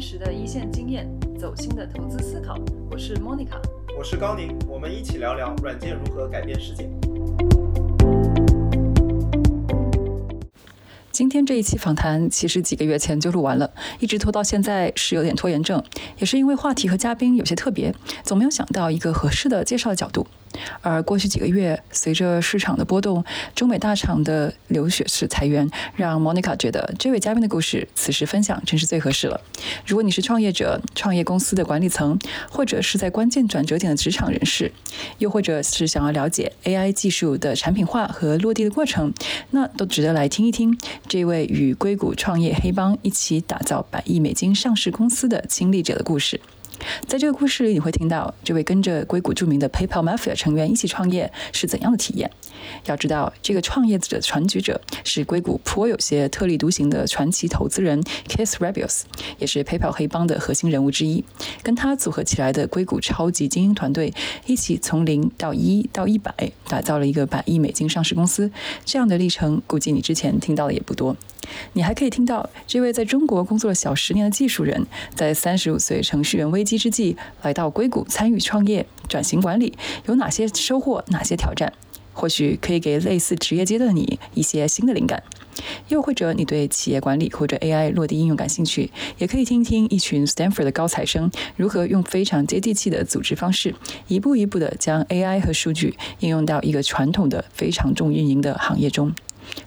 真实的一线经验，走心的投资思考。我是 Monica，我是高宁，我们一起聊聊软件如何改变世界。今天这一期访谈其实几个月前就录完了，一直拖到现在是有点拖延症，也是因为话题和嘉宾有些特别，总没有想到一个合适的介绍角度。而过去几个月，随着市场的波动，中美大厂的流血式裁员，让 Monica 觉得这位嘉宾的故事，此时分享真是最合适了。如果你是创业者、创业公司的管理层，或者是在关键转折点的职场人士，又或者是想要了解 AI 技术的产品化和落地的过程，那都值得来听一听这位与硅谷创业黑帮一起打造百亿美金上市公司的亲历者的故事。在这个故事里，你会听到这位跟着硅谷著名的 PayPal Mafia 成员一起创业是怎样的体验。要知道，这个创业者的传举者是硅谷颇有些特立独行的传奇投资人 k i s s Rabios，也是 PayPal 黑帮的核心人物之一。跟他组合起来的硅谷超级精英团队，一起从零到一到一百，打造了一个百亿美金上市公司。这样的历程，估计你之前听到的也不多。你还可以听到这位在中国工作了小十年的技术人，在三十五岁程序员危机之际，来到硅谷参与创业、转型管理，有哪些收获，哪些挑战？或许可以给类似职业阶段的你一些新的灵感。又或者你对企业管理或者 AI 落地应用感兴趣，也可以听听一群 Stanford 的高材生如何用非常接地气的组织方式，一步一步的将 AI 和数据应用到一个传统的非常重运营的行业中。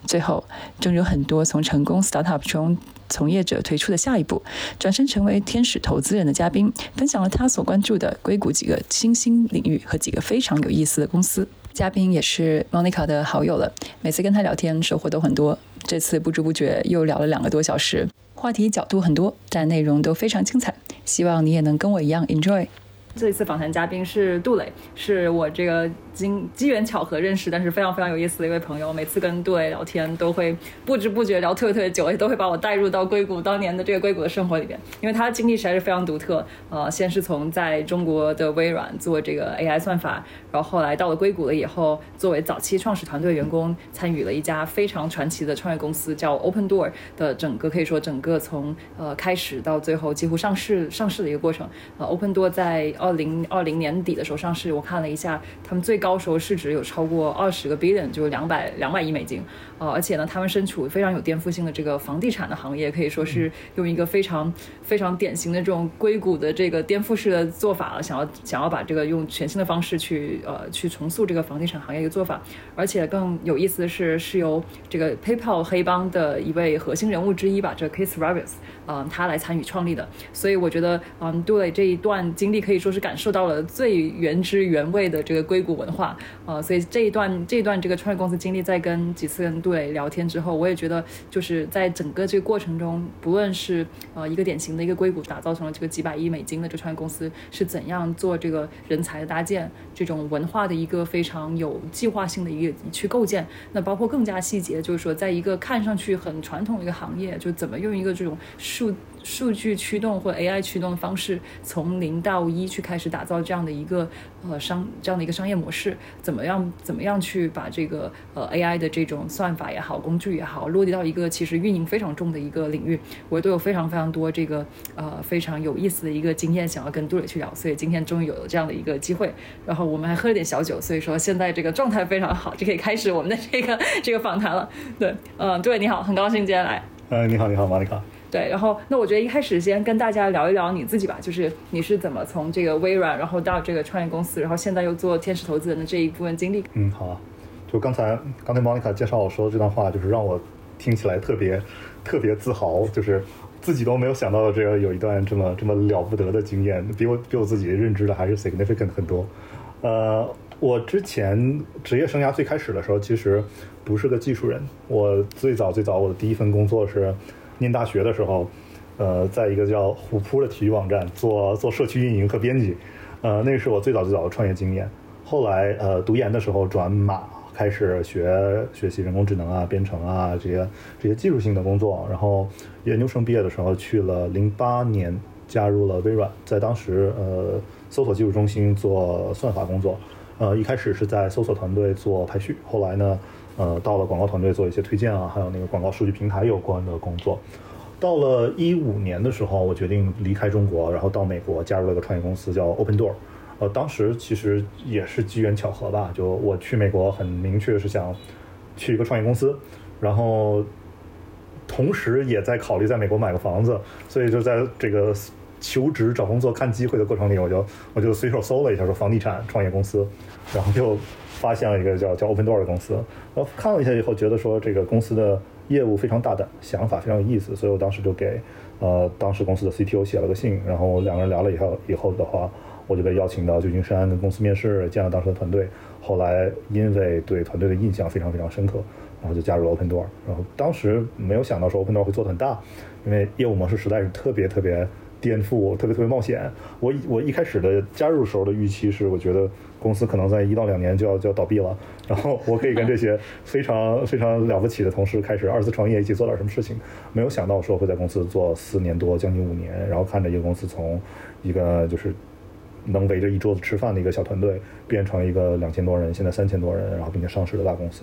最后，正如很多从成功 startup 中从业者推出的下一步，转身成为天使投资人的嘉宾，分享了他所关注的硅谷几个新兴领域和几个非常有意思的公司。嘉宾也是 Monica 的好友了，每次跟他聊天收获都很多。这次不知不觉又聊了两个多小时，话题角度很多，但内容都非常精彩。希望你也能跟我一样 enjoy。这一次访谈嘉宾是杜磊，是我这个。经机缘巧合认识，但是非常非常有意思的一位朋友。每次跟杜磊聊天，都会不知不觉聊特别特别久，也都会把我带入到硅谷当年的这个硅谷的生活里边。因为他的经历实在是非常独特。呃，先是从在中国的微软做这个 AI 算法，然后后来到了硅谷了以后，作为早期创始团队员工，参与了一家非常传奇的创业公司，叫 Open Door 的整个可以说整个从呃开始到最后几乎上市上市的一个过程。呃，Open Door 在二零二零年底的时候上市，我看了一下他们最。高时候市值有超过二十个 billion，就两百两百亿美金，呃，而且呢，他们身处非常有颠覆性的这个房地产的行业，可以说是用一个非常非常典型的这种硅谷的这个颠覆式的做法，想要想要把这个用全新的方式去呃去重塑这个房地产行业一个做法，而且更有意思的是，是由这个 PayPal 黑帮的一位核心人物之一吧，这 Keith Rabios，嗯，他来参与创立的，所以我觉得，嗯，对这一段经历可以说是感受到了最原汁原味的这个硅谷文。化，呃，所以这一段这一段这个创业公司经历，在跟几次跟对聊天之后，我也觉得就是在整个这个过程中，不论是呃一个典型的一个硅谷打造成了这个几百亿美金的这创业公司，是怎样做这个人才的搭建，这种文化的一个非常有计划性的一个去构建，那包括更加细节，就是说在一个看上去很传统的一个行业，就怎么用一个这种数。数据驱动或 AI 驱动的方式，从零到一去开始打造这样的一个呃商这样的一个商业模式，怎么样怎么样去把这个呃 AI 的这种算法也好，工具也好，落地到一个其实运营非常重的一个领域，我都有非常非常多这个呃非常有意思的一个经验想要跟杜磊去聊，所以今天终于有了这样的一个机会，然后我们还喝了点小酒，所以说现在这个状态非常好，就可以开始我们的这个这个访谈了。对，嗯，对，你好，很高兴今天来。呃，你好，你好，马丽卡。对，然后那我觉得一开始先跟大家聊一聊你自己吧，就是你是怎么从这个微软，然后到这个创业公司，然后现在又做天使投资人的这一部分经历。嗯，好啊。就刚才刚才 Monica 介绍我说的这段话，就是让我听起来特别特别自豪，就是自己都没有想到的这个有一段这么这么了不得的经验，比我比我自己认知的还是 significant 很多。呃，我之前职业生涯最开始的时候，其实不是个技术人，我最早最早我的第一份工作是。念大学的时候，呃，在一个叫虎扑的体育网站做做社区运营和编辑，呃，那是我最早最早的创业经验。后来，呃，读研的时候转码，开始学学习人工智能啊、编程啊这些这些技术性的工作。然后研究生毕业的时候去了零八年加入了微软，在当时呃搜索技术中心做算法工作。呃，一开始是在搜索团队做排序，后来呢。呃，到了广告团队做一些推荐啊，还有那个广告数据平台有关的工作。到了一五年的时候，我决定离开中国，然后到美国加入了一个创业公司叫 Open Door。呃，当时其实也是机缘巧合吧，就我去美国很明确是想去一个创业公司，然后同时也在考虑在美国买个房子，所以就在这个求职、找工作、看机会的过程里，我就我就随手搜了一下说房地产创业公司，然后就发现了一个叫叫 Open Door 的公司，然后看了一下以后，觉得说这个公司的业务非常大胆，想法非常有意思，所以我当时就给呃当时公司的 CTO 写了个信，然后两个人聊了以后以后的话。我就被邀请到旧金山跟公司面试，见了当时的团队。后来因为对团队的印象非常非常深刻，然后就加入了 Open Door。然后当时没有想到说 Open Door 会做得很大，因为业务模式实在是特别特别颠覆，特别特别冒险。我我一开始的加入时候的预期是，我觉得公司可能在一到两年就要就要倒闭了，然后我可以跟这些 非常非常了不起的同事开始二次创业，一起做点什么事情。没有想到说会在公司做四年多，将近五年，然后看着一个公司从一个就是。能围着一桌子吃饭的一个小团队，变成一个两千多人，现在三千多人，然后并且上市的大公司，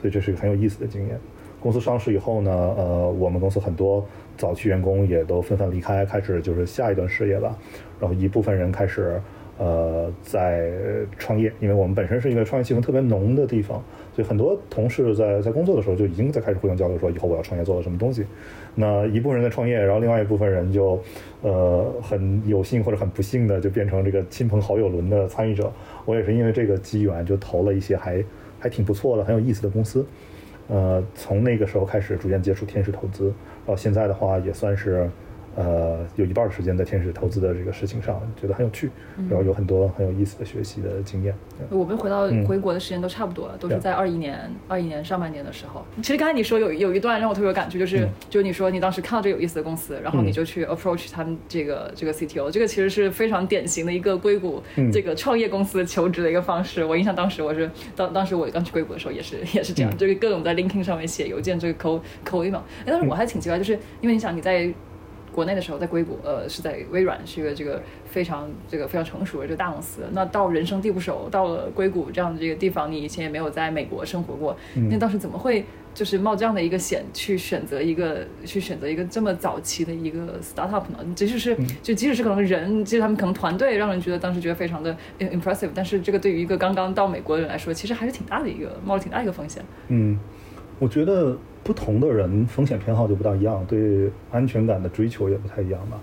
所以这是一个很有意思的经验。公司上市以后呢，呃，我们公司很多早期员工也都纷纷离开，开始就是下一段事业吧。然后一部分人开始呃在创业，因为我们本身是一个创业气氛特别浓的地方，所以很多同事在在工作的时候就已经在开始互相交流，说以后我要创业做了什么东西。那一部分人在创业，然后另外一部分人就，呃，很有幸或者很不幸的就变成这个亲朋好友轮的参与者。我也是因为这个机缘，就投了一些还还挺不错的、很有意思的公司。呃，从那个时候开始逐渐接触天使投资，到现在的话也算是。呃，有一半的时间在天使投资的这个事情上，觉得很有趣，然后有很多很有意思的学习的经验。我们回到回国的时间都差不多了，都是在二一年二一年上半年的时候。其实刚才你说有有一段让我特别有感触，就是就是你说你当时看到这个有意思的公司，然后你就去 approach 他们这个这个 CTO，这个其实是非常典型的一个硅谷这个创业公司求职的一个方式。我印象当时我是当当时我刚去硅谷的时候也是 也是这样，就是各种在 LinkedIn 上面写邮件这个口口音嘛。哎，当时我还挺奇怪，就是因为你想你在。国内的时候在硅谷，呃，是在微软，是一个这个非常这个非常成熟的这个大公司。那到人生地不熟，到了硅谷这样的这个地方，你以前也没有在美国生活过，那当时怎么会就是冒这样的一个险去选择一个去选择一个这么早期的一个 startup 呢？即使是就即使是可能人，即使他们可能团队让人觉得当时觉得非常的 impressive，但是这个对于一个刚刚到美国的人来说，其实还是挺大的一个冒着挺大一个风险。嗯，我觉得。不同的人风险偏好就不大一样，对安全感的追求也不太一样吧。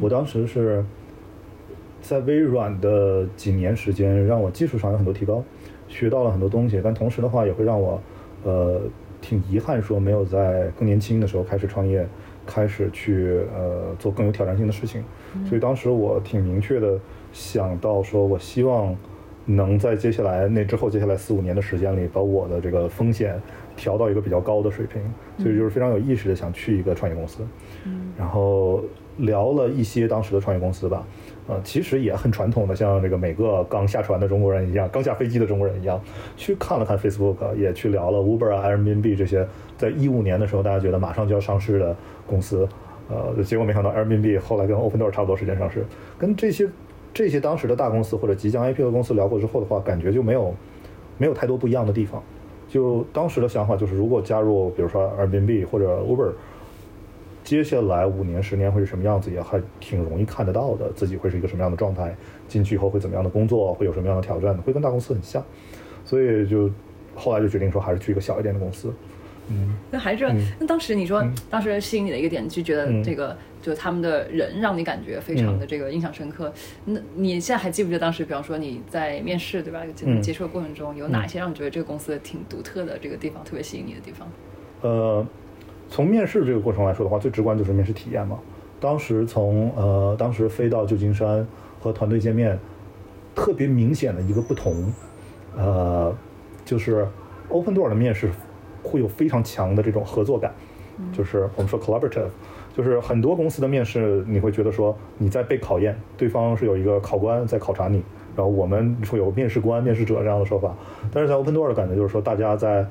我当时是在微软的几年时间，让我技术上有很多提高，学到了很多东西，但同时的话也会让我呃挺遗憾，说没有在更年轻的时候开始创业，开始去呃做更有挑战性的事情。所以当时我挺明确的想到说，我希望能在接下来那之后接下来四五年的时间里，把我的这个风险。调到一个比较高的水平，所以就是非常有意识的想去一个创业公司，嗯，然后聊了一些当时的创业公司吧，呃，其实也很传统的，像这个每个刚下船的中国人一样，刚下飞机的中国人一样，去看了看 Facebook，也去聊了 Uber 啊、Airbnb 这些，在一五年的时候大家觉得马上就要上市的公司，呃，结果没想到 Airbnb 后来跟 Open Door 差不多时间上市，跟这些这些当时的大公司或者即将 IPO 的公司聊过之后的话，感觉就没有没有太多不一样的地方。就当时的想法就是，如果加入，比如说 Airbnb 或者 Uber，接下来五年、十年会是什么样子，也还挺容易看得到的。自己会是一个什么样的状态，进去以后会怎么样的工作，会有什么样的挑战，会跟大公司很像。所以就后来就决定说，还是去一个小一点的公司。嗯，那还是那当时你说，当时吸引你的一个点，就觉得这个。就他们的人让你感觉非常的这个印象深刻。那你现在还记不记得当时，比方说你在面试对吧？接触的过程中有哪些让你觉得这个公司挺独特的这个地方，特别吸引你的地方？呃，从面试这个过程来说的话，最直观就是面试体验嘛。当时从呃，当时飞到旧金山和团队见面，特别明显的一个不同，呃，就是 Open Door 的面试会有非常强的这种合作感，就是我们说 collaborative。就是很多公司的面试，你会觉得说你在被考验，对方是有一个考官在考察你，然后我们会有面试官、面试者这样的说法。但是在 Open Door 的感觉就是说，大家在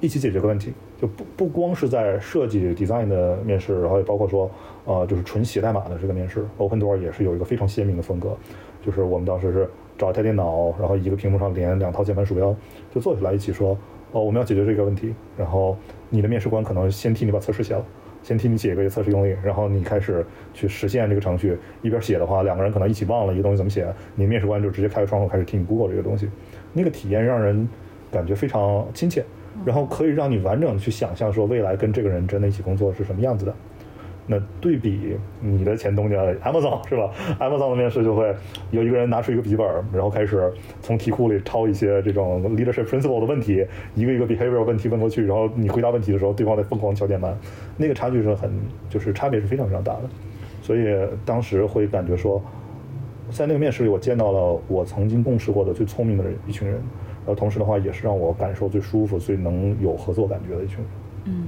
一起解决个问题，就不不光是在设计 design 的面试，然后也包括说，呃，就是纯写代码的这个面试。Open Door 也是有一个非常鲜明的风格，就是我们当时是找一台电脑，然后一个屏幕上连两套键盘鼠标，就坐下来一起说，哦，我们要解决这个问题。然后你的面试官可能先替你把测试写了。先替你写一个测试用例，然后你开始去实现这个程序。一边写的话，两个人可能一起忘了一个东西怎么写，你面试官就直接开个窗口开始替你 Google 这个东西，那个体验让人感觉非常亲切，然后可以让你完整的去想象说未来跟这个人真的一起工作是什么样子的。那对比你的前东家 Amazon 是吧？Amazon 的面试就会有一个人拿出一个笔记本，然后开始从题库里抄一些这种 leadership principle 的问题，一个一个 behavior 问题问过去，然后你回答问题的时候，对方在疯狂敲键盘，那个差距是很，就是差别是非常非常大的。所以当时会感觉说，在那个面试里，我见到了我曾经共事过的最聪明的人一群人，然后同时的话，也是让我感受最舒服、最能有合作感觉的一群人。嗯，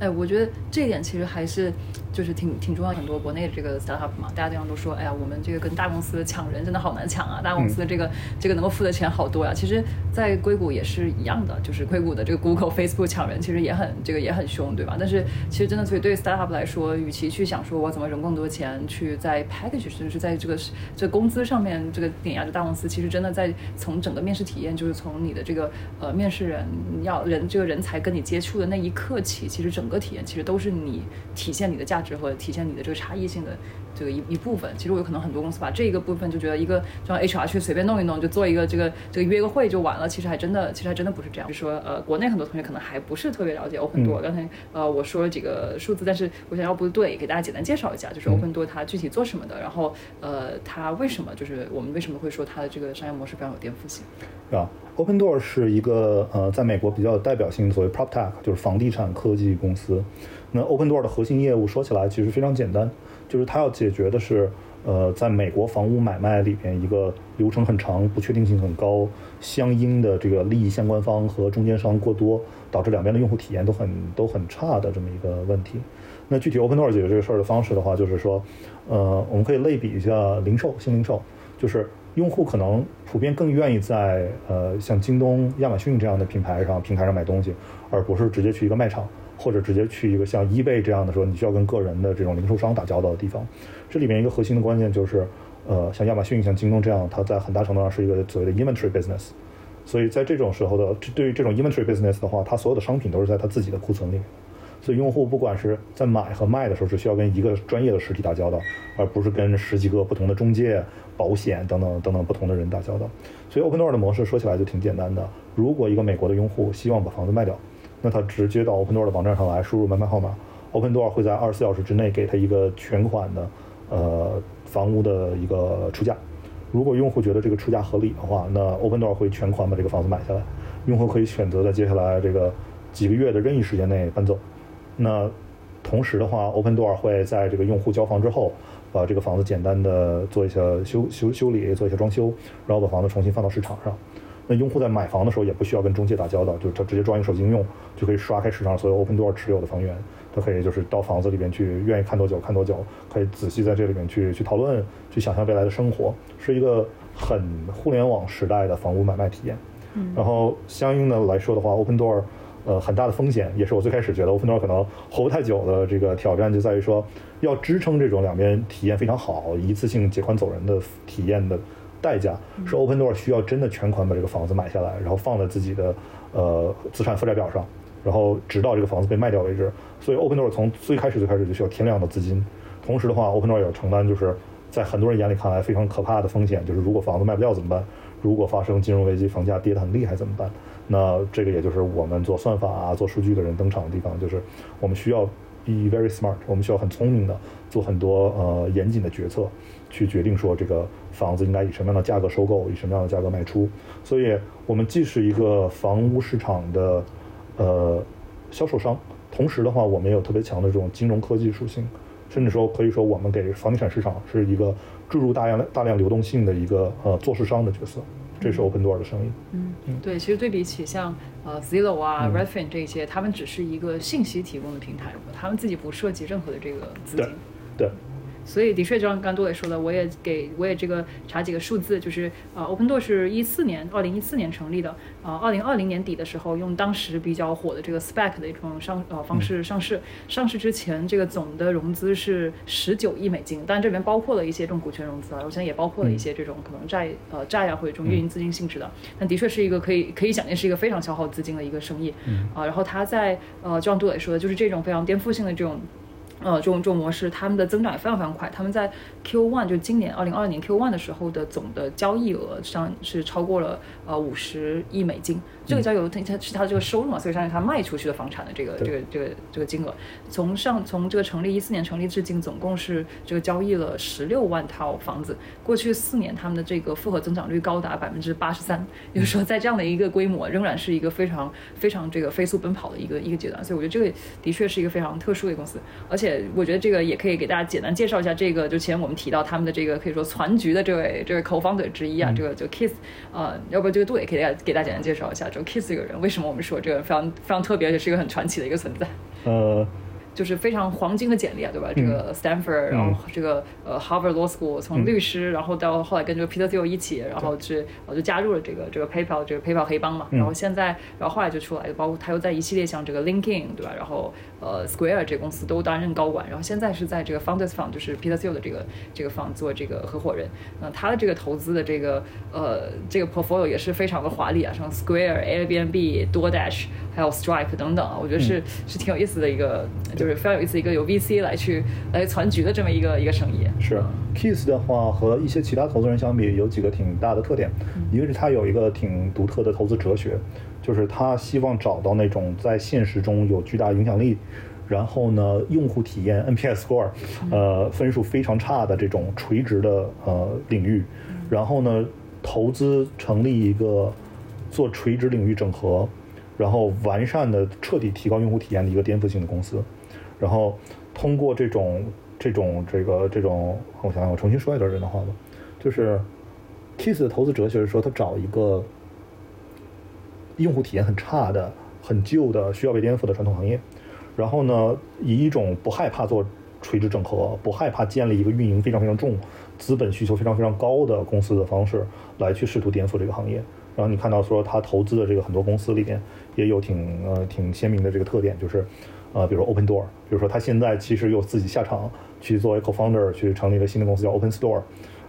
哎，我觉得这一点其实还是。就是挺挺重要，很多国内的这个 startup 嘛，大家经常都说，哎呀，我们这个跟大公司抢人真的好难抢啊，大公司的这个这个能够付的钱好多呀。其实，在硅谷也是一样的，就是硅谷的这个 Google、Facebook 抢人，其实也很这个也很凶，对吧？但是其实真的，所以对 startup 来说，与其去想说我怎么融更多钱去在 package，甚至是在这个这工资上面这个碾压着大公司，其实真的在从整个面试体验，就是从你的这个呃面试人要人这个人才跟你接触的那一刻起，其实整个体验其实都是你体现你的价。值和体现你的这个差异性的这个一一部分，其实我有可能很多公司把这一个部分就觉得一个就让 HR 去随便弄一弄，就做一个这个这个约个会就完了。其实还真的，其实还真的不是这样。就说呃，国内很多同学可能还不是特别了解 Open Door。刚才呃我说了几个数字，但是我想要不对，给大家简单介绍一下，就是 Open Door 它具体做什么的，然后呃它为什么就是我们为什么会说它的这个商业模式非常有颠覆性？啊，Open Door 是一个呃在美国比较有代表性的所谓 Prop Tech，就是房地产科技公司。那 Open Door 的核心业务说起来其实非常简单，就是它要解决的是，呃，在美国房屋买卖里面一个流程很长、不确定性很高、相应的这个利益相关方和中间商过多，导致两边的用户体验都很都很差的这么一个问题。那具体 Open Door 解决这个事儿的方式的话，就是说，呃，我们可以类比一下零售、新零售，就是用户可能普遍更愿意在呃像京东、亚马逊这样的品牌上平台上买东西，而不是直接去一个卖场。或者直接去一个像 eBay 这样的说，你需要跟个人的这种零售商打交道的地方。这里面一个核心的关键就是，呃，像亚马逊、像京东这样，它在很大程度上是一个所谓的 inventory business。所以在这种时候的，对于这种 inventory business 的话，它所有的商品都是在它自己的库存里。所以用户不管是在买和卖的时候，是需要跟一个专业的实体打交道，而不是跟十几个不同的中介、保险等等等等不同的人打交道。所以 Open Door 的模式说起来就挺简单的。如果一个美国的用户希望把房子卖掉，那他直接到 Open Door 的网站上来输入门牌号码，Open Door 会在二十四小时之内给他一个全款的呃房屋的一个出价。如果用户觉得这个出价合理的话，那 Open Door 会全款把这个房子买下来。用户可以选择在接下来这个几个月的任意时间内搬走。那同时的话，Open Door 会在这个用户交房之后，把这个房子简单的做一下修修修理，做一下装修，然后把房子重新放到市场上。那用户在买房的时候也不需要跟中介打交道，就他直接装一个手机应用，就可以刷开市场所有 Open Door 持有的房源。他可以就是到房子里边去，愿意看多久看多久，可以仔细在这里面去去讨论，去想象未来的生活，是一个很互联网时代的房屋买卖体验。嗯。然后相应的来说的话，Open Door，呃，很大的风险，也是我最开始觉得 Open Door 可能活不太久的这个挑战，就在于说要支撑这种两边体验非常好、一次性结款走人的体验的。代价是 Open Door 需要真的全款把这个房子买下来，然后放在自己的呃资产负债表上，然后直到这个房子被卖掉为止。所以 Open Door 从最开始最开始就需要天量的资金。同时的话，Open Door 也要承担就是在很多人眼里看来非常可怕的风险，就是如果房子卖不掉怎么办？如果发生金融危机，房价跌得很厉害怎么办？那这个也就是我们做算法啊、做数据的人登场的地方，就是我们需要 be very smart，我们需要很聪明的做很多呃严谨的决策。去决定说这个房子应该以什么样的价格收购，以什么样的价格卖出。所以，我们既是一个房屋市场的呃销售商，同时的话，我们也有特别强的这种金融科技属性，甚至说可以说我们给房地产市场是一个注入大量大量流动性的一个呃做市商的角色。这是 Open Door 的生意。嗯，对，其实对比起像呃 Zillow 啊、Redfin 这些，他们只是一个信息提供的平台，他们自己不涉及任何的这个资金。对。所以的确，就像刚杜磊说的，我也给我也这个查几个数字，就是呃，Open Door 是一四年，二零一四年成立的，呃，二零二零年底的时候，用当时比较火的这个 SPAC 的一种上呃方式上市，上市之前这个总的融资是十九亿美金，当然这里面包括了一些这种股权融资啊，我想也包括了一些这种可能债呃债啊或者这种运营资金性质的，但的确是一个可以可以想见是一个非常消耗资金的一个生意，啊，然后他在呃就像杜磊说的，就是这种非常颠覆性的这种。呃，这种这种模式，他们的增长也非常非常快。他们在 Q one 就今年二零二二年 Q one 的时候的总的交易额上是超过了呃五十亿美金。这个交易额它它是它的这个收入嘛，所以相当于它卖出去的房产的这个这个这个这个金额。从上从这个成立一四年成立至今，总共是这个交易了十六万套房子。过去四年他们的这个复合增长率高达百分之八十三，也 就是说在这样的一个规模，仍然是一个非常非常这个飞速奔跑的一个一个阶段。所以我觉得这个的确是一个非常特殊的公司，而且。我觉得这个也可以给大家简单介绍一下，这个就前我们提到他们的这个可以说攒局的这位这位 co-founder 之一啊，这个就 Kiss，呃，要不这个杜也可以给大家给大家简单介绍一下，就 Kiss 这个人，为什么我们说这个非常非常特别，而且是一个很传奇的一个存在？呃。就是非常黄金的简历啊，对吧？这个 Stanford，然后这个呃 Harvard Law School，从律师，然后到后来跟这个 Peter Thiel 一起，然后去我就加入了这个这个 PayPal 这个 PayPal 黑帮嘛。然后现在，然后后来就出来，包括他又在一系列像这个 LinkedIn，对吧？然后呃 Square 这公司都担任高管。然后现在是在这个 Founders Fund，就是 Peter Thiel 的这个这个 fund 做这个合伙人。那他的这个投资的这个呃这个 portfolio 也是非常的华丽啊，像 Square、Airbnb、DoorDash，还有 Stripe 等等啊，我觉得是是挺有意思的一个，就是非常有意思一个由。VC 来去来攒局的这么一个一个生意是，Kiss 的话和一些其他投资人相比，有几个挺大的特点。一个是他有一个挺独特的投资哲学，就是他希望找到那种在现实中有巨大影响力，然后呢用户体验 NPS score 呃分数非常差的这种垂直的呃领域，然后呢投资成立一个做垂直领域整合，然后完善的彻底提高用户体验的一个颠覆性的公司。然后通过这种这种这个这种，我想想，我重新说一段这段话吧。就是 Kiss 的投资哲学是说，他找一个用户体验很差的、很旧的、需要被颠覆的传统行业，然后呢，以一种不害怕做垂直整合、不害怕建立一个运营非常非常重、资本需求非常非常高的公司的方式来去试图颠覆这个行业。然后你看到说，他投资的这个很多公司里边也有挺呃挺鲜明的这个特点，就是。呃，比如说 Open Door，比如说他现在其实又自己下场去作为 co-founder 去成立一个新的公司叫 Open Store，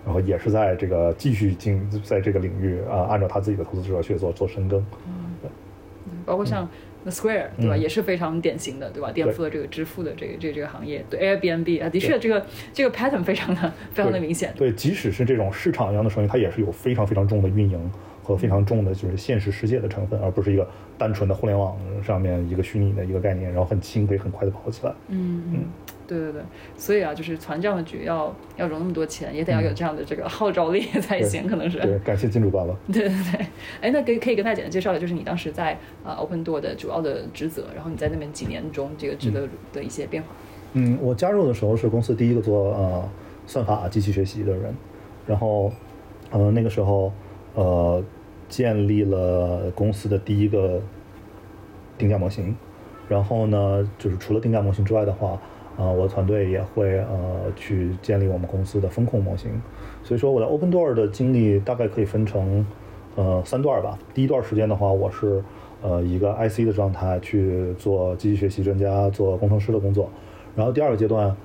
然后也是在这个继续进在这个领域啊，按照他自己的投资哲学做做深耕。嗯，对，包括像 The Square 对吧，也是非常典型的对吧，颠覆了这个支付的这个这这个行业。对 Airbnb 啊，的确这个这个 pattern 非常的非常的明显。对，即使是这种市场一样的生意，它也是有非常非常重的运营。和非常重的就是现实世界的成分，而不是一个单纯的互联网上面一个虚拟的一个概念，然后很轻可以很快的跑起来。嗯嗯，对对对，所以啊，就是团这样的局要要融那么多钱，也得要有这样的这个号召力 才行，可能是。对，感谢金主爸爸。对对对，哎，那可以可以跟大家简单介绍的，就是你当时在呃 Open Door 的主要的职责，然后你在那边几年中这个职责的一些变化。嗯，我加入的时候是公司第一个做呃算法机器学习的人，然后呃那个时候。呃，建立了公司的第一个定价模型，然后呢，就是除了定价模型之外的话，啊，我的团队也会呃去建立我们公司的风控模型。所以说，我在 Open Door 的经历大概可以分成呃三段吧。第一段时间的话，我是呃一个 IC 的状态去做机器学习专家、做工程师的工作，然后第二个阶段。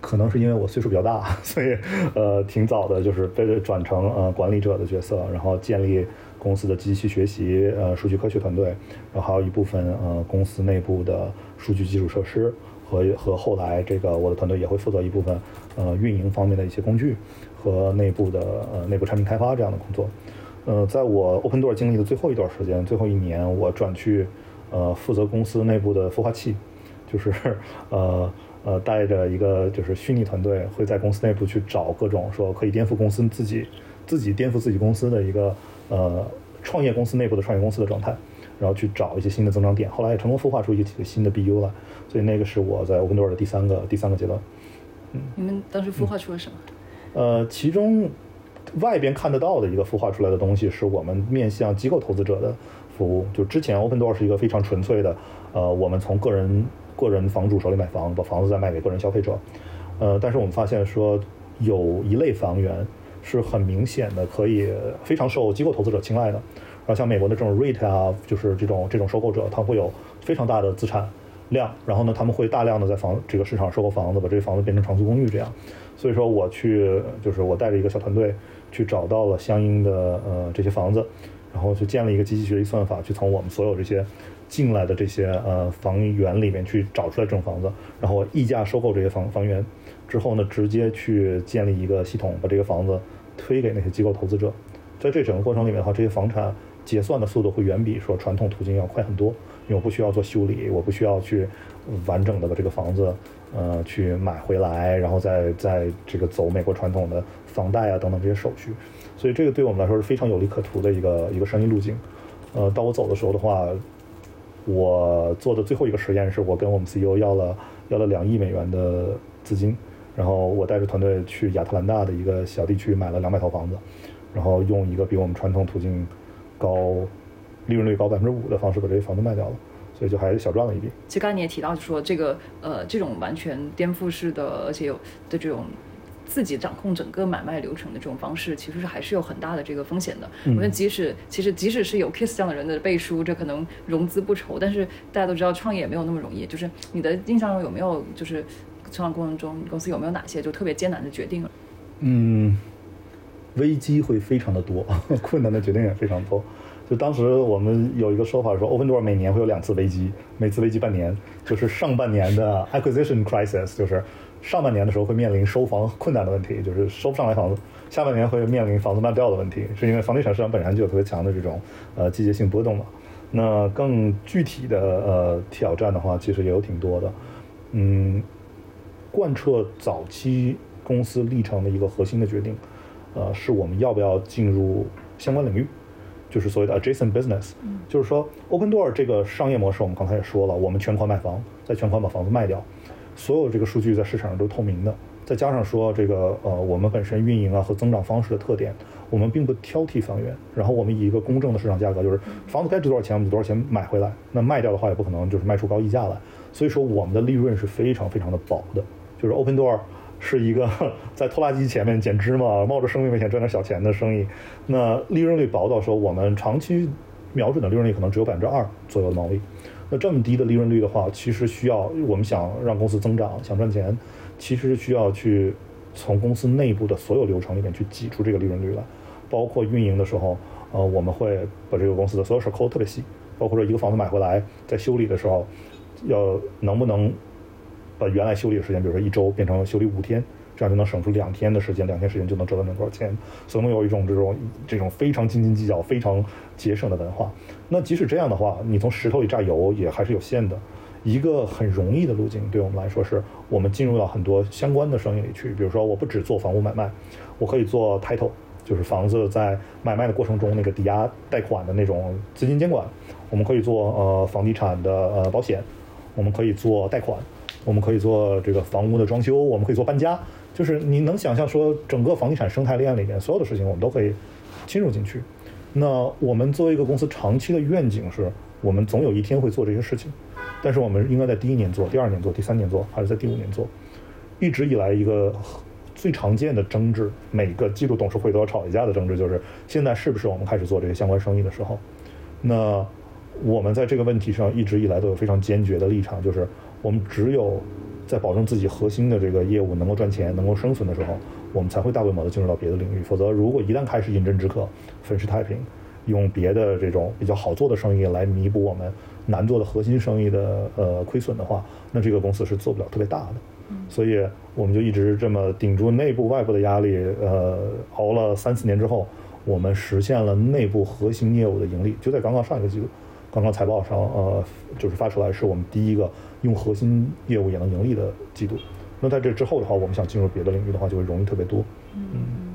可能是因为我岁数比较大，所以呃挺早的，就是被转成呃管理者的角色，然后建立公司的机器学习呃数据科学团队，然后还有一部分呃公司内部的数据基础设施和和后来这个我的团队也会负责一部分呃运营方面的一些工具和内部的呃内部产品开发这样的工作。呃，在我 Open Door 经历的最后一段时间，最后一年，我转去呃负责公司内部的孵化器，就是 呃。呃，带着一个就是虚拟团队，会在公司内部去找各种说可以颠覆公司自己、自己颠覆自己公司的一个呃创业公司内部的创业公司的状态，然后去找一些新的增长点。后来也成功孵化出一几个新的 BU 来，所以那个是我在 Open Door 的第三个第三个阶段。嗯，你们当时孵化出了什么？呃，其中外边看得到的一个孵化出来的东西，是我们面向机构投资者的服务。就之前 Open Door 是一个非常纯粹的，呃，我们从个人。个人房主手里买房，把房子再卖给个人消费者，呃，但是我们发现说有一类房源是很明显的，可以非常受机构投资者青睐的。然后像美国的这种 REIT 啊，就是这种这种收购者，他会有非常大的资产量，然后呢，他们会大量的在房这个市场收购房子，把这些房子变成长租公寓这样。所以说我去就是我带着一个小团队去找到了相应的呃这些房子，然后去建了一个机器学习算法，去从我们所有这些。进来的这些呃房源里面去找出来这种房子，然后溢价收购这些房房源，之后呢，直接去建立一个系统，把这个房子推给那些机构投资者。在这整个过程里面的话，这些房产结算的速度会远比说传统途径要快很多，因为我不需要做修理，我不需要去完整的把这个房子呃去买回来，然后再再这个走美国传统的房贷啊等等这些手续，所以这个对我们来说是非常有利可图的一个一个生意路径。呃，到我走的时候的话，我做的最后一个实验是我跟我们 CEO 要了要了两亿美元的资金，然后我带着团队去亚特兰大的一个小地区买了两百套房子，然后用一个比我们传统途径高利润率高百分之五的方式把这些房子卖掉了，所以就还是小赚了一笔。其实刚才你也提到，就说这个呃这种完全颠覆式的，而且有的这种。自己掌控整个买卖流程的这种方式，其实是还是有很大的这个风险的。我觉得即使其实即使是有 Kiss 这样的人的背书，这可能融资不愁，但是大家都知道创业也没有那么容易。就是你的印象中有没有就是成长过程中公司有没有哪些就特别艰难的决定？嗯，危机会非常的多，困难的决定也非常多。就当时我们有一个说法说，Open Door 每年会有两次危机，每次危机半年，就是上半年的 Acquisition Crisis，就是。上半年的时候会面临收房困难的问题，就是收不上来房子；下半年会面临房子卖不掉的问题，是因为房地产市场本身就有特别强的这种呃季节性波动嘛。那更具体的呃挑战的话，其实也有挺多的。嗯，贯彻早期公司历程的一个核心的决定，呃，是我们要不要进入相关领域，就是所谓的 adjacent business。就是说，Open Door 这个商业模式，我们刚才也说了，我们全款买房，在全款把房子卖掉。所有这个数据在市场上都透明的，再加上说这个呃，我们本身运营啊和增长方式的特点，我们并不挑剔房源，然后我们以一个公正的市场价格，就是房子该值多少钱我们就多少钱买回来，那卖掉的话也不可能就是卖出高溢价来，所以说我们的利润是非常非常的薄的，就是 Open Door 是一个 在拖拉机前面捡芝麻，冒着生命危险赚点小钱的生意，那利润率薄到说我们长期瞄准的利润率可能只有百分之二左右的毛利。那这么低的利润率的话，其实需要我们想让公司增长、想赚钱，其实需要去从公司内部的所有流程里面去挤出这个利润率来，包括运营的时候，呃，我们会把这个公司的所有事抠得特别细，包括说一个房子买回来，在修理的时候，要能不能把原来修理的时间，比如说一周变成修理五天。这样就能省出两天的时间，两天时间就能赚到多少钱？所以我们有一种这种这种非常斤斤计较、非常节省的文化。那即使这样的话，你从石头里榨油也还是有限的。一个很容易的路径，对我们来说是，我们进入到很多相关的生意里去。比如说，我不只做房屋买卖，我可以做 title，就是房子在买卖的过程中那个抵押贷款的那种资金监管。我们可以做呃房地产的呃保险，我们可以做贷款，我们可以做这个房屋的装修，我们可以做搬家。就是你能想象说，整个房地产生态链里面所有的事情，我们都可以侵入进去。那我们作为一个公司，长期的愿景是，我们总有一天会做这些事情。但是我们应该在第一年做，第二年做，第三年做，还是在第五年做？一直以来一个最常见的争执，每个季度董事会都要吵一架的争执，就是现在是不是我们开始做这些相关生意的时候？那我们在这个问题上一直以来都有非常坚决的立场，就是我们只有。在保证自己核心的这个业务能够赚钱、能够生存的时候，我们才会大规模的进入到别的领域。否则，如果一旦开始饮鸩止渴、粉饰太平，用别的这种比较好做的生意来弥补我们难做的核心生意的呃亏损的话，那这个公司是做不了特别大的。所以，我们就一直这么顶住内部、外部的压力，呃，熬了三四年之后，我们实现了内部核心业务的盈利，就在刚刚上一个季度。刚刚财报上，呃，就是发出来是我们第一个用核心业务也能盈利的季度。那在这之后的话，我们想进入别的领域的话，就会容易特别多。嗯。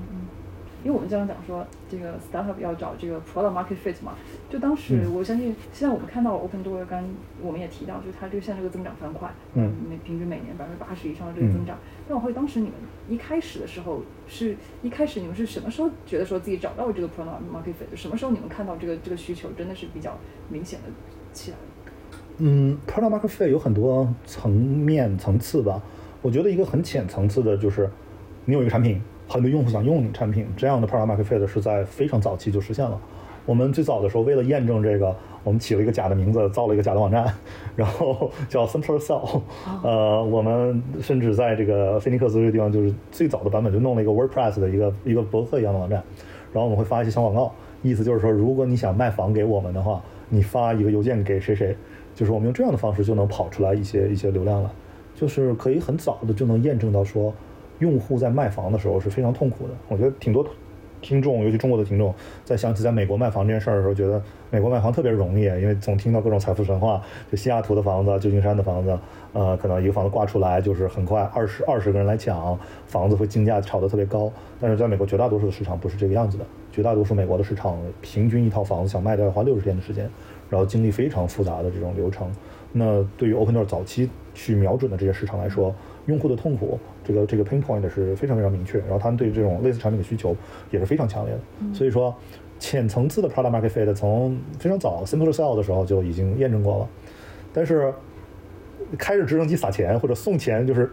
因为我们经常讲说，这个 startup 要找这个 product market fit 嘛，就当时我相信，现在我们看到 Open Door，刚我们也提到，就是它这个现在这个增长非常快，嗯，每平均每年百分之八十以上的这个增长。但我会当时你们一开始的时候，是一开始你们是什么时候觉得说自己找到了这个 product market fit？什么时候你们看到这个这个需求真的是比较明显的起来？嗯，product market fit 有很多层面层次吧，我觉得一个很浅层次的就是你有一个产品。很多用户想用你产品，这样的 product market fit 是在非常早期就实现了。我们最早的时候，为了验证这个，我们起了一个假的名字，造了一个假的网站，然后叫 Simpler Sell。呃，我们甚至在这个菲尼克斯这个地方，就是最早的版本就弄了一个 WordPress 的一个一个博客一样的网站，然后我们会发一些小广告，意思就是说，如果你想卖房给我们的话。你发一个邮件给谁谁，就是我们用这样的方式就能跑出来一些一些流量了，就是可以很早的就能验证到说，用户在卖房的时候是非常痛苦的。我觉得挺多听众，尤其中国的听众，在想起在美国卖房这件事儿的时候，觉得美国卖房特别容易，因为总听到各种财富神话，就西雅图的房子、旧金山的房子，呃，可能一个房子挂出来就是很快二十二十个人来抢，房子会竞价炒得特别高。但是在美国绝大多数的市场不是这个样子的，绝大多数美国的市场平均一套房子想卖掉要花六十天的时间，然后经历非常复杂的这种流程。那对于 Opendoor 早期去瞄准的这些市场来说，用户的痛苦，这个这个 pain point 是非常非常明确，然后他们对这种类似产品的需求也是非常强烈的。所以说，浅层次的 product market fit 从非常早 simple sell 的时候就已经验证过了。但是开着直升机撒钱或者送钱，就是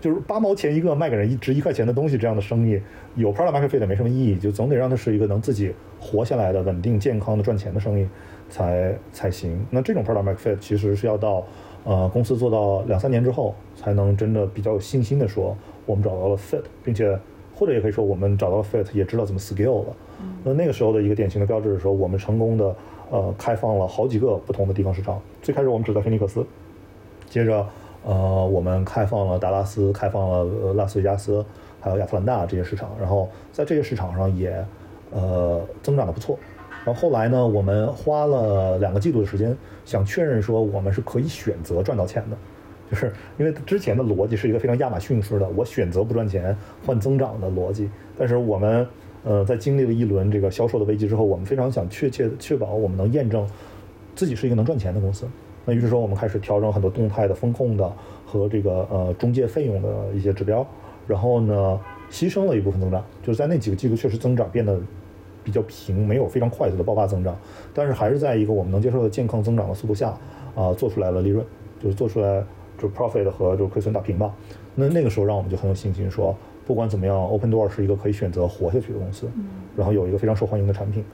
就是八毛钱一个卖给人一值一块钱的东西这样的生意，有 product market fit 没什么意义，就总得让它是一个能自己活下来的、稳定健康的赚钱的生意才才行。那这种 product market fit 其实是要到呃公司做到两三年之后，才能真的比较有信心的说我们找到了 fit，并且或者也可以说我们找到了 fit，也知道怎么 scale 了。那那个时候的一个典型的标志是说，我们成功的呃开放了好几个不同的地方市场。最开始我们只在菲尼克斯，接着呃我们开放了达拉斯，开放了呃拉斯维加斯，还有亚特兰大这些市场。然后在这些市场上也呃增长的不错。然后后来呢，我们花了两个季度的时间，想确认说我们是可以选择赚到钱的，就是因为之前的逻辑是一个非常亚马逊式的，我选择不赚钱换增长的逻辑。但是我们呃在经历了一轮这个销售的危机之后，我们非常想确切确保我们能验证自己是一个能赚钱的公司。那于是说，我们开始调整很多动态的风控的和这个呃中介费用的一些指标，然后呢牺牲了一部分增长，就是在那几个季度确实增长变得。比较平，没有非常快速的爆发增长，但是还是在一个我们能接受的健康增长的速度下，啊，做出来了利润，就是做出来就 profit 和就亏损打平吧。那那个时候让我们就很有信心说，不管怎么样，Opendoor 是一个可以选择活下去的公司，然后有一个非常受欢迎的产品。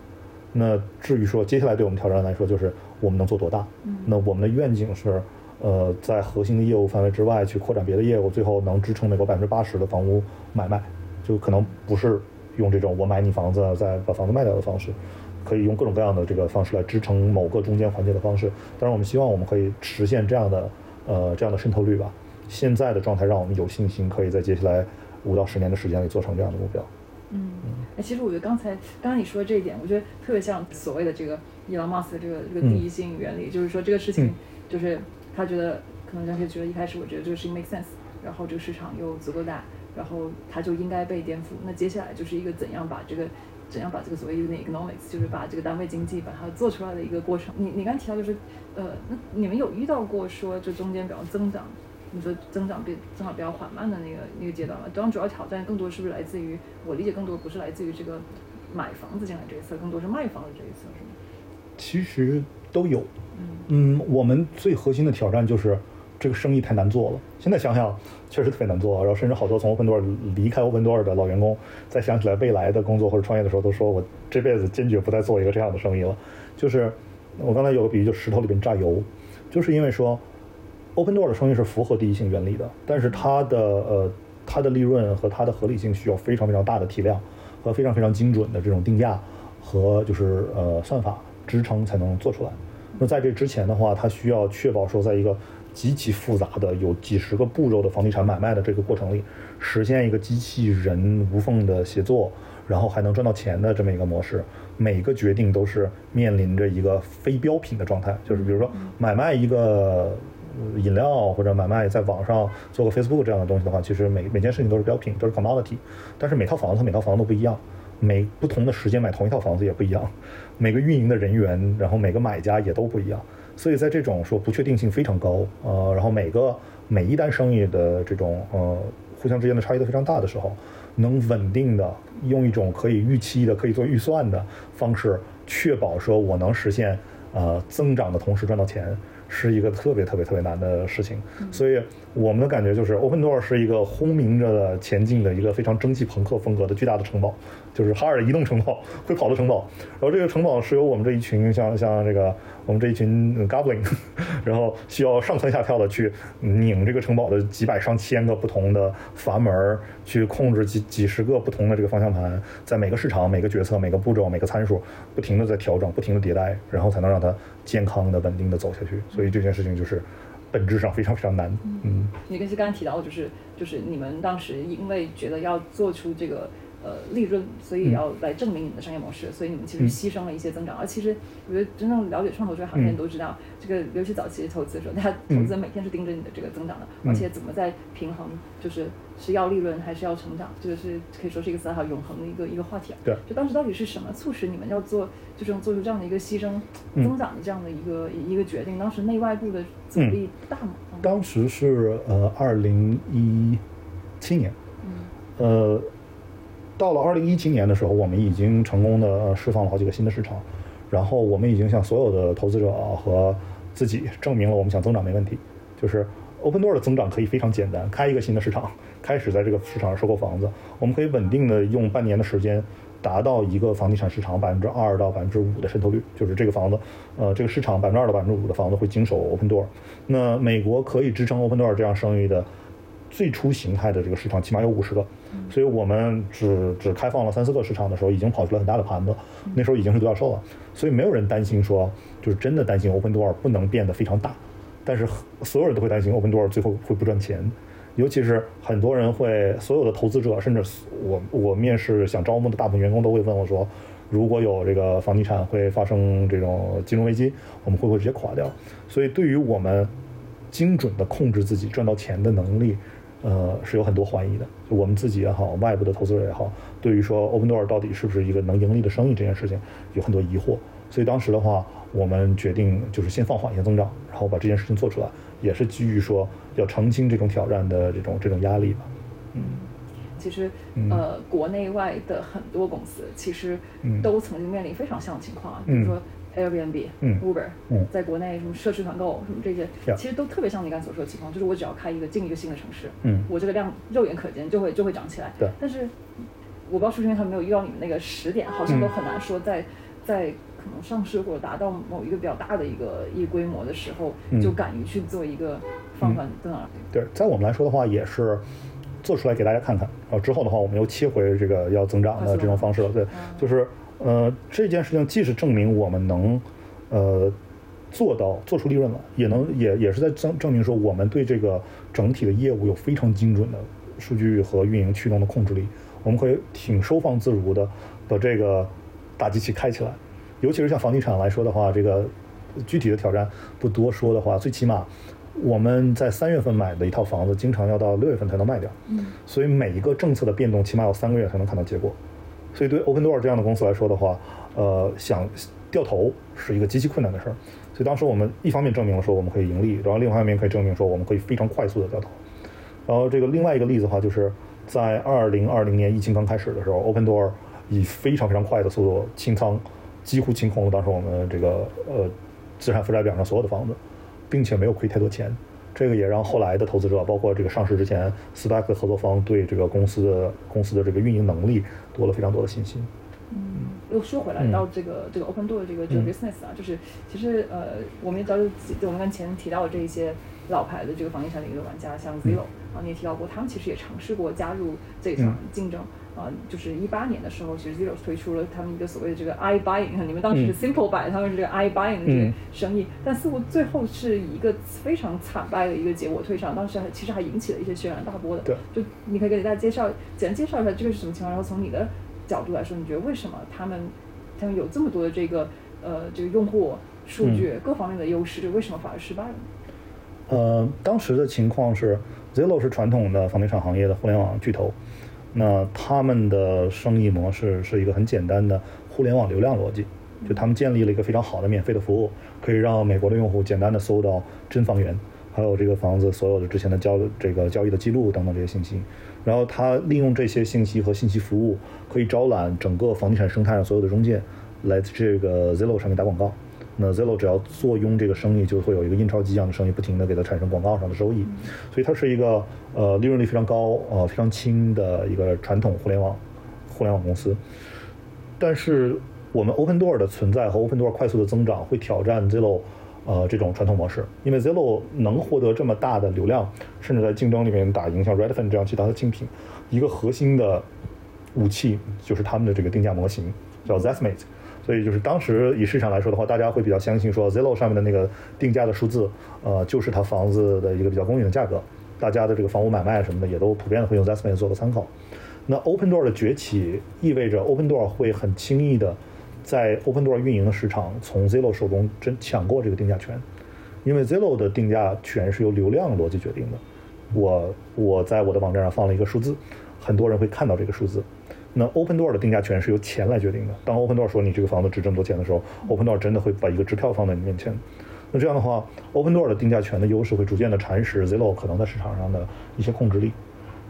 那至于说接下来对我们挑战来说，就是我们能做多大？那我们的愿景是，呃，在核心的业务范围之外去扩展别的业务，最后能支撑美国百分之八十的房屋买卖，就可能不是。用这种我买你房子再把房子卖掉的方式，可以用各种各样的这个方式来支撑某个中间环节的方式。当然，我们希望我们可以实现这样的呃这样的渗透率吧。现在的状态让我们有信心，可以在接下来五到十年的时间里做成这样的目标。嗯，哎，其实我觉得刚才刚刚你说的这一点，我觉得特别像所谓的这个伊朗马斯的这个这个第一性原理，就是说这个事情就是他觉得可能张学觉得一开始我觉得这个事情 make sense，然后这个市场又足够大。然后它就应该被颠覆。那接下来就是一个怎样把这个，怎样把这个所谓 unit economics，就是把这个单位经济把它做出来的一个过程。你你刚提到就是，呃，那你们有遇到过说这中间比较增长，你说增长比增长比较缓慢的那个那个阶段吗？当然主要挑战更多是不是来自于我理解更多不是来自于这个买房子进来这一侧，更多是卖房子这一侧，是吗？其实都有。嗯，我们最核心的挑战就是。这个生意太难做了，现在想想确实特别难做。然后甚至好多从 Opendoor 离开 Opendoor 的老员工，在想起来未来的工作或者创业的时候，都说我这辈子坚决不再做一个这样的生意了。就是我刚才有个比喻，就石头里边榨油，就是因为说 Opendoor 的生意是符合第一性原理的，但是它的呃它的利润和它的合理性需要非常非常大的体量和非常非常精准的这种定价和就是呃算法支撑才能做出来。那在这之前的话，它需要确保说在一个极其复杂的有几十个步骤的房地产买卖的这个过程里，实现一个机器人无缝的协作，然后还能赚到钱的这么一个模式。每个决定都是面临着一个非标品的状态，就是比如说买卖一个饮料或者买卖在网上做个 Facebook 这样的东西的话，其实每每件事情都是标品，都是 commodity。但是每套房子每套房子都不一样，每不同的时间买同一套房子也不一样，每个运营的人员，然后每个买家也都不一样。所以在这种说不确定性非常高，呃，然后每个每一单生意的这种呃互相之间的差异都非常大的时候，能稳定的用一种可以预期的、可以做预算的方式，确保说我能实现呃增长的同时赚到钱。是一个特别特别特别难的事情，所以我们的感觉就是，Opendoor 是一个轰鸣着的前进的一个非常蒸汽朋克风格的巨大的城堡，就是哈尔移动城堡，会跑的城堡。然后这个城堡是由我们这一群像像这个我们这一群 goblin，然后需要上蹿下跳的去拧这个城堡的几百上千个不同的阀门，去控制几几十个不同的这个方向盘，在每个市场、每个决策、每个步骤、每个参数，不停的在调整，不停的迭代，然后才能让它健康的、稳定的走下去。所以这件事情就是本质上非常非常难。嗯，你跟是刚才提到，就是就是你们当时因为觉得要做出这个。呃，利润，所以要来证明你们的商业模式，所以你们其实牺牲了一些增长。而其实，我觉得真正了解创投这个行业人都知道，这个尤其早期投资的时候，他投资人每天是盯着你的这个增长的，而且怎么在平衡，就是是要利润还是要成长，这个是可以说是一个思考永恒的一个一个话题啊。对，就当时到底是什么促使你们要做，就是做出这样的一个牺牲增长的这样的一个一个决定？当时内外部的阻力大吗？当时是呃，二零一七年，呃。到了二零一七年的时候，我们已经成功的释放了好几个新的市场，然后我们已经向所有的投资者和自己证明了我们想增长没问题。就是 Open Door 的增长可以非常简单，开一个新的市场，开始在这个市场上收购房子，我们可以稳定的用半年的时间达到一个房地产市场百分之二到百分之五的渗透率，就是这个房子，呃，这个市场百分之二到百分之五的房子会经手 Open Door。那美国可以支撑 Open Door 这样生意的。最初形态的这个市场起码有五十个，所以我们只只开放了三四个市场的时候，已经跑出了很大的盘子。那时候已经是独角兽了，所以没有人担心说，就是真的担心 Open Door 不能变得非常大。但是所有人都会担心 Open Door 最后会不赚钱，尤其是很多人会，所有的投资者，甚至我我面试想招募的大部分员工都会问我说，如果有这个房地产会发生这种金融危机，我们会不会直接垮掉？所以对于我们精准的控制自己赚到钱的能力。呃，是有很多怀疑的，就我们自己也好，外部的投资者也好，对于说 Open Door 到底是不是一个能盈利的生意这件事情，有很多疑惑。所以当时的话，我们决定就是先放缓一下增长，然后把这件事情做出来，也是基于说要澄清这种挑战的这种这种压力吧。嗯，其实呃，国内外的很多公司其实都曾经面临非常像的情况啊，比如说。Airbnb、嗯 Uber，在国内什么社区团购什么这些，其实都特别像你刚才所说的情况，就是我只要开一个进一个新的城市，嗯我这个量肉眼可见就会就会涨起来。对。但是我不知道是不是因为他没有遇到你们那个时点，好像都很难说在在可能上市或者达到某一个比较大的一个一规模的时候，就敢于去做一个放缓增长。对，在我们来说的话，也是做出来给大家看看，然后之后的话，我们又切回这个要增长的这种方式了。对，就是。呃，这件事情既是证明我们能，呃，做到做出利润了，也能也也是在证证明说我们对这个整体的业务有非常精准的数据和运营驱动的控制力，我们可以挺收放自如的把这个大机器开起来。尤其是像房地产来说的话，这个具体的挑战不多说的话，最起码我们在三月份买的一套房子，经常要到六月份才能卖掉。嗯，所以每一个政策的变动，起码有三个月才能看到结果。所以对 Open Door 这样的公司来说的话，呃，想掉头是一个极其困难的事儿。所以当时我们一方面证明了说我们可以盈利，然后另外一方面可以证明说我们可以非常快速的掉头。然后这个另外一个例子的话，就是在二零二零年疫情刚开始的时候，Open Door 以非常非常快的速度清仓，几乎清空了当时我们这个呃资产负债表上所有的房子，并且没有亏太多钱。这个也让后来的投资者，包括这个上市之前 SPAC 的合作方，对这个公司的公司的这个运营能力多了非常多的信心。嗯，又说回来到这个这个 Open Door 这个这个 business 啊，就是其实呃，我们也知道，就我们刚前提到的这一些老牌的这个房地产领域的玩家，像 Zillow 啊，你也提到过，他们其实也尝试过加入这场竞争。啊，就是一八年的时候，其实 Zero 推出了他们一个所谓的这个 i buying，你们当时是 Simple Buy，他们是这个 i buying 的这个生意，但似乎最后是以一个非常惨败的一个结果退场。当时还其实还引起了一些轩然大波的。对。就你可以给大家介绍，简单介绍一下这个是什么情况，然后从你的角度来说，你觉得为什么他们他们有这么多的这个呃这个用户数据各方面的优势，就为什么反而失败了？呃，当时的情况是 Zero 是传统的房地产行业的互联网巨头。那他们的生意模式是一个很简单的互联网流量逻辑，就他们建立了一个非常好的免费的服务，可以让美国的用户简单的搜到真房源，还有这个房子所有的之前的交这个交易的记录等等这些信息，然后他利用这些信息和信息服务，可以招揽整个房地产生态上所有的中介来这个 Zillow 上面打广告。那 Zillow 只要坐拥这个生意，就会有一个印钞机一样的生意，不停的给它产生广告上的收益，所以它是一个呃利润率非常高、呃非常轻的一个传统互联网互联网公司。但是我们 Open Door 的存在和 Open Door 快速的增长会挑战 Zillow，呃，这种传统模式，因为 Zillow 能获得这么大的流量，甚至在竞争里面打赢像 Redfin 这样其他的竞品，一个核心的武器就是他们的这个定价模型，叫 Zestimate。所以就是当时以市场来说的话，大家会比较相信说 Zillow 上面的那个定价的数字，呃，就是它房子的一个比较公允的价格。大家的这个房屋买卖什么的也都普遍的会用 Zestimate 做个参考。那 Open Door 的崛起意味着 Open Door 会很轻易的在 Open Door 运营的市场从 Zillow 手中真抢过这个定价权，因为 Zillow 的定价权是由流量逻辑决定的。我我在我的网站上放了一个数字，很多人会看到这个数字。那 Open Door 的定价权是由钱来决定的。当 Open Door 说你这个房子值这么多钱的时候，Open Door 真的会把一个支票放在你面前。那这样的话，Open Door 的定价权的优势会逐渐的蚕食 Zillow 可能在市场上的一些控制力。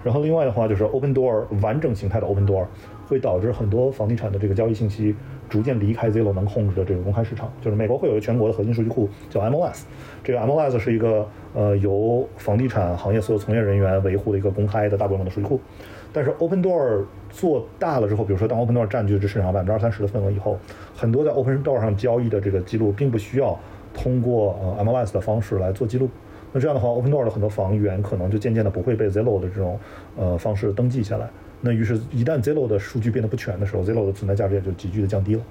然后另外的话，就是 Open Door 完整形态的 Open Door 会导致很多房地产的这个交易信息逐渐离开 Zillow 能控制的这个公开市场。就是美国会有一个全国的核心数据库叫 MLS，这个 MLS 是一个呃由房地产行业所有从业人员维护的一个公开的大规模的数据库。但是 Open Door 做大了之后，比如说当 Open Door 占据这市场百分之二三十的份额以后，很多在 Open Door 上交易的这个记录，并不需要通过呃 MLS 的方式来做记录。那这样的话，Open Door 的很多房源可能就渐渐的不会被 Zillow 的这种呃方式登记下来。那于是，一旦 Zillow 的数据变得不全的时候，Zillow 的存在价值也就急剧的降低了。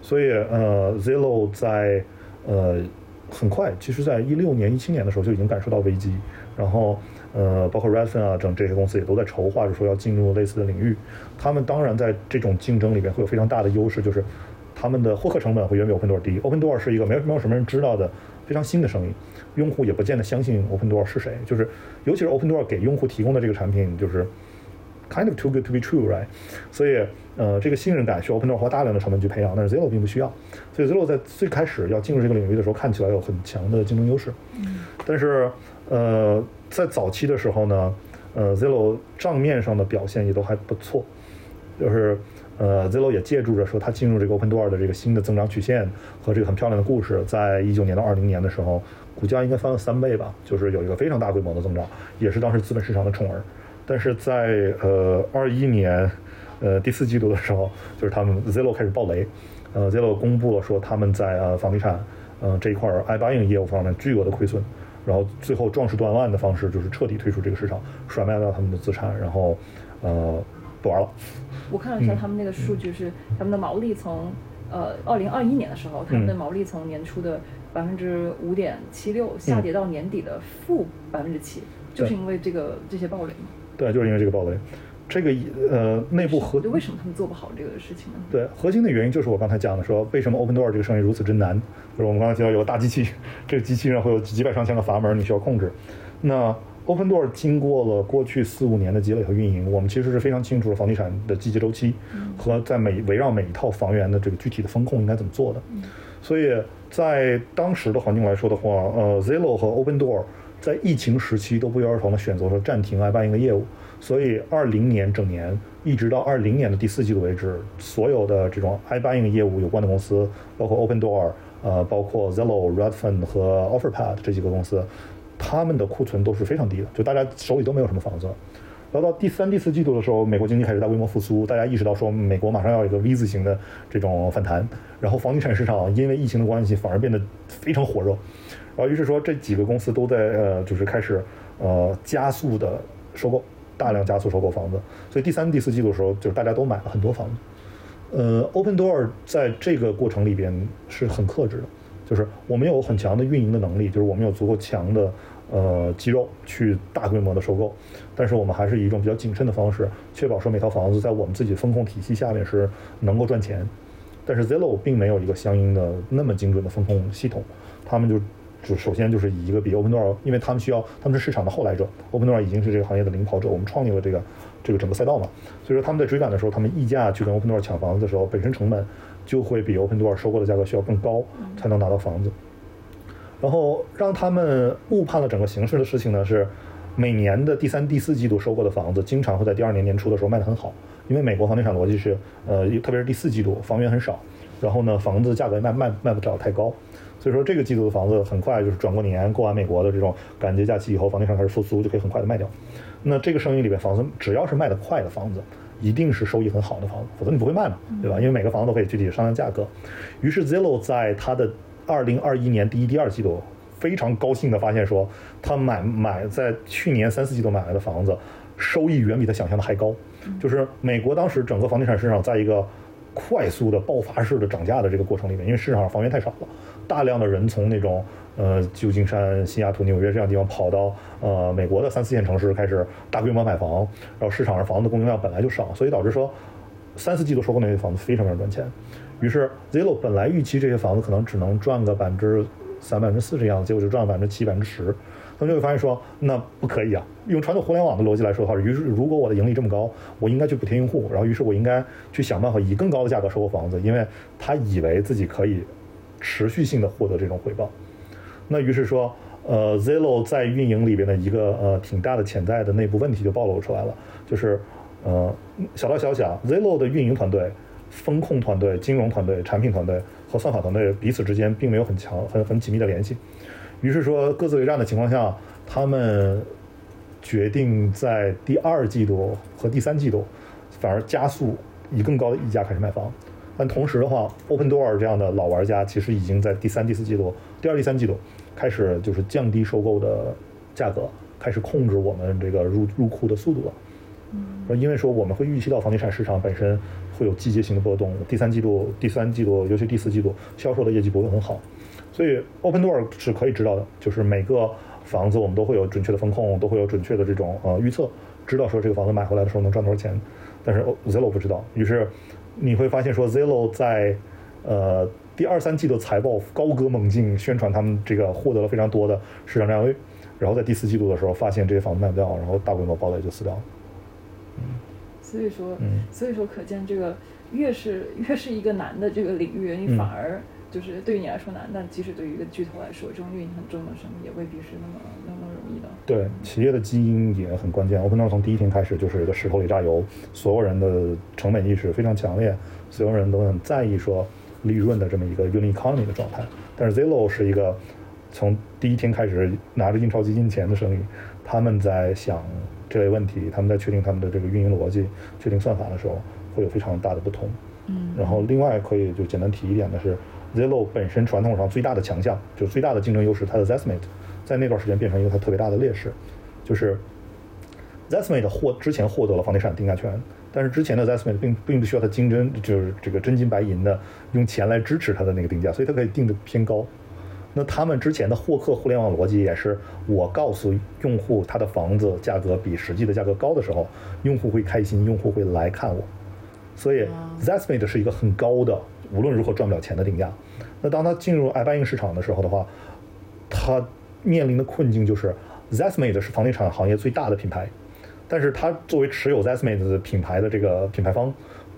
所以呃，Zillow 在呃很快，其实在一六年、一七年的时候就已经感受到危机，然后。呃，包括 Redfin 啊，等这些公司也都在筹划着说要进入类似的领域。他们当然在这种竞争里边会有非常大的优势，就是他们的获客成本会远比 Open Door 低。Open Door 是一个没有没有什么人知道的非常新的生意，用户也不见得相信 Open Door 是谁。就是尤其是 Open Door 给用户提供的这个产品，就是 kind of too good to be true，right？所以呃，这个信任感需要 Open Door 花大量的成本去培养，但是 Zillow 并不需要。所以 Zillow 在最开始要进入这个领域的时候，看起来有很强的竞争优势。嗯，但是呃。在早期的时候呢，呃，Zillow 账面上的表现也都还不错，就是呃，Zillow 也借助着说它进入这个 Open Door 的这个新的增长曲线和这个很漂亮的故事，在一九年到二零年的时候，股价应该翻了三倍吧，就是有一个非常大规模的增长，也是当时资本市场的宠儿。但是在呃二一年呃第四季度的时候，就是他们 Zillow 开始爆雷，呃，Zillow 公布了说他们在呃房地产呃这一块 iBuying 业务方面巨额的亏损。然后最后壮士断腕的方式就是彻底退出这个市场，甩卖掉他们的资产，然后，呃，不玩了。我看了一下他们那个数据，是他们的毛利从，呃，二零二一年的时候，他们的毛利从年初的百分之五点七六下跌到年底的负百分之七，就是因为这个这些暴雷吗？对，就是因为这个暴雷。这个呃，内部核为什么他们做不好这个事情呢？对，核心的原因就是我刚才讲的，说为什么 Open Door 这个生意如此之难？就是我们刚才提到有个大机器，这个机器上会有几百上千个阀门，你需要控制。那 Open Door 经过了过去四五年的积累和运营，我们其实是非常清楚了房地产的季节周期和在每围绕每一套房源的这个具体的风控应该怎么做的。所以在当时的环境来说的话，呃，Zillow 和 Open Door 在疫情时期都不约而同的选择说暂停 iBuying 的业务。所以，二零年整年一直到二零年的第四季度为止，所有的这种 iBuying 业务有关的公司，包括 Open Door，呃，包括 Zillow、Redfin 和 OfferPad 这几个公司，他们的库存都是非常低的，就大家手里都没有什么房子。然后到第三、第四季度的时候，美国经济开始大规模复苏，大家意识到说美国马上要有一个 V 字形的这种反弹，然后房地产市场因为疫情的关系反而变得非常火热，然后于是说这几个公司都在呃，就是开始呃加速的收购。大量加速收购房子，所以第三、第四季度的时候，就是大家都买了很多房子。呃，Open Door 在这个过程里边是很克制的，就是我们有很强的运营的能力，就是我们有足够强的呃肌肉去大规模的收购，但是我们还是以一种比较谨慎的方式，确保说每套房子在我们自己风控体系下面是能够赚钱。但是 Zillow 并没有一个相应的那么精准的风控系统，他们就。就首先就是以一个比 Open Door，因为他们需要，他们是市场的后来者，Open Door 已经是这个行业的领跑者，我们创立了这个这个整个赛道嘛，所以说他们在追赶的时候，他们溢价去跟 Open Door 抢房子的时候，本身成本就会比 Open Door 收购的价格需要更高，才能拿到房子。然后让他们误判了整个形势的事情呢，是每年的第三、第四季度收购的房子，经常会在第二年年初的时候卖得很好，因为美国房地产逻辑是，呃，特别是第四季度房源很少，然后呢，房子价格卖卖卖不了太高。所以说，这个季度的房子很快就是转过年，过完美国的这种感恩节假期以后，房地产开始复苏，就可以很快的卖掉。那这个生意里边，房子只要是卖得快的房子，一定是收益很好的房子，否则你不会卖嘛，对吧？因为每个房子都可以具体商量价格。于是 Zillow 在它的二零二一年第一、第二季度非常高兴的发现说，他买买在去年三四季度买来的房子，收益远比他想象的还高。就是美国当时整个房地产市场在一个快速的爆发式的涨价的这个过程里面，因为市场上房源太少了，大量的人从那种呃旧金山、西雅图、纽约这样地方跑到呃美国的三四线城市开始大规模买房，然后市场上房子供应量本来就少，所以导致说三四季度收购那些房子非常非常赚钱。于是 Zillow 本来预期这些房子可能只能赚个百分之三、百分之四这样，结果就赚了百分之七、百分之十。他们就会发现说，那不可以啊！用传统互联网的逻辑来说的话，于是如果我的盈利这么高，我应该去补贴用户，然后于是我应该去想办法以更高的价格收购房子，因为他以为自己可以持续性的获得这种回报。那于是说，呃，Zillow 在运营里边的一个呃挺大的潜在的内部问题就暴露出来了，就是呃小道消息啊，Zillow 的运营团队、风控团队、金融团队、产品团队和算法团队彼此之间并没有很强、很很紧密的联系。于是说各自为战的情况下，他们决定在第二季度和第三季度反而加速以更高的溢价开始卖房。但同时的话，Open Door 这样的老玩家其实已经在第三、第四季度、第二、第三季度开始就是降低收购的价格，开始控制我们这个入入库的速度了。嗯，因为说我们会预期到房地产市场本身会有季节性的波动，第三季度、第三季度，尤其第四季度销售的业绩不会很好。所以，Open Door 是可以知道的，就是每个房子我们都会有准确的风控，都会有准确的这种呃预测，知道说这个房子买回来的时候能赚多少钱。但是 Zillow 不知道，于是你会发现说 Zillow 在呃第二三季度财报高歌猛进，宣传他们这个获得了非常多的市场占有率，然后在第四季度的时候发现这些房子卖不掉，然后大规模爆雷就死掉了。嗯，所以说，嗯，所以说可见这个越是越是一个难的这个领域，你反而。就是对于你来说难，但即使对于一个巨头来说，这种运营很重的生意也未必是那么那么容易的。对，企业的基因也很关键。OpenDoor 从第一天开始就是一个石头里榨油，所有人的成本意识非常强烈，所有人都很在意说利润的这么一个 unit economy 的状态。但是 Zillow 是一个从第一天开始拿着印钞机金钱的生意，他们在想这类问题，他们在确定他们的这个运营逻辑、确定算法的时候，会有非常大的不同。嗯。然后另外可以就简单提一点的是。Zillow 本身传统上最大的强项，就是最大的竞争优势，它的 Zestimate，在那段时间变成一个它特别大的劣势，就是 Zestimate 获之前获得了房地产定价权，但是之前的 Zestimate 并并不需要它竞争，就是这个真金白银的用钱来支持它的那个定价，所以它可以定的偏高。那他们之前的获客互联网逻辑也是，我告诉用户他的房子价格比实际的价格高的时候，用户会开心，用户会来看我，所以 Zestimate 是一个很高的。无论如何赚不了钱的定价，那当他进入 iBuying 市场的时候的话，他面临的困境就是 Zestimate 是房地产行业最大的品牌，但是他作为持有 Zestimate 品牌的这个品牌方，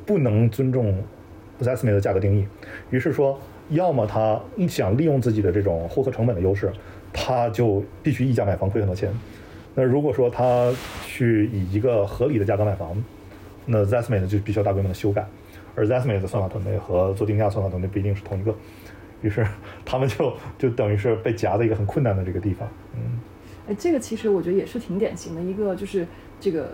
不能尊重 Zestimate 的价格定义，于是说，要么他想利用自己的这种获客成本的优势，他就必须溢价买房亏很多钱，那如果说他去以一个合理的价格买房，那 Zestimate 就必须要大规模的修改。而 Zestimate 的算法团队和做定价算法团队不一定是同一个，于是 他们就就等于是被夹在一个很困难的这个地方。嗯，哎，这个其实我觉得也是挺典型的一个，就是这个。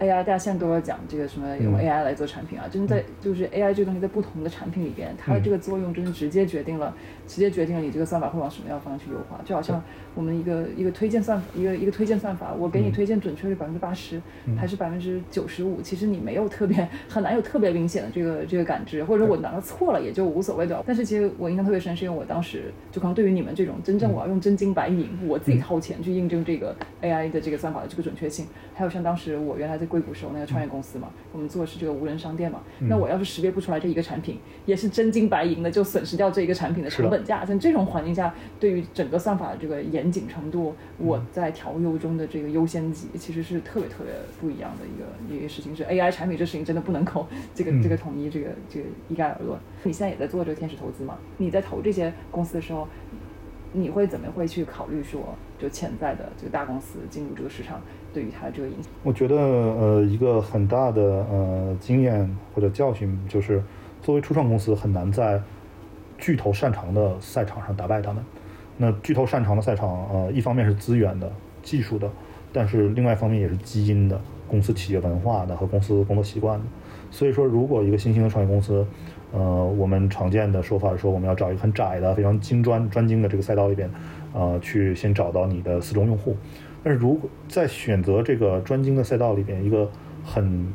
AI，大家现在都在讲这个什么用 AI 来做产品啊，真的在就是 AI 这个东西在不同的产品里边，它的这个作用真的直接决定了，直接决定了你这个算法会往什么样方向去优化。就好像我们一个一个推荐算一个一个推荐算法，我给你推荐准确率百分之八十还是百分之九十五，其实你没有特别 很难有特别明显的这个这个感知，或者说我哪怕错了也就无所谓的。但是其实我印象特别深，是因为我当时就可能对于你们这种真正我要用真金白银，我自己掏钱去印证这个 AI 的这个算法的这个准确性，还有像当时我原来在硅谷时候那个创业。公司嘛，我们做的是这个无人商店嘛。那我要是识别不出来这一个产品，也是真金白银的，就损失掉这一个产品的成本价。像这种环境下，对于整个算法的这个严谨程度，我在调优中的这个优先级，其实是特别特别不一样的一个一个事情。是 AI 产品这事情真的不能够这个这个统一这个这个一概而论。你现在也在做这个天使投资嘛？你在投这些公司的时候，你会怎么会去考虑说，就潜在的这个大公司进入这个市场？对于它的这个影响，我觉得呃一个很大的呃经验或者教训就是，作为初创公司很难在巨头擅长的赛场上打败他们。那巨头擅长的赛场呃一方面是资源的、技术的，但是另外一方面也是基因的，公司企业文化的和公司工作习惯的。所以说，如果一个新兴的创业公司，呃，我们常见的说法是说，我们要找一个很窄的、非常精专专精的这个赛道里边，呃，去先找到你的四中用户。但是如果在选择这个专精的赛道里边，一个很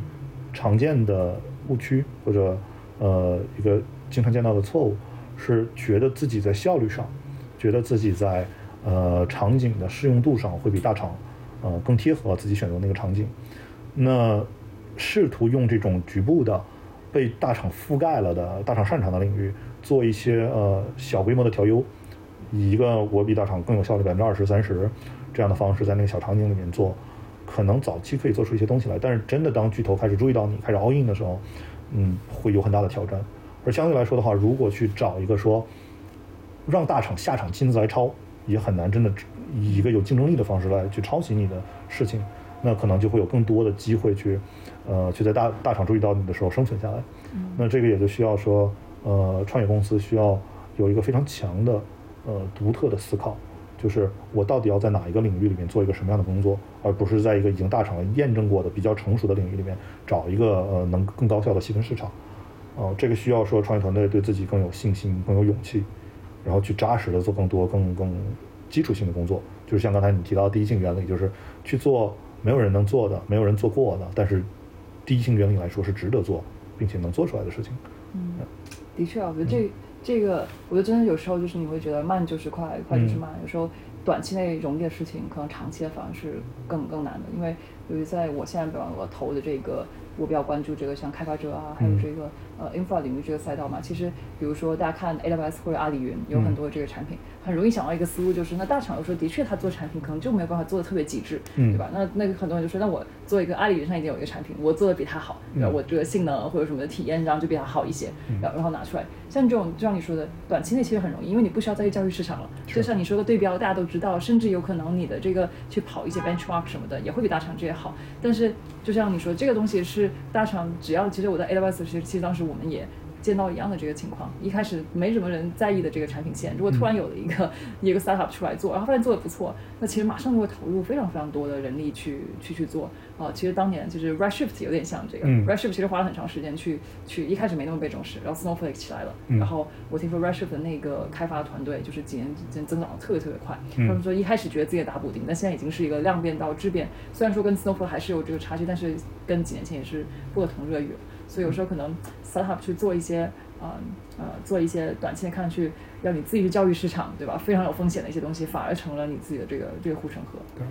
常见的误区或者呃一个经常见到的错误，是觉得自己在效率上，觉得自己在呃场景的适用度上会比大厂呃更贴合自己选择那个场景。那试图用这种局部的被大厂覆盖了的大厂擅长的领域，做一些呃小规模的调优，以一个我比大厂更有效率百分之二十三十这样的方式，在那个小场景里面做，可能早期可以做出一些东西来。但是真的当巨头开始注意到你，开始 all in 的时候，嗯，会有很大的挑战。而相对来说的话，如果去找一个说让大厂下场亲自来抄，也很难真的以一个有竞争力的方式来去抄袭你的事情，那可能就会有更多的机会去，呃，去在大大厂注意到你的时候生存下来。那这个也就需要说，呃，创业公司需要有一个非常强的呃独特的思考，就是我到底要在哪一个领域里面做一个什么样的工作，而不是在一个已经大厂验证过的比较成熟的领域里面找一个呃能更高效的细分市场。呃，这个需要说创业团队对自己更有信心、更有勇气，然后去扎实的做更多、更更基础性的工作。就是像刚才你提到的第一性原理，就是去做没有人能做的、没有人做过的，但是第一性原理来说是值得做，并且能做出来的事情。嗯，的确啊，我觉得这这个，我觉得真的有时候就是你会觉得慢就是快，快就是慢。有时候短期内容易的事情，可能长期的反而是更更难的。因为由于在我现在比方我投的这个，我比较关注这个像开发者啊，还有这个呃 infra 领域这个赛道嘛。其实比如说大家看 AWS 或者阿里云有很多这个产品，很容易想到一个思路，就是那大厂有时候的确他做产品可能就没有办法做的特别极致，对吧？那那个很多人就说，那我做一个阿里云上已经有一个产品，我做的比他好，对吧？我这个性能或者什么的体验然后就比他好一些，然后然后拿出来。像这种就像你说的，短期内其实很容易，因为你不需要再去教育市场了。就像你说的对标，大家都知道，甚至有可能你的这个去跑一些 benchmark 什么的，也会比大厂这些好。但是就像你说，这个东西是大厂只要，其实我在 AWS 其实其实当时我们也。见到一样的这个情况，一开始没什么人在意的这个产品线，如果突然有了一个 一个 startup 出来做，然后发现做的不错，那其实马上就会投入非常非常多的人力去去去做。啊，其实当年就是 Redshift 有点像这个，Redshift 其实花了很长时间去去，一开始没那么被重视，然后 Snowflake 起来了，然后我听说 Redshift 的那个开发团队就是几年间增长的特别特别快，他们说一开始觉得自己打补丁，但现在已经是一个量变到质变，虽然说跟 Snowflake 还是有这个差距，但是跟几年前也是不可同日而语了。所以有时候可能 set up 去做一些。啊呃，做一些短期看去，要你自己去教育市场，对吧？非常有风险的一些东西，反而成了你自己的这个这个护城河。对，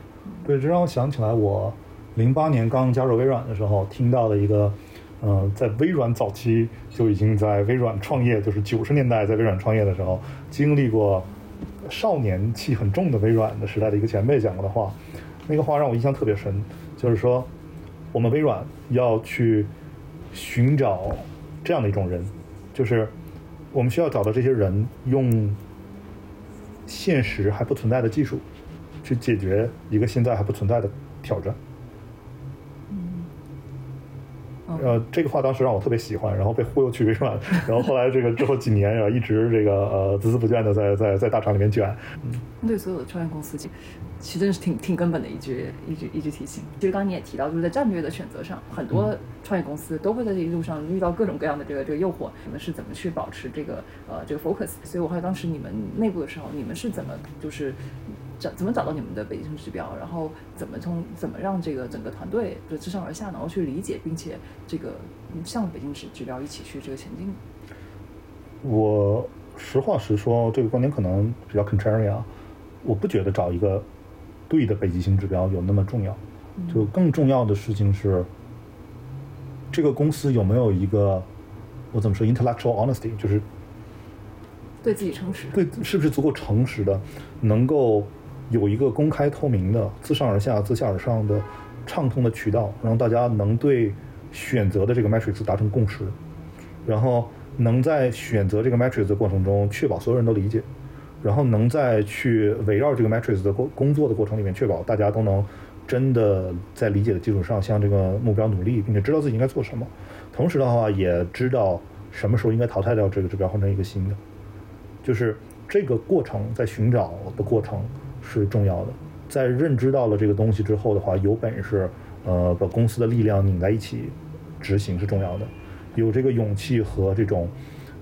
对，这让我想起来，我零八年刚加入微软的时候，听到的一个，呃，在微软早期就已经在微软创业，就是九十年代在微软创业的时候，经历过少年气很重的微软的时代的一个前辈讲过的话，那个话让我印象特别深，就是说，我们微软要去寻找这样的一种人。就是我们需要找到这些人，用现实还不存在的技术去解决一个现在还不存在的挑战。呃，这个话当时让我特别喜欢，然后被忽悠去微软，然后后来这个之后几年，然后一直这个呃孜孜不倦的在在在大厂里面卷。嗯，对所有的创业公司，其其实真是挺挺根本的一句一句一句提醒。其实刚刚你也提到，就是在战略的选择上，很多创业公司都会在这一路上遇到各种各样的这个这个诱惑。你们是怎么去保持这个呃这个 focus？所以我还有当时你们内部的时候，你们是怎么就是。找怎么找到你们的北极星指标，然后怎么从怎么让这个整个团队就自上而下能够去理解，并且这个向北京指指标一起去这个前进。我实话实说，这个观点可能比较 contrary 啊我不觉得找一个对的北极星指标有那么重要，就更重要的事情是这个公司有没有一个我怎么说 intellectual honesty，就是对自己诚实，对是不是足够诚实的，能够。有一个公开透明的、自上而下、自下而上的畅通的渠道，让大家能对选择的这个 matrix 达成共识，然后能在选择这个 matrix 的过程中确保所有人都理解，然后能在去围绕这个 matrix 的工工作的过程里面确保大家都能真的在理解的基础上向这个目标努力，并且知道自己应该做什么，同时的话也知道什么时候应该淘汰掉这个指标，换成一个新的，就是这个过程在寻找的过程。是重要的，在认知到了这个东西之后的话，有本事呃把公司的力量拧在一起执行是重要的，有这个勇气和这种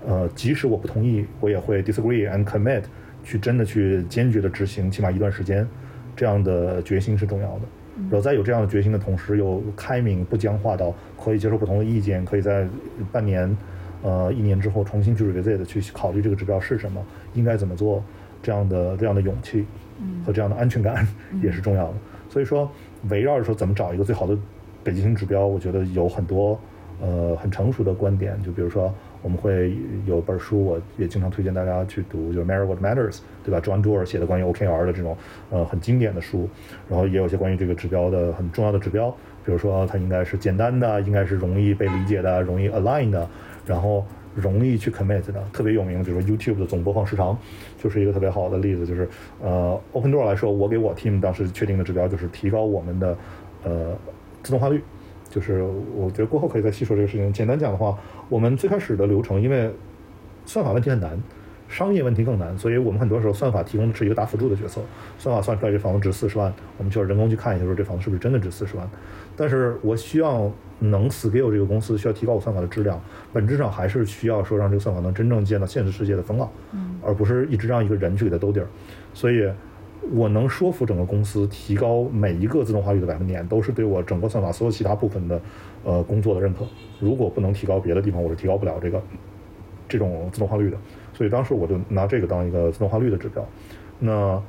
呃即使我不同意，我也会 disagree and commit 去真的去坚决的执行，起码一段时间，这样的决心是重要的。然后在有这样的决心的同时，又开明不僵化到可以接受不同的意见，可以在半年。呃，一年之后重新去 revisit 去考虑这个指标是什么，应该怎么做，这样的这样的勇气和这样的安全感也是重要的。所以说，围绕着说怎么找一个最好的北极星指标，我觉得有很多呃很成熟的观点。就比如说，我们会有本书，我也经常推荐大家去读，就是 Matter What Matters，对吧？John Doerr 写的关于 OKR 的这种呃很经典的书，然后也有些关于这个指标的很重要的指标，比如说它应该是简单的，应该是容易被理解的，容易 align 的。然后容易去 commit 的，特别有名，比如说 YouTube 的总播放时长，就是一个特别好的例子。就是呃，Open Door 来说，我给我 team 当时确定的指标就是提高我们的呃自动化率。就是我觉得过后可以再细说这个事情。简单讲的话，我们最开始的流程，因为算法问题很难，商业问题更难，所以我们很多时候算法提供的是一个大辅助的角色。算法算出来这房子值四十万，我们就要人工去看一下，说这房子是不是真的值四十万。但是我需要。能 scale 这个公司需要提高我算法的质量，本质上还是需要说让这个算法能真正见到现实世界的风浪，而不是一直让一个人去给它兜底儿。所以，我能说服整个公司提高每一个自动化率的百分点，都是对我整个算法所有其他部分的呃工作的认可。如果不能提高别的地方，我是提高不了这个这种自动化率的。所以当时我就拿这个当一个自动化率的指标。那。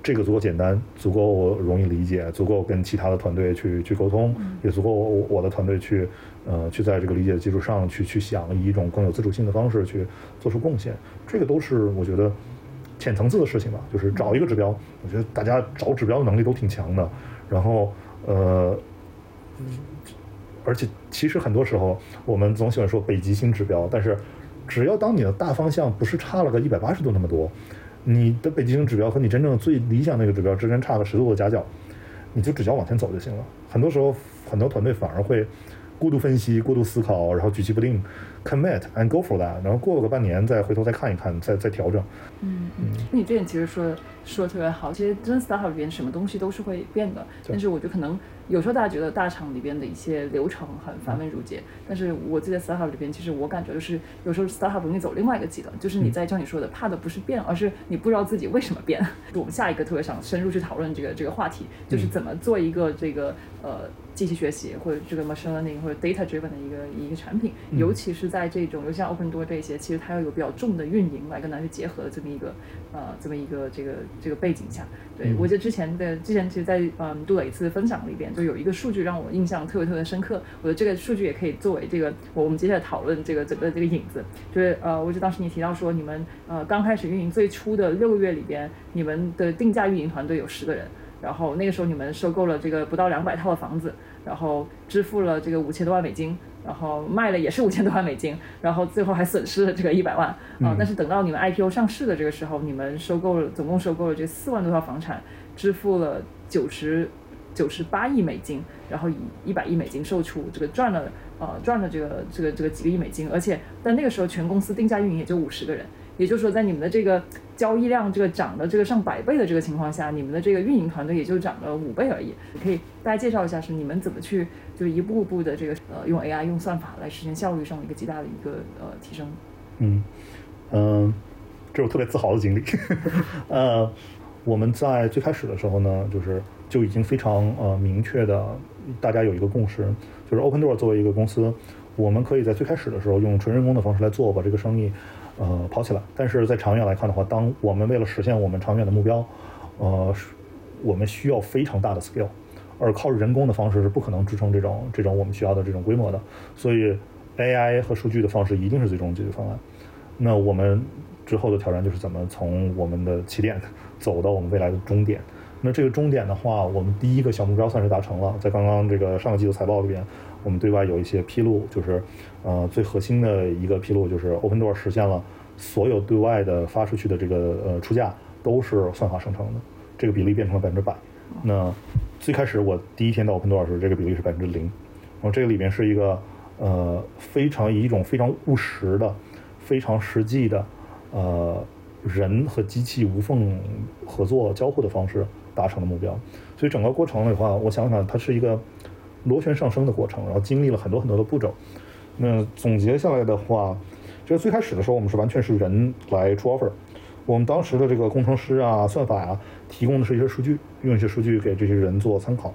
这个足够简单，足够容易理解，足够跟其他的团队去去沟通，也足够我的团队去呃去在这个理解的基础上去去想，以一种更有自主性的方式去做出贡献。这个都是我觉得浅层次的事情吧，就是找一个指标，我觉得大家找指标的能力都挺强的。然后呃，而且其实很多时候我们总喜欢说北极星指标，但是只要当你的大方向不是差了个一百八十度那么多。你的北极星指标和你真正最理想那个指标之间差个十度的夹角，你就只要往前走就行了。很多时候，很多团队反而会过度分析、过度思考，然后举棋不定，commit and go for that，然后过了个半年再回头再看一看，再再调整。嗯嗯，你这点其实说说的特别好。其实真 startup 里边什么东西都是会变的，但是我觉得可能。有时候大家觉得大厂里边的一些流程很繁文缛节，但是我记得 startup 里边，其实我感觉就是有时候 startup 容易走另外一个极端，就是你在像你说的，怕的不是变，而是你不知道自己为什么变。我们下一个特别想深入去讨论这个这个话题，就是怎么做一个这个呃机器学习或者这个 machine learning 或者 data driven 的一个一个产品，尤其是在这种，尤其像 open door 这些，其实它要有比较重的运营来跟它去结合的这么一个呃这么一个这个这个背景下。对我记得之前的之前其实，在嗯杜磊一次分享里边，就有一个数据让。我印象特别特别深刻，我觉得这个数据也可以作为这个我我们接下来讨论这个整个这个影子，就是呃，我记得当时你提到说，你们呃刚开始运营最初的六个月里边，你们的定价运营团队有十个人，然后那个时候你们收购了这个不到两百套的房子，然后支付了这个五千多万美金，然后卖了也是五千多万美金，然后最后还损失了这个一百万啊。但是等到你们 IPO 上市的这个时候，你们收购了总共收购了这四万多套房产，支付了九十。九十八亿美金，然后以一百亿美金售出，这个赚了呃赚了这个这个这个几个亿美金，而且但那个时候全公司定价运营也就五十个人，也就是说在你们的这个交易量这个涨的这个上百倍的这个情况下，你们的这个运营团队也就涨了五倍而已。可以大家介绍一下是你们怎么去就一步步的这个呃用 AI 用算法来实现效率上的一个极大的一个呃提升。嗯嗯，这是我特别自豪的经历。呃，我们在最开始的时候呢，就是。就已经非常呃明确的，大家有一个共识，就是 Open Door 作为一个公司，我们可以在最开始的时候用纯人工的方式来做，把这个生意呃跑起来。但是在长远来看的话，当我们为了实现我们长远的目标，呃，我们需要非常大的 scale，而靠人工的方式是不可能支撑这种这种我们需要的这种规模的。所以 AI 和数据的方式一定是最终解决方案。那我们之后的挑战就是怎么从我们的起点走到我们未来的终点。那这个终点的话，我们第一个小目标算是达成了。在刚刚这个上个季度财报里边，我们对外有一些披露，就是呃最核心的一个披露就是 Open Door 实现了所有对外的发出去的这个呃出价都是算法生成的，这个比例变成了百分之百。那最开始我第一天到 Open Door 时，这个比例是百分之零。然后这个里面是一个呃非常以一种非常务实的、非常实际的呃人和机器无缝合作交互的方式达成的目标。所以整个过程的话，我想想，它是一个螺旋上升的过程，然后经历了很多很多的步骤。那总结下来的话，就是最开始的时候，我们是完全是人来出 offer。我们当时的这个工程师啊、算法啊，提供的是一些数据，用一些数据给这些人做参考。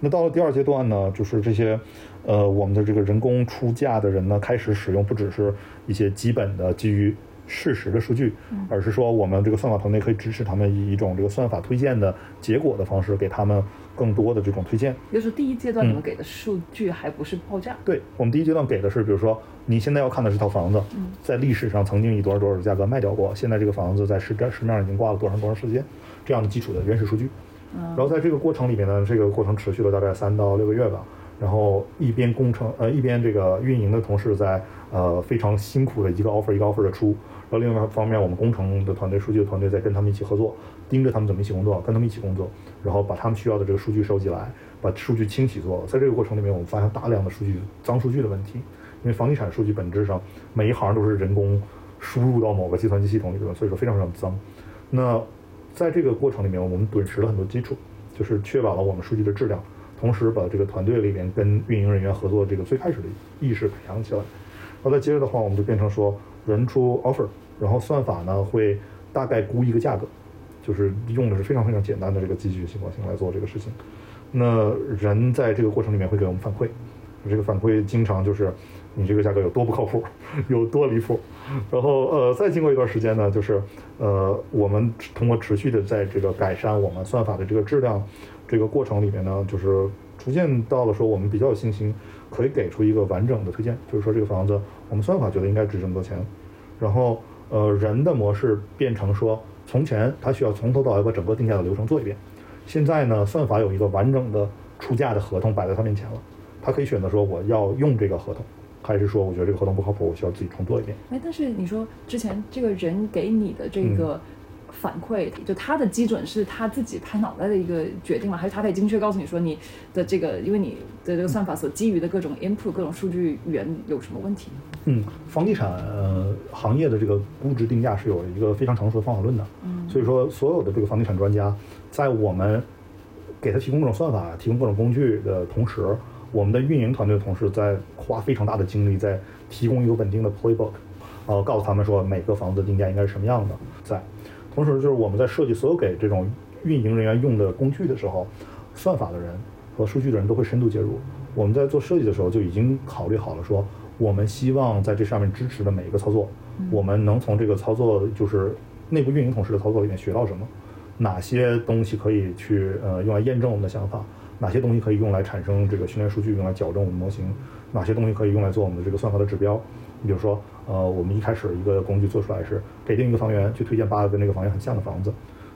那到了第二阶段呢，就是这些，呃，我们的这个人工出价的人呢，开始使用不只是一些基本的基于事实的数据，而是说我们这个算法团队可以支持他们以一种这个算法推荐的结果的方式，给他们更多的这种推荐。也就是第一阶段你们给的数据还不是报价，对我们第一阶段给的是，比如说你现在要看的是套房子，在历史上曾经以多少多少的价格卖掉过，现在这个房子在市市面上已经挂了多长多长时间，这样的基础的原始数据。然后在这个过程里面呢，这个过程持续了大概三到六个月吧。然后一边工程呃一边这个运营的同事在呃非常辛苦的一个 offer 一个 offer 的出，然后另外一方面我们工程的团队、数据的团队在跟他们一起合作，盯着他们怎么一起工作，跟他们一起工作，然后把他们需要的这个数据收集来，把数据清洗做了。在这个过程里面，我们发现大量的数据脏数据的问题，因为房地产数据本质上每一行都是人工输入到某个计算机系统里边，所以说非常非常脏。那在这个过程里面，我们趸实了很多基础，就是确保了我们数据的质量，同时把这个团队里面跟运营人员合作这个最开始的意识培养起来。然后再接着的话，我们就变成说人出 offer，然后算法呢会大概估一个价格，就是用的是非常非常简单的这个机器学模型来做这个事情。那人在这个过程里面会给我们反馈，这个反馈经常就是你这个价格有多不靠谱，有多离谱。然后呃，再经过一段时间呢，就是呃，我们通过持续的在这个改善我们算法的这个质量这个过程里面呢，就是逐渐到了说我们比较有信心，可以给出一个完整的推荐，就是说这个房子我们算法觉得应该值这么多钱。然后呃，人的模式变成说，从前他需要从头到尾把整个定价的流程做一遍，现在呢，算法有一个完整的出价的合同摆在他面前了，他可以选择说我要用这个合同。还是说，我觉得这个合同不靠谱，我需要自己重做一遍。哎，但是你说之前这个人给你的这个反馈，就他的基准是他自己拍脑袋的一个决定吗？还是他可以精确告诉你说你的这个，因为你的这个算法所基于的各种 input、各种数据源有什么问题？嗯，房地产呃行业的这个估值定价是有一个非常成熟的方法论的。嗯，所以说所有的这个房地产专家，在我们给他提供各种算法、提供各种工具的同时。我们的运营团队的同事在花非常大的精力在提供一个稳定的 playbook，呃，告诉他们说每个房子的定价应该是什么样的。在同时，就是我们在设计所有给这种运营人员用的工具的时候，算法的人和数据的人都会深度介入。我们在做设计的时候就已经考虑好了，说我们希望在这上面支持的每一个操作，我们能从这个操作就是内部运营同事的操作里面学到什么，哪些东西可以去呃用来验证我们的想法。哪些东西可以用来产生这个训练数据，用来矫正我们模型？哪些东西可以用来做我们的这个算法的指标？你比如说，呃，我们一开始一个工具做出来是给定一个房源，去推荐八个跟这个房源很像的房子。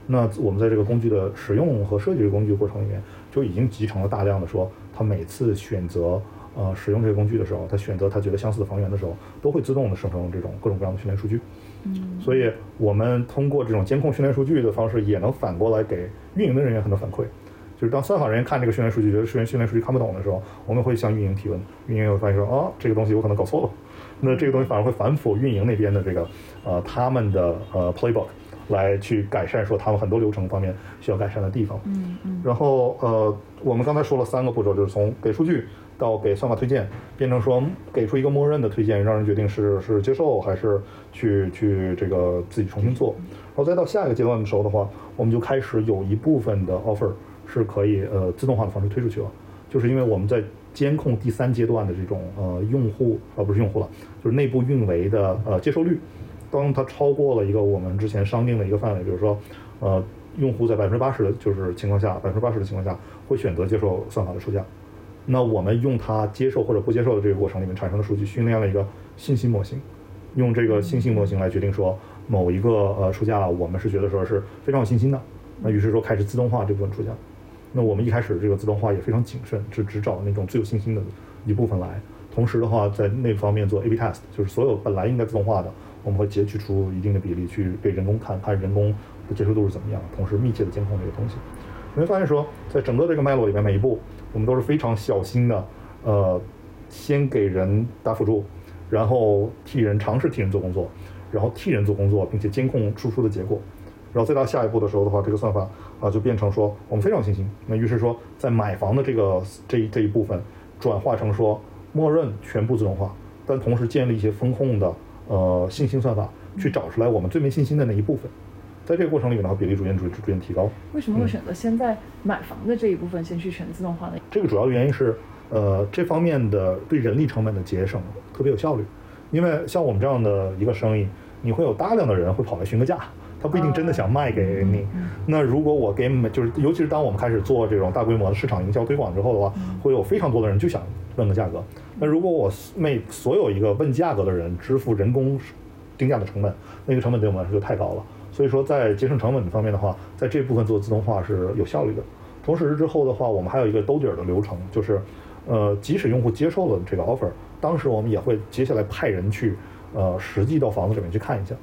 那我们在这个工具的使用和设计这个工具过程里面，就已经集成了大量的说，他每次选择呃使用这个工具的时候，他选择他觉得相似的房源的时候，都会自动的生成这种各种各样的训练数据。所以我们通过这种监控训练数据的方式，也能反过来给运营的人员很多反馈。就是当算法人员看这个训练数据，觉得训练训练数据看不懂的时候，我们会向运营提问，运营会发现说，哦，这个东西我可能搞错了，那这个东西反而会反腐运营那边的这个，呃，他们的呃 playbook 来去改善，说他们很多流程方面需要改善的地方。嗯嗯。然后呃，我们刚才说了三个步骤，就是从给数据到给算法推荐，变成说给出一个默认的推荐，让人决定是是接受还是去去这个自己重新做。然后再到下一个阶段的时候的话，我们就开始有一部分的 offer。是可以呃自动化的方式推出去了，就是因为我们在监控第三阶段的这种呃用户啊不是用户了，就是内部运维的呃接受率，当它超过了一个我们之前商定的一个范围，比如说呃用户在百分之八十的就是情况下，百分之八十的情况下会选择接受算法的出价，那我们用它接受或者不接受的这个过程里面产生的数据训练了一个信息模型，用这个信息模型来决定说某一个呃出价我们是觉得说是非常有信心的，那于是说开始自动化这部分出价。那我们一开始这个自动化也非常谨慎，只只找那种最有信心的一部分来。同时的话，在那方面做 A/B test，就是所有本来应该自动化的，我们会截取出一定的比例去给人工看，看人工的接受度是怎么样。同时密切的监控这个东西，你会发现说，在整个这个脉络里面，每一步我们都是非常小心的，呃，先给人打辅助，然后替人尝试替人做工作，然后替人做工作，并且监控输出的结果。然后再到下一步的时候的话，这个算法啊就变成说我们非常有信心。那于是说，在买房的这个这一这一部分转化成说默认全部自动化，但同时建立一些风控的呃信心算法，去找出来我们最没信心的那一部分。在这个过程里面的话，比例逐渐逐逐渐提高。为什么会选择先在买房的这一部分先去选自动化呢？这个主要原因是，呃，这方面的对人力成本的节省特别有效率。因为像我们这样的一个生意，你会有大量的人会跑来询个价，他不一定真的想卖给你。那如果我给就是，尤其是当我们开始做这种大规模的市场营销推广之后的话，会有非常多的人就想问个价格。那如果我为所有一个问价格的人支付人工定价的成本，那个成本对我们来说就太高了。所以说，在节省成本方面的话，在这部分做自动化是有效率的。同时之后的话，我们还有一个兜底儿的流程，就是，呃，即使用户接受了这个 offer，当时我们也会接下来派人去，呃，实际到房子里面去看一下，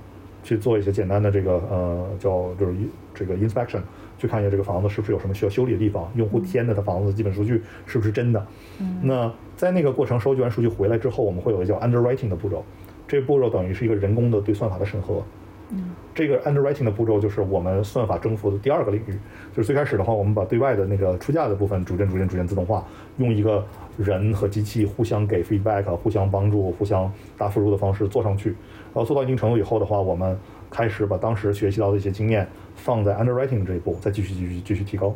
去做一些简单的这个呃叫就是这个 inspection，去看一下这个房子是不是有什么需要修理的地方，用户填的他房子基本数据是不是真的。嗯那在那个过程收集完数据回来之后，我们会有一个叫 underwriting 的步骤，这个步骤等于是一个人工的对算法的审核。这个 underwriting 的步骤就是我们算法征服的第二个领域。就是最开始的话，我们把对外的那个出价的部分逐渐、逐渐、逐渐自动化，用一个人和机器互相给 feedback、互相帮助、互相答复入的方式做上去。然后做到一定程度以后的话，我们开始把当时学习到的一些经验放在 underwriting 这一步，再继续、继续、继续提高。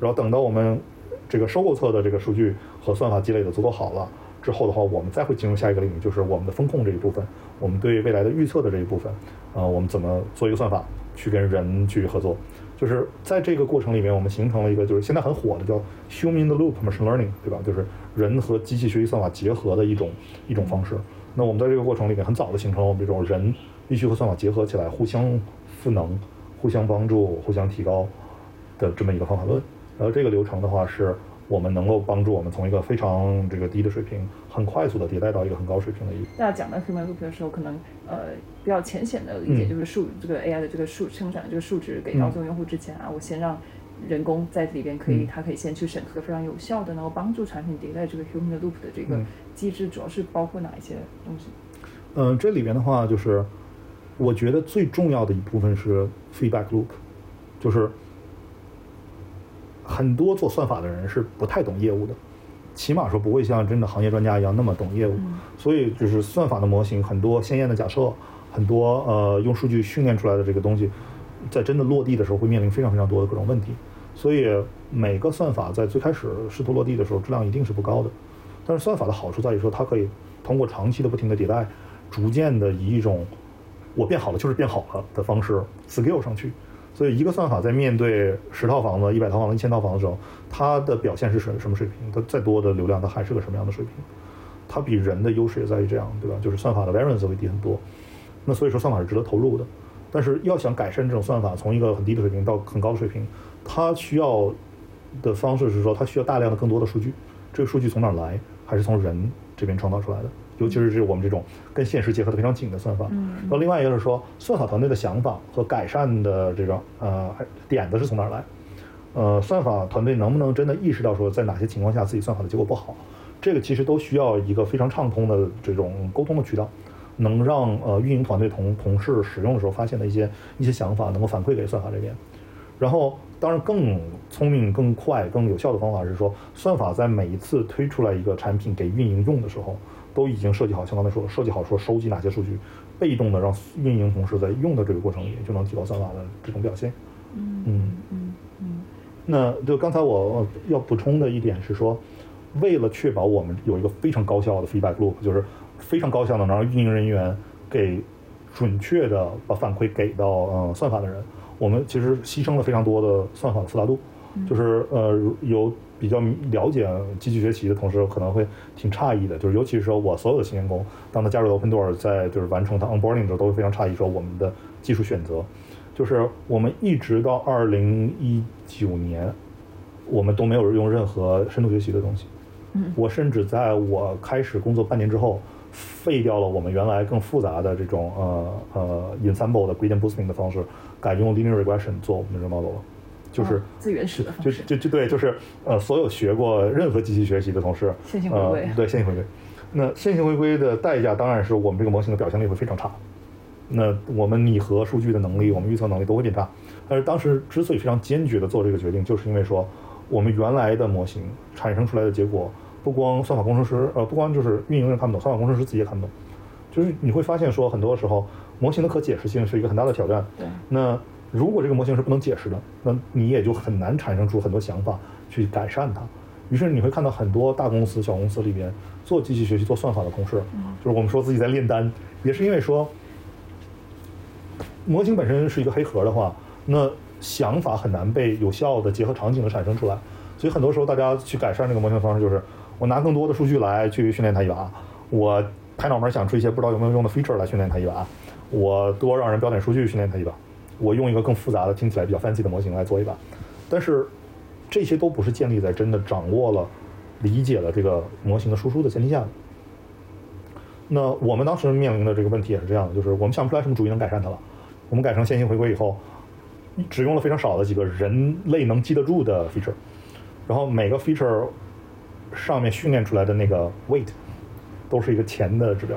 然后等到我们这个收购侧的这个数据和算法积累的足够好了。之后的话，我们再会进入下一个领域，就是我们的风控这一部分，我们对未来的预测的这一部分，啊，我们怎么做一个算法去跟人去合作？就是在这个过程里面，我们形成了一个就是现在很火的叫 human the loop machine learning，对吧？就是人和机器学习算法结合的一种一种方式。那我们在这个过程里面，很早的形成了我们这种人必须和算法结合起来，互相赋能、互相帮助、互相提高的这么一个方法论。然后这个流程的话是。我们能够帮助我们从一个非常这个低的水平，很快速的迭代到一个很高水平的一个。大家讲到 human loop 的时候，可能呃比较浅显的理解就是数这个 AI 的这个数生产的这个数值给到这个用户之前啊，我先让人工在里边可以，它可以先去审核非常有效的，能够帮助产品迭代这个 human loop 的这个机制，主要是包括哪一些东西？嗯，这里边的话就是，我觉得最重要的一部分是 feedback loop，就是。很多做算法的人是不太懂业务的，起码说不会像真的行业专家一样那么懂业务。所以就是算法的模型很多鲜艳的假设，很多呃用数据训练出来的这个东西，在真的落地的时候会面临非常非常多的各种问题。所以每个算法在最开始试图落地的时候质量一定是不高的。但是算法的好处在于说它可以通过长期的不停的迭代，逐渐的以一种我变好了就是变好了的方式 scale 上去。所以，一个算法在面对十套房子、一百套房子、一千套房子的时候，它的表现是什什么水平？它再多的流量，它还是个什么样的水平？它比人的优势也在于这样，对吧？就是算法的 variance 会低很多。那所以说，算法是值得投入的。但是，要想改善这种算法从一个很低的水平到很高的水平，它需要的方式是说，它需要大量的更多的数据。这个数据从哪来？还是从人这边创造出来的？尤其是这我们这种跟现实结合的非常紧的算法，然后另外一个是说，算法团队的想法和改善的这种呃点子是从哪儿来？呃，算法团队能不能真的意识到说，在哪些情况下自己算法的结果不好？这个其实都需要一个非常畅通的这种沟通的渠道，能让呃运营团队同同事使用的时候发现的一些一些想法能够反馈给算法这边。然后，当然更聪明、更快、更有效的方法是说，算法在每一次推出来一个产品给运营用的时候。都已经设计好，像刚才说，设计好说收集哪些数据，被动的让运营同事在用的这个过程里就能提高算法的这种表现。嗯嗯嗯嗯。那就刚才我要补充的一点是说，为了确保我们有一个非常高效的 feedback loop，就是非常高效的能让运营人员给准确的把反馈给到呃算法的人，我们其实牺牲了非常多的算法的复杂度，就是呃有。比较了解机器学习的同时，可能会挺诧异的，就是尤其是说我所有的新员工，当他加入 Opendoor，在就是完成他 onboarding 的时候，都会非常诧异，说我们的技术选择，就是我们一直到二零一九年，我们都没有用任何深度学习的东西。嗯，我甚至在我开始工作半年之后，废掉了我们原来更复杂的这种呃呃 ensemble 的 gradient boosting 的方式，改用 linear regression 做我们的 model 了。就是最原始的方式，就就就对，就是呃，所有学过任何机器学习的同事，线性回归，对线性回归。那线性回归的代价当然是我们这个模型的表现力会非常差。那我们拟合数据的能力，我们预测能力都会变差。但是当时之所以非常坚决的做这个决定，就是因为说我们原来的模型产生出来的结果，不光算法工程师，呃，不光就是运营人看不懂，算法工程师自己也看不懂。就是你会发现说，很多时候模型的可解释性是一个很大的挑战。对。那如果这个模型是不能解释的，那你也就很难产生出很多想法去改善它。于是你会看到很多大公司、小公司里边做机器学习、做算法的同事，就是我们说自己在炼丹，也是因为说模型本身是一个黑盒的话，那想法很难被有效的结合场景的产生出来。所以很多时候大家去改善这个模型的方式就是，我拿更多的数据来去训练它一把，我拍脑门想出一些不知道有没有用的 feature 来训练它一把，我多让人标点数据训练它一把，我用一个更复杂的、听起来比较 fancy 的模型来做一把，但是。这些都不是建立在真的掌握了、理解了这个模型的输出的前提下的。那我们当时面临的这个问题也是这样的，就是我们想不出来什么主意能改善它了。我们改成线性回归以后，只用了非常少的几个人类能记得住的 feature，然后每个 feature 上面训练出来的那个 weight 都是一个钱的指标。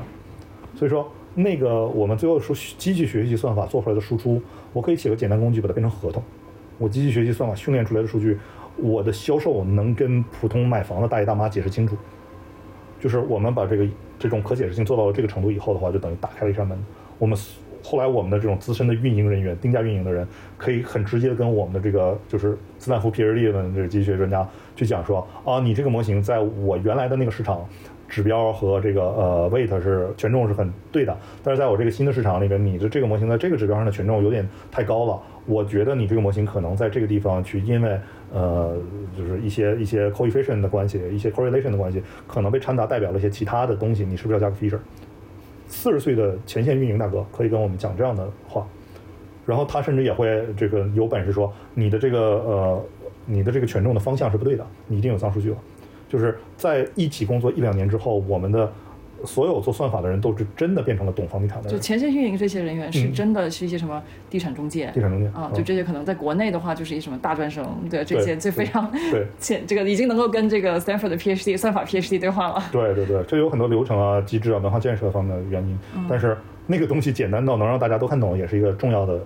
所以说，那个我们最后说机器学习算法做出来的输出，我可以写个简单工具把它变成合同。我机器学习算法训练出来的数据。我的销售能跟普通买房的大爷大妈解释清楚，就是我们把这个这种可解释性做到了这个程度以后的话，就等于打开了一扇门。我们后来我们的这种资深的运营人员、定价运营的人，可以很直接跟我们的这个就是斯坦福 PhD 的这个机器学专家去讲说啊，你这个模型在我原来的那个市场指标和这个呃 weight 是权重是很对的，但是在我这个新的市场里边，你的这个模型在这个指标上的权重有点太高了。我觉得你这个模型可能在这个地方去，因为呃，就是一些一些 coefficient 的关系，一些 correlation 的关系，可能被掺杂代表了一些其他的东西。你是不是要加个 feature？四十岁的前线运营大哥可以跟我们讲这样的话，然后他甚至也会这个有本事说你的这个呃，你的这个权重的方向是不对的，你一定有脏数据了。就是在一起工作一两年之后，我们的。所有做算法的人都是真的变成了懂房地产的。就前线运营这些人员是真的是一些什么地产中介？地产中介啊，就这些可能在国内的话，就是一什么大专生，对这些就非常对前这个已经能够跟这个 Stanford 的 PhD 算法 PhD 对话了。对对对，这有很多流程啊、机制啊、文化建设方面的原因，但是。那个东西简单到能让大家都看懂，也是一个重要的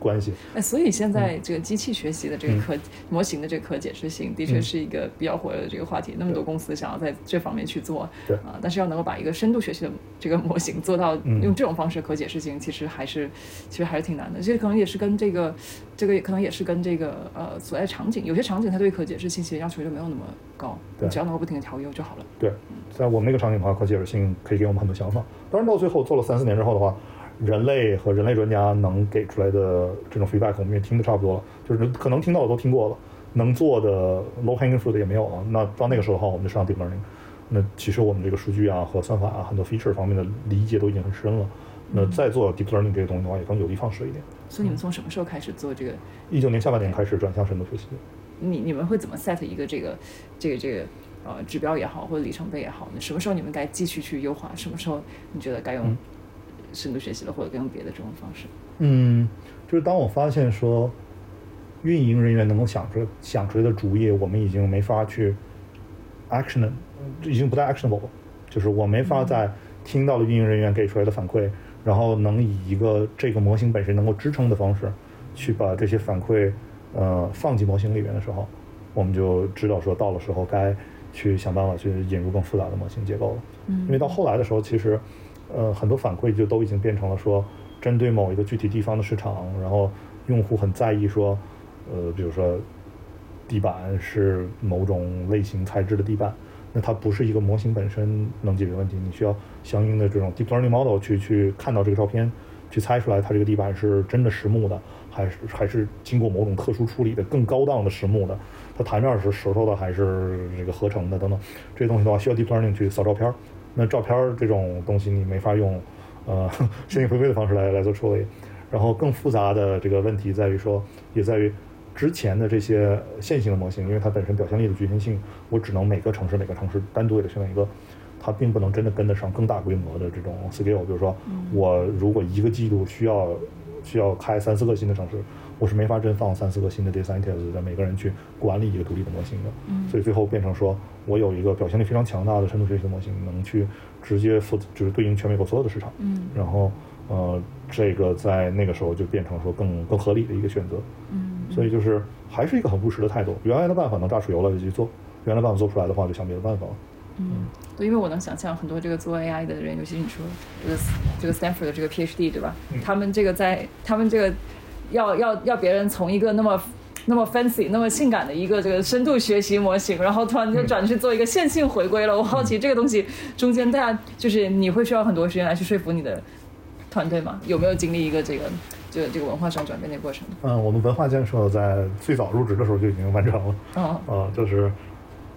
关系。哎，所以现在这个机器学习的这个可模型的这个可解释性，的确是一个比较火热的这个话题。那么多公司想要在这方面去做，对啊，但是要能够把一个深度学习的这个模型做到用这种方式可解释性，其实还是其实还是挺难的。这可能也是跟这个这个可能也是跟这个呃所在场景，有些场景它对可解释性其实要求就没有那么高，你，只要能够不停的调优就好了。对，在我们那个场景的话，可解释性可以给我们很多想法。当然到最后做了三四年之后的话。人类和人类专家能给出来的这种 feedback，我们也听的差不多了，就是可能听到的都听过了，能做的 low hanging fruit 也没有了。那到那个时候的话，我们就上 deep learning。那其实我们这个数据啊和算法啊很多 feature 方面的理解都已经很深了。那再做 deep learning 这些东西的话，也更有的放矢一点。所以你们从什么时候开始做这个？一九年下半年开始转向深度学习。你你们会怎么 set 一个这个这个这个呃指标也好，或者里程碑也好？那什么时候你们该继续去优化？什么时候你觉得该用？深度学习了，或者该用别的这种方式。嗯，就是当我发现说，运营人员能够想出想出来的主意，我们已经没法去 action，已经不再 actionable 了。就是我没法在听到了运营人员给出来的反馈，然后能以一个这个模型本身能够支撑的方式，去把这些反馈呃放进模型里面的时候，我们就知道说到了时候该去想办法去引入更复杂的模型结构了。嗯，因为到后来的时候，其实。呃，很多反馈就都已经变成了说，针对某一个具体地方的市场，然后用户很在意说，呃，比如说地板是某种类型材质的地板，那它不是一个模型本身能解决问题，你需要相应的这种 deep learning model 去去看到这个照片，去猜出来它这个地板是真的实木的，还是还是经过某种特殊处理的更高档的实木的，它台面是石头的还是这个合成的等等，这些东西的话需要 deep learning 去扫照片。那照片这种东西你没法用，呃，线性回归的方式来来做处理。然后更复杂的这个问题在于说，也在于之前的这些线性的模型，因为它本身表现力的局限性，我只能每个城市每个城市单独给它训练一个，它并不能真的跟得上更大规模的这种 scale。比如说，我如果一个季度需要需要开三四个新的城市。我是没法真放三四个新的 data scientists 在每个人去管理一个独立的模型的，所以最后变成说我有一个表现力非常强大的深度学习的模型，能去直接负就是对应全美国所有的市场，然后呃，这个在那个时候就变成说更更合理的一个选择。嗯，所以就是还是一个很务实的态度。原来的办法能榨出油来就去做，原来办法做不出来的话就想别的办法了。嗯，对，因为我能想象很多这个做 AI 的人，尤其是你说这个这个 Stanford 的这个 PhD 对吧？他们这个在他们这个要要要别人从一个那么那么 fancy、那么性感的一个这个深度学习模型，然后突然就转去做一个线性回归了。我好奇这个东西中间大家就是你会需要很多时间来去说服你的团队吗？有没有经历一个这个这个这个文化上转变的过程？嗯，我们文化建设在最早入职的时候就已经完成了。哦，呃，就是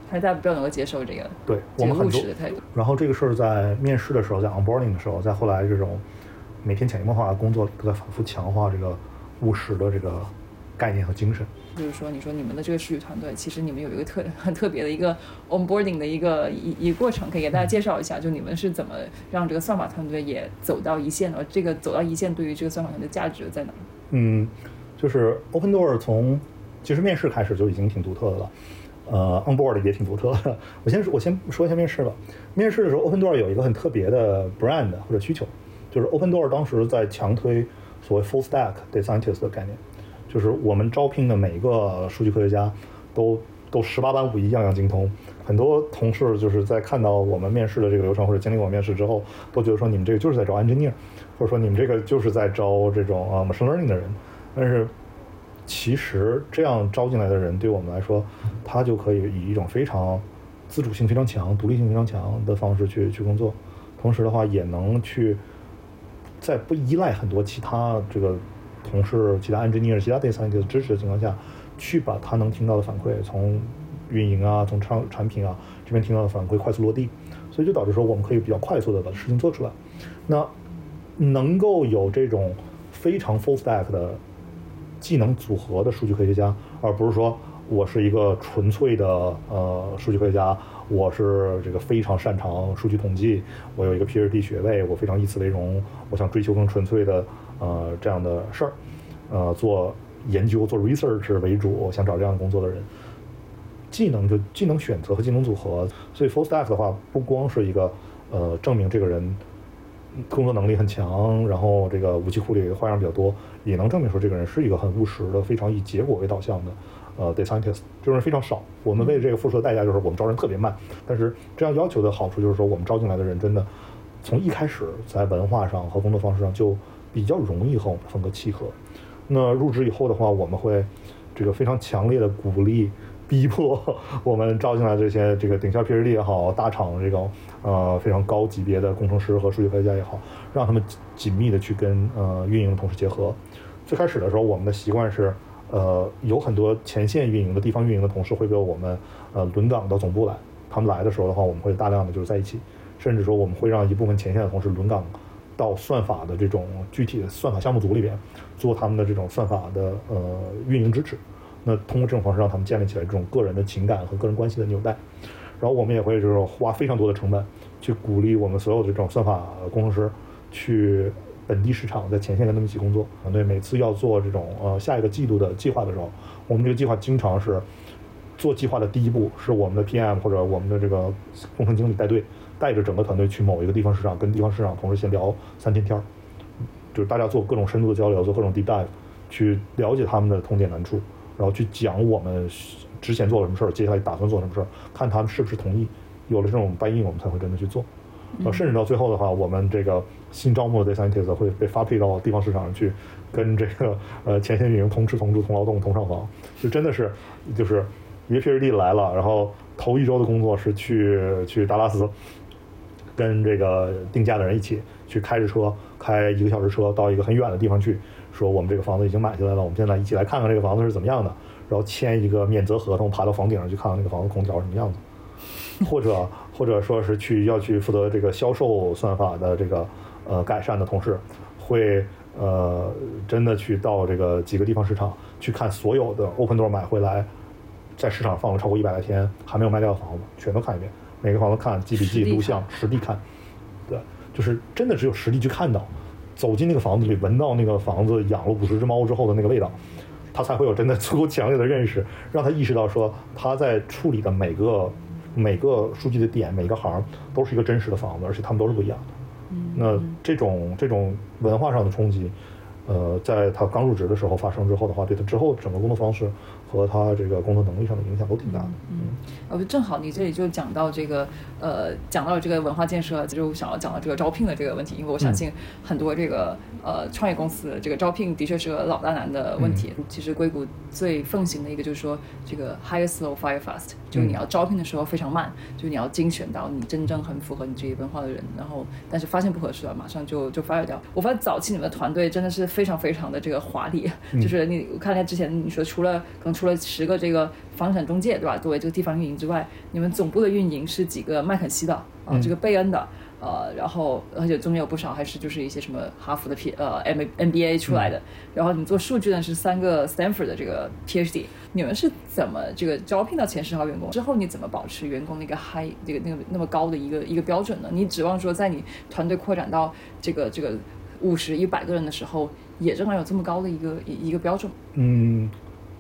还是大家比较能够接受这个对务们很多实的态度。然后这个事儿在面试的时候，在 onboarding 的时候，在后来这种每天潜移默化的工作里，都在反复强化这个务实的这个概念和精神。就是说，你说你们的这个数据团队，其实你们有一个特很 特别的一个 onboarding 的一个一一个过程，可以给大家介绍一下，就你们是怎么让这个算法团队也走到一线的？这个走到一线对于这个算法团队的价值在哪？嗯，就是 Open Door 从其实面试开始就已经挺独特的了，呃，onboard 也挺独特的。我先说我先说一下面试吧。面试的时候，Open Door 有一个很特别的 brand 或者需求，就是 Open Door 当时在强推所谓 full stack data scientist 的概念，就是我们招聘的每一个数据科学家都都十八般武艺，样样精通。很多同事就是在看到我们面试的这个流程或者经历我面试之后，都觉得说你们这个就是在招 engineer，或者说你们这个就是在招这种啊 machine learning 的人。但是其实这样招进来的人，对我们来说，他就可以以一种非常自主性非常强、独立性非常强的方式去去工作，同时的话也能去在不依赖很多其他这个同事、其他 engineer、其他 data scientist 支持的情况下，去把他能听到的反馈从运营啊、从产产品啊这边听到的反馈快速落地，所以就导致说我们可以比较快速的把事情做出来。那能够有这种非常 full stack 的技能组合的数据科学家，而不是说我是一个纯粹的呃数据科学家，我是这个非常擅长数据统计，我有一个 PhD 学位，我非常以此为荣，我想追求更纯粹的呃这样的事儿，呃做研究做 research 为主，想找这样工作的人，技能就技能选择和技能组合，所以 full stack 的话，不光是一个呃证明这个人工作能力很强，然后这个武器库里花样比较多，也能证明说这个人是一个很务实的、非常以结果为导向的呃 data scientist。这种人非常少，我们为这个付出的代价就是我们招人特别慢。但是这样要求的好处就是说，我们招进来的人真的从一开始在文化上和工作方式上就比较容易和我们风格契合。那入职以后的话，我们会这个非常强烈的鼓励、逼迫我们招进来这些这个顶校 PhD 也好，大厂这种呃非常高级别的工程师和数据科学家也好，让他们紧紧密的去跟呃运营的同事结合。最开始的时候，我们的习惯是，呃，有很多前线运营的地方运营的同事会被我们呃轮岗到总部来。他们来的时候的话，我们会大量的就是在一起，甚至说我们会让一部分前线的同事轮岗到算法的这种具体的算法项目组里边，做他们的这种算法的呃运营支持。那通过这种方式让他们建立起来这种个人的情感和个人关系的纽带。然后我们也会就是花非常多的成本去鼓励我们所有的这种算法工程师去本地市场在前线跟他们一起工作。团队每次要做这种呃下一个季度的计划的时候，我们这个计划经常是做计划的第一步是我们的 PM 或者我们的这个工程经理带队，带着整个团队去某一个地方市场，跟地方市场同事先聊三天天儿，就是大家做各种深度的交流，做各种 deep dive，去了解他们的痛点难处，然后去讲我们之前做了什么事儿，接下来打算做什么事儿，看他们是不是同意。有了这种 buy in，我们才会真的去做。呃，甚至到最后的话，我们这个新招募的 data scientist 会被发配到地方市场上去，跟这个呃前线运营同吃同住同劳动同上房，就真的是就是一个 PhD 来了，然后头一周的工作是去去达拉斯，跟这个定价的人一起去开着车开一个小时车到一个很远的地方去，说我们这个房子已经买下来了，我们现在一起来看看这个房子是怎么样的，然后签一个免责合同，爬到房顶上去看看那个房子空调什么样子。或者或者说是去要去负责这个销售算法的这个呃改善的同事，会呃真的去到这个几个地方市场去看所有的 Open Door 买回来，在市场放了超过一百来天还没有卖掉的房子，全都看一遍，每个房子看记笔记、录像、实地看，对，就是真的只有实地去看到，走进那个房子里，闻到那个房子养了五十只猫之后的那个味道。他才会有真的 足够强烈的认识，让他意识到说他在处理的每个每个数据的点、每个行都是一个真实的房子，而且他们都是不一样的。那这种这种文化上的冲击，呃，在他刚入职的时候发生之后的话，对他之后整个工作方式和他这个工作能力上的影响都挺大的。嗯，呃，正好你这里就讲到这个，呃，讲到了这个文化建设，就想要讲到这个招聘的这个问题，因为我相信很多这个呃创业公司这个招聘的确是个老大难的问题。其实硅谷最奉行的一个就是说，这个 hire slow fire fast，就是你要招聘的时候非常慢，就是你要精选到你真正很符合你职业文化的人，然后但是发现不合适了，马上就就 fire 掉。我发现早期你们的团队真的是非常非常的这个华丽，就是你我看见之前你说除了可能除了十个这个房产中介对吧，作为这个地方运营之外，你们总部的运营是几个麦肯锡的啊，这个贝恩的。呃，然后而且中间有不少还是就是一些什么哈佛的 P 呃 M M B A 出来的，然后你做数据呢是三个 Stanford 的这个 P H D，你们是怎么这个招聘到前十号员工之后，你怎么保持员工那个 high 这个那个那么高的一个一个标准呢？你指望说在你团队扩展到这个这个五十一百个人的时候，也仍然有这么高的一个一一个标准？嗯，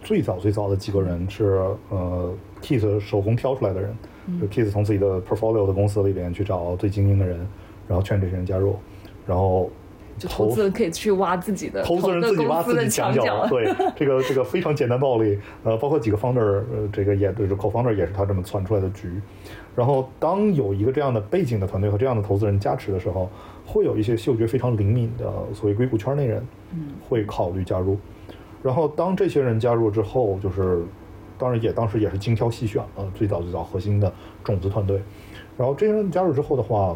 最早最早的几个人是呃 Kiss 手工挑出来的人。就 Kiss 从自己的 portfolio 的公司里边去找最精英的人，然后劝这些人加入，然后就投资人可以去挖自己的投资人自己挖自己墙角，对这个这个非常简单暴力，呃，包括几个 founder，呃，这个也就是 co-founder 也是他这么窜出来的局。然后当有一个这样的背景的团队和这样的投资人加持的时候，会有一些嗅觉非常灵敏的所谓硅谷圈内人，嗯，会考虑加入。然后当这些人加入之后，就是。当然也当时也是精挑细选了最早最早核心的种子团队，然后这些人加入之后的话，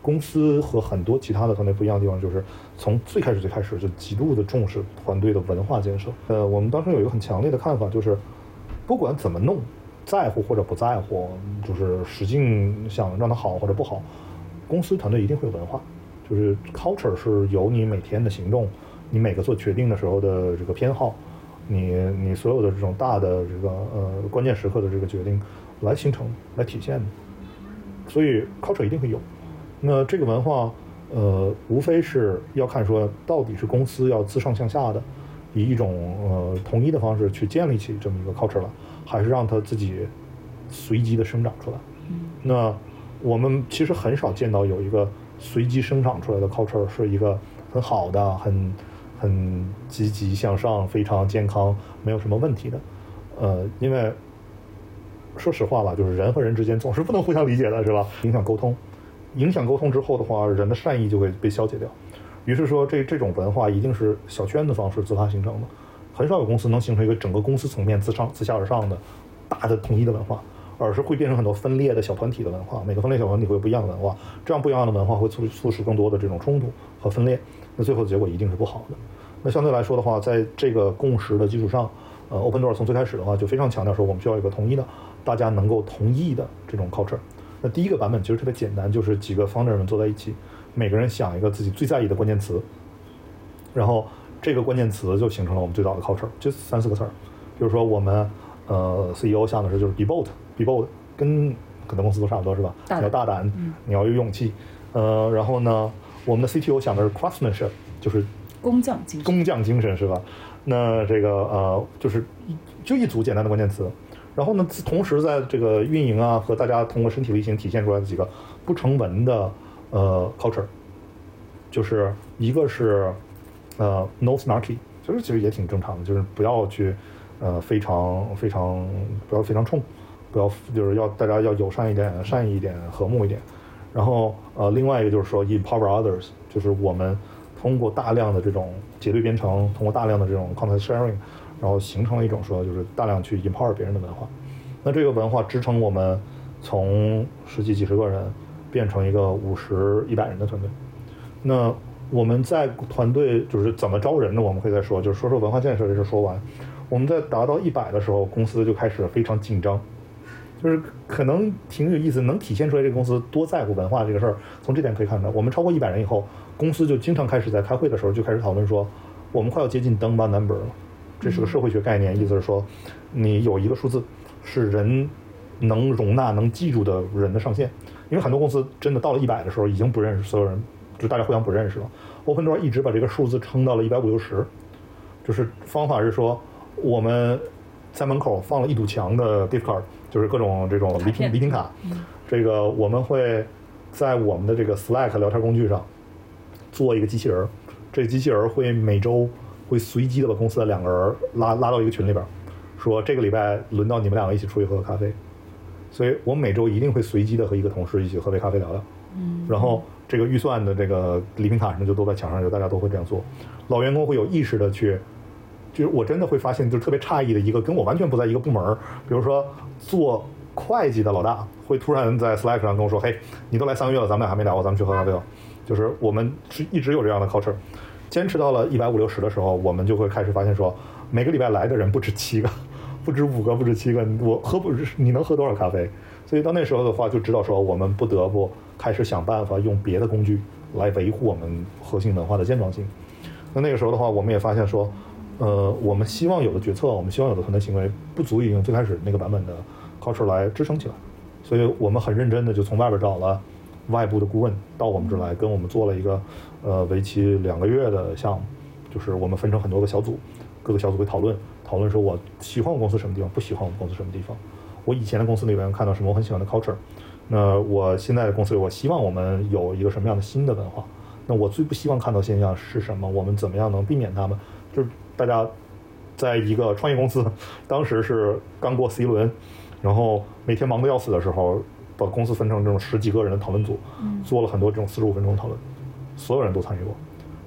公司和很多其他的团队不一样的地方就是从最开始最开始就极度的重视团队的文化建设。呃，我们当时有一个很强烈的看法，就是不管怎么弄，在乎或者不在乎，就是使劲想让它好或者不好，公司团队一定会有文化，就是 culture 是由你每天的行动，你每个做决定的时候的这个偏好。你你所有的这种大的这个呃关键时刻的这个决定来形成来体现的，所以 culture 一定会有。那这个文化呃无非是要看说到底是公司要自上向下的以一种呃统一的方式去建立起这么一个 culture 了，还是让它自己随机的生长出来。那我们其实很少见到有一个随机生长出来的 culture 是一个很好的很。很积极向上，非常健康，没有什么问题的。呃，因为说实话吧，就是人和人之间总是不能互相理解的，是吧？影响沟通，影响沟通之后的话，人的善意就会被消解掉。于是说，这这种文化一定是小圈子方式自发形成的，很少有公司能形成一个整个公司层面自上自下而上的大的统一的文化，而是会变成很多分裂的小团体的文化。每个分裂小团体会有不一样的文化，这样不一样的文化会促促使更多的这种冲突和分裂。那最后的结果一定是不好的。那相对来说的话，在这个共识的基础上，呃，Open Door 从最开始的话就非常强调说，我们需要一个统一的，大家能够同意的这种 culture。那第一个版本其实特别简单，就是几个 founder 们坐在一起，每个人想一个自己最在意的关键词，然后这个关键词就形成了我们最早的 culture，就三四个词儿。比如说我们呃 CEO 想的是就是 be bold，be bold，跟很多公司都差不多是吧？你要大胆，你要有勇气。呃，然后呢？我们的 CTO 想的是 craftsmanship，就是工匠精神，工匠精神是吧？那这个呃，就是就一组简单的关键词，然后呢，同时在这个运营啊和大家通过身体力行体现出来的几个不成文的呃 culture，就是一个是呃 no snarky，就是其实也挺正常的，就是不要去呃非常非常不要非常冲，不要就是要大家要友善一点、善意一点、和睦一点。然后，呃，另外一个就是说，empower others，就是我们通过大量的这种结对编程，通过大量的这种 content sharing，然后形成了一种说，就是大量去 empower 别人的文化。那这个文化支撑我们从十几几十个人变成一个五十一百人的团队。那我们在团队就是怎么招人呢？我们会再说，就是说说文化建设这事说完，我们在达到一百的时候，公司就开始非常紧张。就是可能挺有意思，能体现出来这个公司多在乎文化这个事儿。从这点可以看到，我们超过一百人以后，公司就经常开始在开会的时候就开始讨论说，我们快要接近 d u m b a number 了。这是个社会学概念，意思是说，你有一个数字是人能容纳、能记住的人的上限。因为很多公司真的到了一百的时候，已经不认识所有人，就大家互相不认识了。OpenDoor 一直把这个数字撑到了一百五六十，就是方法是说，我们在门口放了一堵墙的 gift card。就是各种这种礼品礼品卡，这个我们会在我们的这个 Slack 聊天工具上做一个机器人，这个机器人会每周会随机的把公司的两个人拉拉到一个群里边，说这个礼拜轮到你们两个一起出去喝个咖啡。所以我每周一定会随机的和一个同事一起喝杯咖啡聊聊。嗯。然后这个预算的这个礼品卡什么就都在墙上，就大家都会这样做。老员工会有意识的去，就是我真的会发现，就是特别诧异的一个跟我完全不在一个部门儿，比如说做会计的老大，会突然在 Slack 上跟我说：“嘿，你都来三个月了，咱们俩还没聊过，咱们去喝咖啡吧。”就是我们是一直有这样的 culture，坚持到了一百五六十的时候，我们就会开始发现说，每个礼拜来的人不止七个。不止五个，不止七个，我喝不，你能喝多少咖啡？所以到那时候的话，就知道说我们不得不开始想办法用别的工具来维护我们核心文化的健壮性。那那个时候的话，我们也发现说，呃，我们希望有的决策，我们希望有的团队行为，不足以用最开始那个版本的 culture 来支撑起来。所以我们很认真的就从外边找了外部的顾问到我们这来，跟我们做了一个呃为期两个月的项目，就是我们分成很多个小组，各个小组会讨论。讨论说，我喜欢我公司什么地方，不喜欢我们公司什么地方。我以前的公司里边看到什么我很喜欢的 culture，那我现在的公司里，我希望我们有一个什么样的新的文化。那我最不希望看到现象是什么？我们怎么样能避免他们？就是大家在一个创业公司，当时是刚过 C 轮，然后每天忙得要死的时候，把公司分成这种十几个人的讨论组，做了很多这种四十五分钟讨论，所有人都参与过。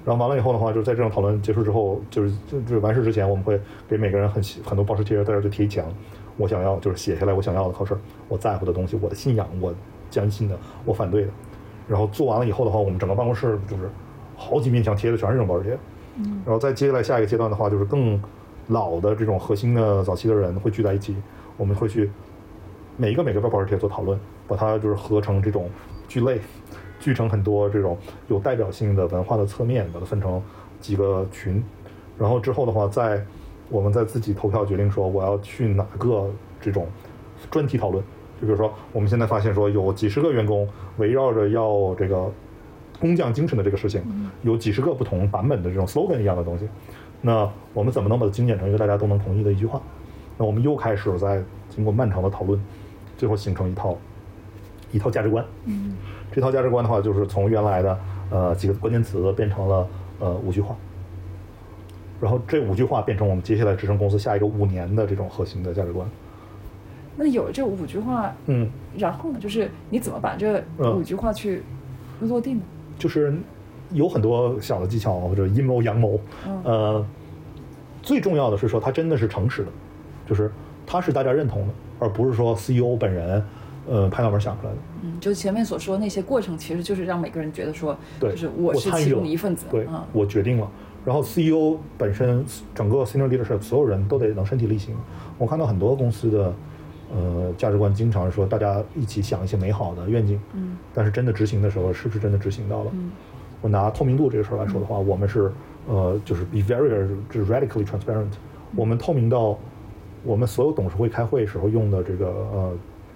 然后完了以后的话，就是在这种讨论结束之后，就是就就完事之前，我们会给每个人很很多报时贴，在这就贴一墙，我想要就是写下来我想要的考试，我在乎的东西，我的信仰，我坚信的，我反对的。然后做完了以后的话，我们整个办公室就是好几面墙贴的全是这种报时贴。然后再接下来下一个阶段的话，就是更老的这种核心的早期的人会聚在一起，我们会去每一个每个报时贴做讨论，把它就是合成这种聚类。聚成很多这种有代表性的文化的侧面，把它分成几个群，然后之后的话，在我们再自己投票决定说我要去哪个这种专题讨论。就比如说，我们现在发现说有几十个员工围绕着要这个工匠精神的这个事情，有几十个不同版本的这种 slogan 一样的东西，那我们怎么能把它精简成一个大家都能同意的一句话？那我们又开始在经过漫长的讨论，最后形成一套一套价值观。嗯。这套价值观的话，就是从原来的呃几个关键词变成了呃五句话，然后这五句话变成我们接下来支撑公司下一个五年的这种核心的价值观。那有了这五句话，嗯，然后呢，就是你怎么把这五句话去落地呢？就是有很多小的技巧或者阴谋阳谋，呃，最重要的是说他真的是诚实的，就是他是大家认同的，而不是说 CEO 本人。呃，拍脑门想出来的。嗯，就前面所说那些过程，其实就是让每个人觉得说，对，就是我是其中的一份子。对，我决定了。然后 CEO 本身，整个 senior leadership 所有人都得能身体力行。我看到很多公司的呃价值观，经常说大家一起想一些美好的愿景。嗯。但是真的执行的时候，是不是真的执行到了？嗯。我拿透明度这个事儿来说的话，我们是呃，就是 be very 就是 radically transparent。我们透明到我们所有董事会开会时候用的这个呃。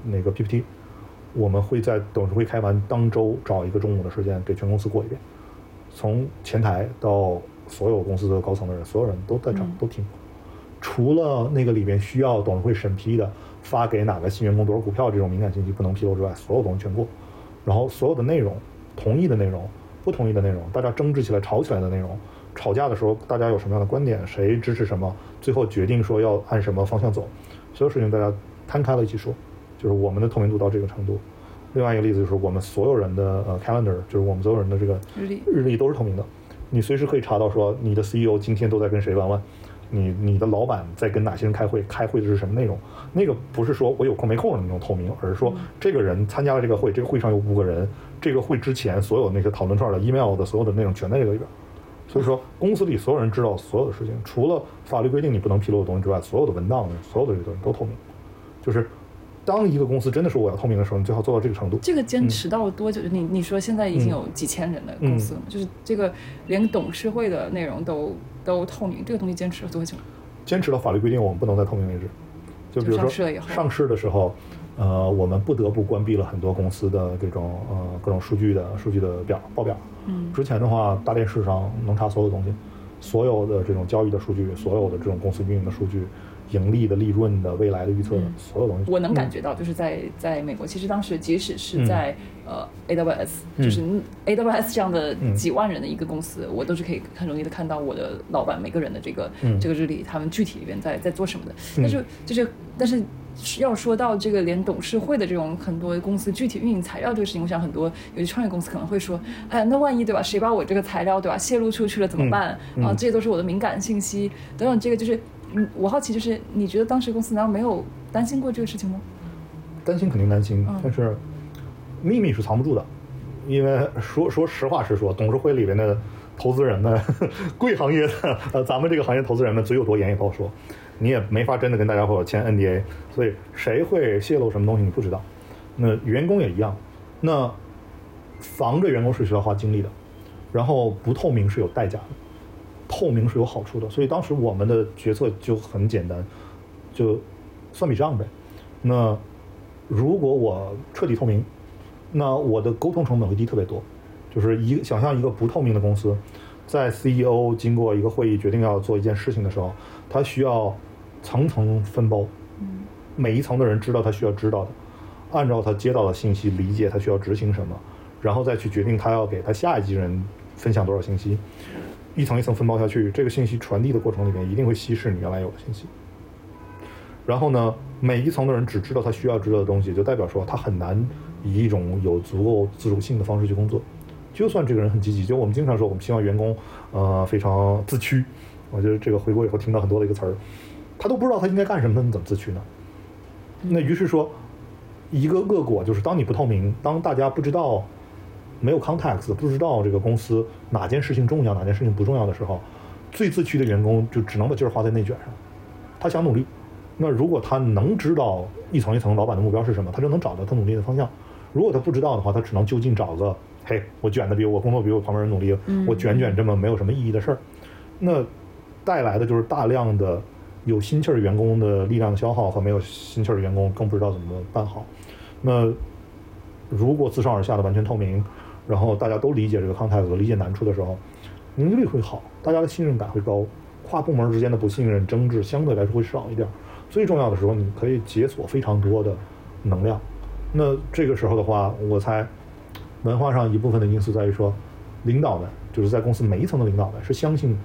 那个 PPT，我们会在董事会开完当周找一个中午的时间给全公司过一遍，从前台到所有公司的高层的人，所有人都在场都听。除了那个里边需要董事会审批的，发给哪个新员工多少股票这种敏感信息不能披露之外，所有东西全过。然后所有的内容，同意的内容、不同意的内容，大家争执起来、吵起来的内容，吵架的时候大家有什么样的观点，谁支持什么，最后决定说要按什么方向走，所有事情大家摊开了一起说。就是我们的透明度到这个程度。另外一个例子就是我们所有人的呃 calendar，就是我们所有人的这个日历，日历都是透明的。你随时可以查到说你的 CEO 今天都在跟谁玩玩，你你的老板在跟哪些人开会，开会的是什么内容。那个不是说我有空没空的那种透明，而是说这个人参加了这个会，这个会上有五个人，这个会之前所有那些讨论串的 email 的所有的内容全在这个里边。所以说公司里所有人知道所有的事情，除了法律规定你不能披露的东西之外，所有的文档，所有的这些东西都透明，就是。当一个公司真的说我要透明的时候，你最好做到这个程度。这个坚持到了多久？你你说现在已经有几千人的公司了，就是这个连董事会的内容都都透明，这个东西坚持了多久？坚持到法律规定我们不能再透明为止。就比如说上市的时候，呃，我们不得不关闭了很多公司的这种呃各种数据的数据的表报表。嗯。之前的话，大电视上能查所有东西，所有的这种交易的数据，所有的这种公司运营的数据。盈利的、利润的、未来的预测的嗯所有东西。我能感嗯觉到，就是在在美国，其实当时即使是嗯在、呃 AWS，嗯就是 AWS 这样的嗯几万人的一个公司，我都是可以很容易的看到我的老板每个人的这个、嗯这个日历，他们具体里边在在做什么的。嗯但是就是但是。要说到这个，连董事会的这种很多公司具体运营材料这个事情，我想很多有些创业公司可能会说，哎呀，那万一对吧，谁把我这个材料对吧泄露出去了怎么办？嗯嗯啊，这些都是我的敏感信息等等。这个就是，嗯，我好奇就是，你觉得当时公司难道没有担心过这个事情吗？担心肯定担心嗯，但是秘密是藏不住的，因为说说实话实说，董事会里边的投资人们，贵行业的呃，咱们这个行业投资人们嘴有多严也不好说，你也没法真的跟大家伙签 NDA，所以谁会泄露什么东西你不知道。那员工也一样，那防着员工是需要花精力的，然后不透明是有代价的，透明是有好处的，所以当时我们的决策就很简单，就算笔账呗。那如果我彻底透明，那我的沟通成本会低特别多。就是一想象一个不透明的公司，在 CEO 经过一个会议决定要做一件事情的时候，他需要层层分包，每一层的人知道他需要知道的，按照他接到的信息理解他需要执行什么，然后再去决定他要给他下一级人分享多少信息，一层一层分包下去，这个信息传递的过程里面一定会稀释你原来有的信息。然后呢，每一层的人只知道他需要知道的东西，就代表说他很难以一种有足够自主性的方式去工作。就算这个人很积极，就我们经常说，我们希望员工呃非常自驱。我觉得这个回国以后听到很多的一个词儿，他都不知道他应该干什么，那你怎么自驱呢？那于是说，一个恶果就是当你不透明，当大家不知道没有 context，不知道这个公司哪件事情重要，哪件事情不重要的时候，最自驱的员工就只能把劲儿花在内卷上。他想努力，那如果他能知道一层一层老板的目标是什么，他就能找到他努力的方向。如果他不知道的话，他只能就近找个，嘿，我卷的比我工作比我旁边人努力，我卷卷这么没有什么意义的事儿，那带来的就是大量的有心气儿员工的力量消耗和没有心气儿的员工更不知道怎么办好。那如果自上而下的完全透明，然后大家都理解这个 context 理解难处的时候，凝聚力会好，大家的信任感会高，跨部门之间的不信任争执相对来说会少一点。最重要的时候，你可以解锁非常多的能量。那这个时候的话，我猜文化上一部分的因素在于说，领导们就是在公司每一层的领导们是相信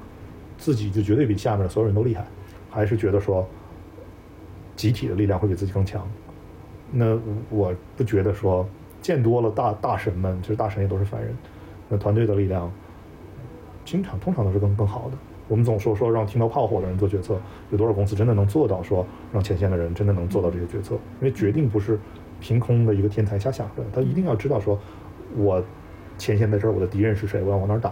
自己就绝对比下面的所有人都厉害，还是觉得说集体的力量会比自己更强？那我不觉得说见多了大大神们，其实大神也都是凡人。那团队的力量，经常通常都是更更好的。我们总说说让听到炮火的人做决策，有多少公司真的能做到说让前线的人真的能做到这些决策？因为决定不是凭空的一个天才瞎想出来的，他一定要知道说，我前线在这儿，我的敌人是谁，我要往哪儿打，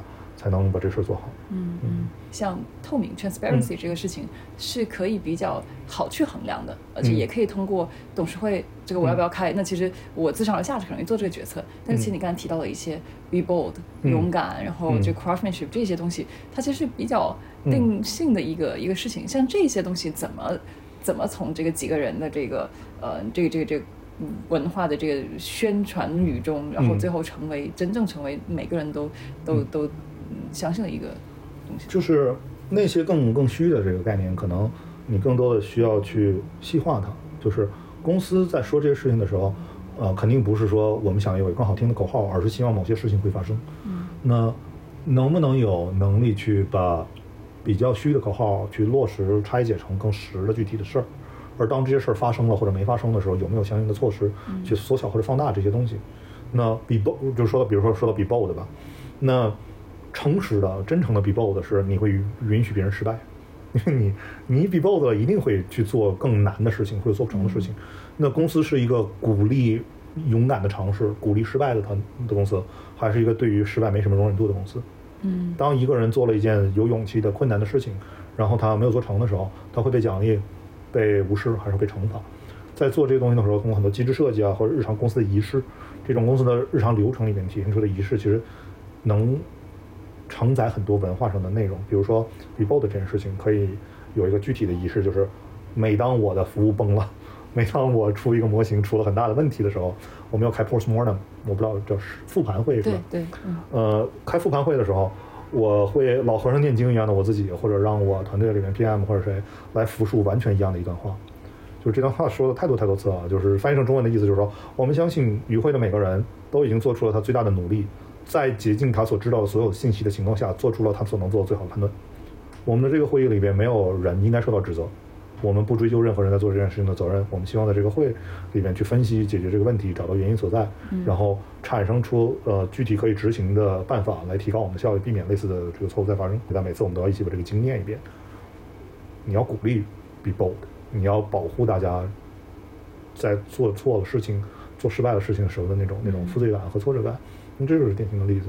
才能把这事儿做好。嗯嗯，像透明 transparency 这个事情是可以比较好去衡量的，而且也可以通过董事会这个我要不要开，那其实我自上而下是很容易做这个决策。但是其实你刚才提到的一些 be bold、嗯勇敢，然后嗯这 craftsmanship 这些东西，它其实是比较定性的一个、一个事情。像这些东西怎么怎么从这个几个人的这个呃这个这个这个。文化的这个宣传语中，然后嗯最后成为、真正成为每个人都都都嗯相信的一个东西。就是那些更更虚的这个概念，可能你更多的需要去细化它。就是公司在说这些事情的时候，呃，肯定不是说我们想有一个更好听的口号，而是希望某些事情会发生。嗯那能不能有能力去把比较虚的口号去落实拆解成更实的具体的事儿？而当这些事儿发生了或者没发生的时候，有没有相应的措施去缩小或者放大这些东西？那 be bold 就说到，比如说说到 be bold 吧，那诚实的、真诚的 be bold 是你会允许别人失败，因 为你你 be bold，一定会去做更难的事情或者做不成的事情。那公司是一个鼓励勇敢的尝试、鼓励失败的团的公司，还是一个对于失败没什么容忍度的公司？嗯当一个人做了一件有勇气的困难的事情，然后他没有做成的时候，他会被奖励、被无视还是被惩罚？在做这个东西的时候，通过很多机制设计啊，或者日常公司的仪式，这种公司的日常流程里面体现出的仪式，其实能承载很多文化上的内容。比如说 be bold 这件事情，可以有一个具体的仪式，就是每当我的服务崩了，每当我出一个模型出了很大的问题的时候，我们要开 postmortem，我不知道叫复盘会是吧？对对，嗯呃，开复盘会的时候，我会老和尚念经一样的我自己，或者让我团队里面 PM 或者谁来复述完全一样的一段话。就是这段话说了太多太多次了，就是翻译成中文的意思就是说，我们相信与会的每个人都已经做出了他最大的努力，在竭尽他所知道的所有信息的情况下，做出了他所能做的最好的判断。我们的这个会议里边没有人应该受到指责，我们不追究任何人在做这件事情的责任。我们希望在这个会里边去分析、解决这个问题，找到原因所在，然后产生出呃具体可以执行的办法来提高我们的效率，避免类似的这个错误再发生。但每次我们都要一起把这个经验一遍。你要鼓励，be bold，你要保护大家在做错了事情、做失败的事情时候的那种那种负罪感和挫折感。那这就是典型的例子。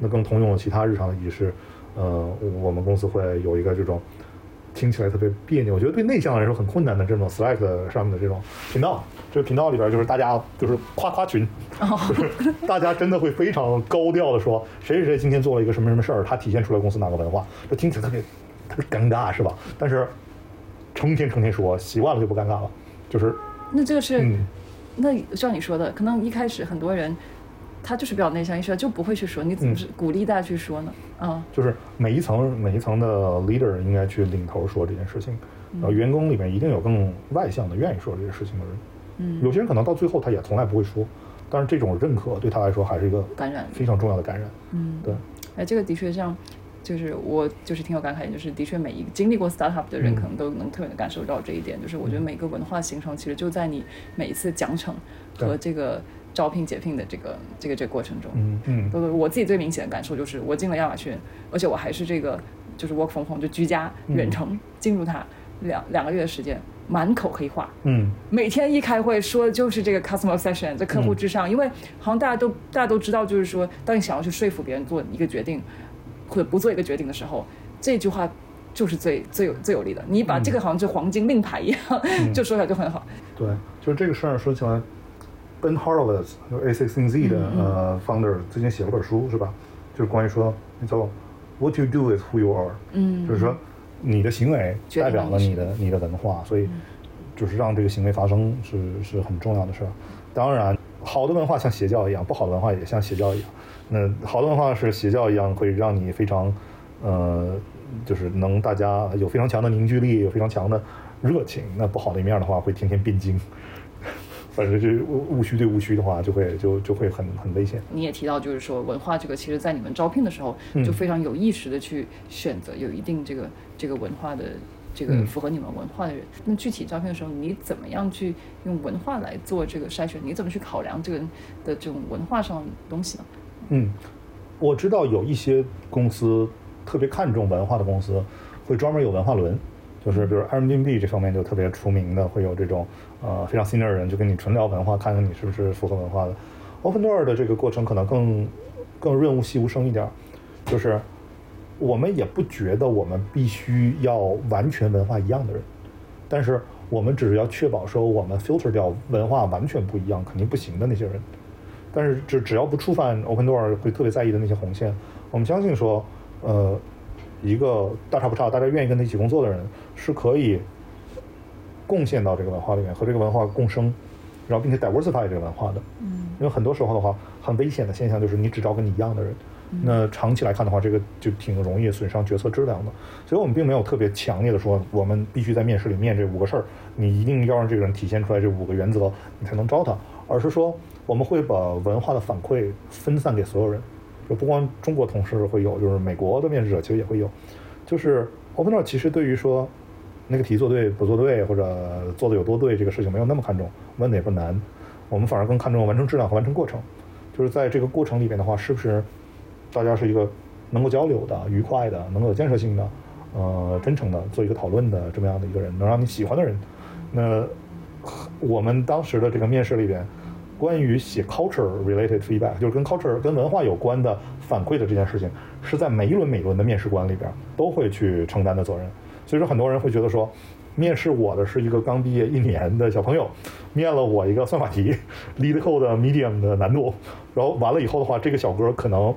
那更通用的其他日常的仪式。呃，我们公司会有一个这种听起来特别别扭，我觉得对内向的人说很困难的这种 Slack 上面的这种频道。这个频道里边就是大家就是夸夸群，就是大家真的会非常高调的说谁谁谁今天做了一个什么什么事儿，他体现出来公司哪个文化，这听起来特别特别尴尬，是吧？但是成天成天说，习惯了就不尴尬了。就是那这个是，嗯那像你说的，可能一开始很多人他就是比较内向，一说就不会去说，你怎么是鼓励大家去说呢？嗯。就是每一层每一层的 leader 应该去领头说这件事情，然后员工里面一定有更外向的、愿意说这些事情的人。嗯，有些人可能到最后他也从来不会说，但是这种认可对他来说还是一个感染力。非常重要的感染。嗯，对，哎，这个的确像，就是我就是挺有感慨，就是的确每一个经历过 startup 的人，嗯。可能都能特别的感受到这一点。就是我觉得每个文化形成，其实就在你每一次奖惩和这个招聘解聘的这个这个这个过程中。嗯嗯都是我自己最明显的感受就是，我进了亚马逊，而且我还是这个就是 work from home 就居家嗯远程进入它两两个月的时间，满口黑话。嗯每天一开会说的就是这个 customer obsession，在客户至上，因为好像大家都大家都知道，就是说，当你想要去说服别人做一个决定，或者不做一个决定的时候，这句话就是最最有最有力的。你把这个好像就黄金令牌一样，就说出来就很好。对，就是这个事儿说起来，Ben Horowitz 就是 A16Z 的、嗯呃 founder 最近写了本书是吧？就是关于说叫 What you do is who you are，嗯，就是说你的行为代表了你你的你的文化，所以就是让这个行为发生是是很重要的事儿。当然，好的文化像邪教一样，不好的文化也像邪教一样。那好的文化是邪教一样，会让你非常呃，就是能大家有非常强的凝聚力，有非常强的热情。那不好的一面的话，会天天变精。反正是务务虚对务虚的话，就会就就会很很危险。你也提到，就是说文化这个，其实在你们招聘的时候，嗯就非常有意识的去选择有一定这个这个文化的这个嗯符合你们文化的人。那具体招聘的时候，你怎么样去用文化来做这个筛选？你怎么去考量这个人的这种文化上的东西呢？嗯，我知道有一些公司特别看重文化的公司，会专门有文化轮，就是比如 Airbnb 这方面就特别出名的，会有这种呃非常 senior 的人就跟你纯聊文化，看看你是不是符合文化的。Open Door 的这个过程可能更更润物细无声一点儿，就是我们也不觉得我们必须要完全文化一样的人，但是我们只是要确保说我们 filter 掉文化完全不一样肯定不行的那些人。但是只只要不触犯 Open Door 会特别在意的那些红线，我们相信说，呃，一个大差不差，大家愿意跟他一起工作的人是可以贡献到这个文化里面，和这个文化共生，然后并且 diversify 这个文化的。嗯因为很多时候的话，很危险的现象就是你只招跟你一样的人，那长期来看的话，这个就挺容易损伤决策质量的。所以我们并没有特别强烈的说，我们必须在面试里面这五个事儿，你一定要让这个人体现出来这五个原则，你才能招他。而是说，我们会把文化的反馈分散给所有人，就不光中国同事会有，就是美国的面试者其实也会有。就是 Open Door 其实对于说那个题做对不做对，或者做的有多对这个事情没有那么看重，问的也不难，我们反而更看重完成质量和完成过程。就是在这个过程里边的话，是不是大家是一个能够交流的、愉快的、能够有建设性的、呃真诚的做一个讨论的这么样的一个人，能让你喜欢的人。那我们当时的这个面试里边，关于写 culture related feedback，就是跟 culture 跟文化有关的反馈的这件事情，是在每一轮每一轮的面试官里边都会去承担的责任。所以说，很多人会觉得说，面试我的是一个刚毕业一年的小朋友，面了我一个算法题，lead code medium 的难度，然后完了以后的话，这个小哥可能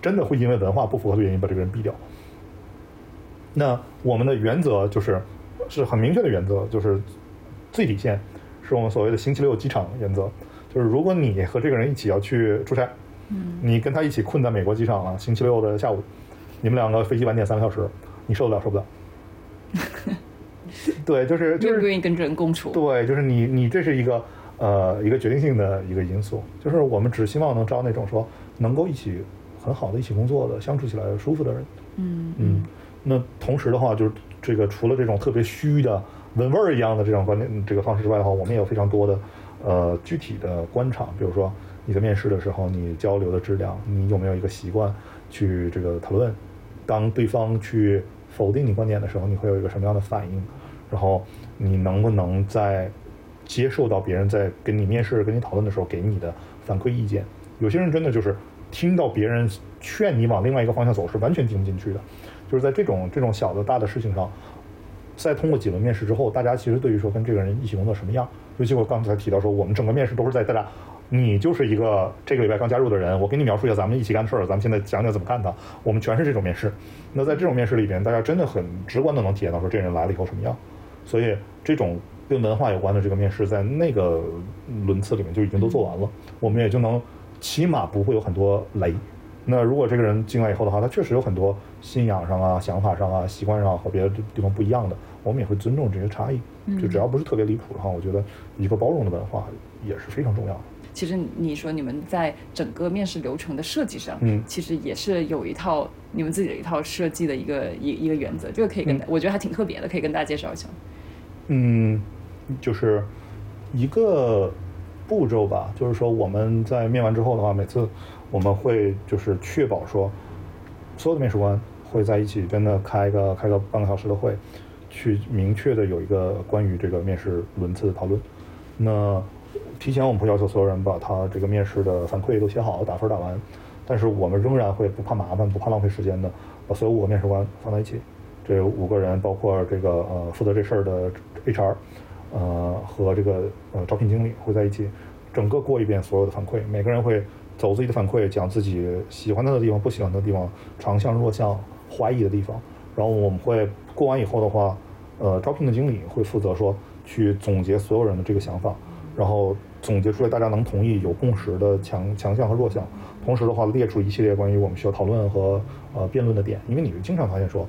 真的会因为文化不符合的原因把这个人毙掉。那我们的原则就是是很明确的原则，就是最底线是我们所谓的星期六机场原则，就是如果你和这个人一起要去出差，嗯你跟他一起困在美国机场了，星期六的下午，你们两个飞机晚点三个小时，你受得了受不了？对，就是就是愿不愿意跟这人共处？对，就是你你这是一个呃一个决定性的一个因素，就是我们只希望能招那种说能够一起很好的一起工作的、相处起来舒服的人。嗯嗯，那同时的话，就是这个除了这种特别虚的闻味儿一样的这种观点这个方式之外的话，我们也有非常多的呃具体的观察，比如说你在面试的时候，你交流的质量，你有没有一个习惯去这个讨论，当对方去否定你观点的时候，你会有一个什么样的反应？然后你能不能在接受到别人在跟你面试、跟你讨论的时候给你的反馈意见？有些人真的就是听到别人劝你往另外一个方向走，是完全听不进去的。就是在这种这种小的大的事情上，在通过几轮面试之后，大家其实对于说跟这个人一起工作什么样，尤其我刚才提到说，我们整个面试都是在大家。你就是一个这个礼拜刚加入的人，我给你描述一下咱们一起干的事儿，咱们现在讲讲怎么干的。我们全是这种面试。那在这种面试里边，大家真的很直观的能体验到说这人来了以后什么样。所以这种跟文化有关的这个面试，在那个轮次里面就已经都做完了，我们也就能起码不会有很多雷。那如果这个人进来以后的话，他确实有很多信仰上啊、想法上啊、习惯上和别的地方不一样的，我们也会尊重这些差异。就只要不是特别离谱的话，我觉得一个包容的文化也是非常重要的。其实你说你们在整个面试流程的设计上，嗯其实也是有一套你们自己的一套设计的一个一一个原则，这个可以跟、嗯我觉得还挺特别的，可以跟大家介绍一下。嗯，就是一个步骤吧，就是说我们在面完之后的话，每次我们会就是确保说，所有的面试官会在一起真的开个开个半个小时的会，去明确的有一个关于这个面试轮次的讨论。那提前我们会要求所有人把他这个面试的反馈都写好，打分打完，但是我们仍然会不怕麻烦、不怕浪费时间的，把所有五个面试官放在一起。这五个人包括这个呃负责这事儿的 HR，呃和这个呃招聘经理会在一起，整个过一遍所有的反馈，每个人会走自己的反馈，讲自己喜欢他的地方、不喜欢的地方、长项、弱项、怀疑的地方，然后我们会过完以后的话，呃招聘的经理会负责说去总结所有人的这个想法，然后总结出来大家能同意、有共识的强强项和弱项，同时的话列出一系列关于我们需要讨论和呃辩论的点，因为你是经常发现说。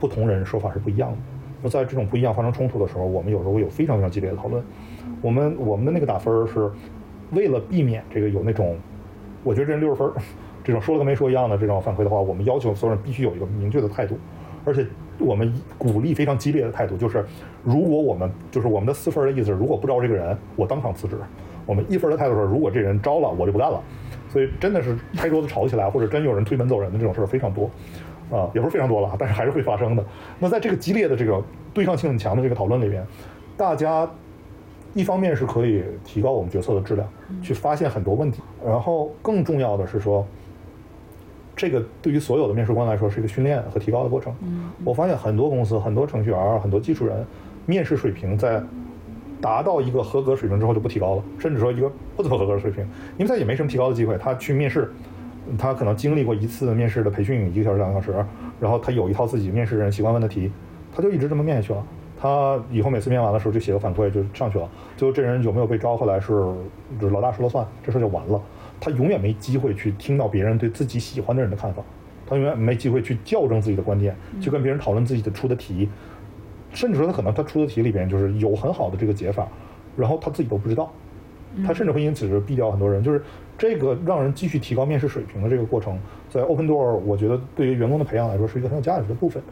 不同人说法是不一样的。那在这种不一样发生冲突的时候，我们有时候会有非常非常激烈的讨论。我们我们的那个打分是为了避免这个有那种，我觉得这人六十分 这种说了跟没说一样的这种反馈的话，我们要求所有人必须有一个明确的态度，而且我们鼓励非常激烈的态度，就是如果我们就是我们的四分的意思，如果不招这个人，我当场辞职。我们一分的态度是，如果这人招了，我就不干了。所以真的是拍桌子吵起来，或者真有人推门走人的这种事儿非常多。啊，也不是非常多了，但是还是会发生的。那在这个激烈的这个对抗性很强的这个讨论里边，大家一方面是可以提高我们决策的质量，去发现很多问题，然后更重要的是说，这个对于所有的面试官来说是一个训练和提高的过程。我发现很多公司、很多程序员、很多技术人，面试水平在达到一个合格水平之后就不提高了，甚至说一个不怎么合格的水平，因为他也没什么提高的机会，他去面试。他可能经历过一次面试的培训，一个小时、两个小时，然后他有一套自己面试人习惯问的题，他就一直这么面下去了。他以后每次面完的时候就写个反馈就上去了。最后这人有没有被招回来是就是老大说了算，这事就完了。他永远没机会去听到别人对自己喜欢的人的看法，他永远没机会去校正自己的观点，去跟别人讨论自己的出的题，甚至说他可能他出的题里边就是有很好的这个解法，然后他自己都不知道。他甚至会因此是毙掉很多人，就是这个让人继续提高面试水平的这个过程，在 Open Door，我觉得对于员工的培养来说是一个很有价值的部分。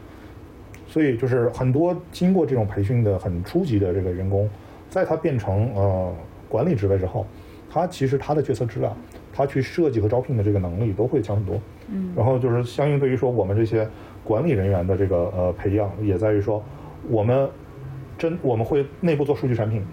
所以就是很多经过这种培训的很初级的这个员工，在他变成呃管理职位之后，他其实他的决策质量，他去设计和招聘的这个能力都会强很多。嗯，然后就是相应对于说我们这些管理人员的这个呃培养，也在于说我们真我们会内部做数据产品，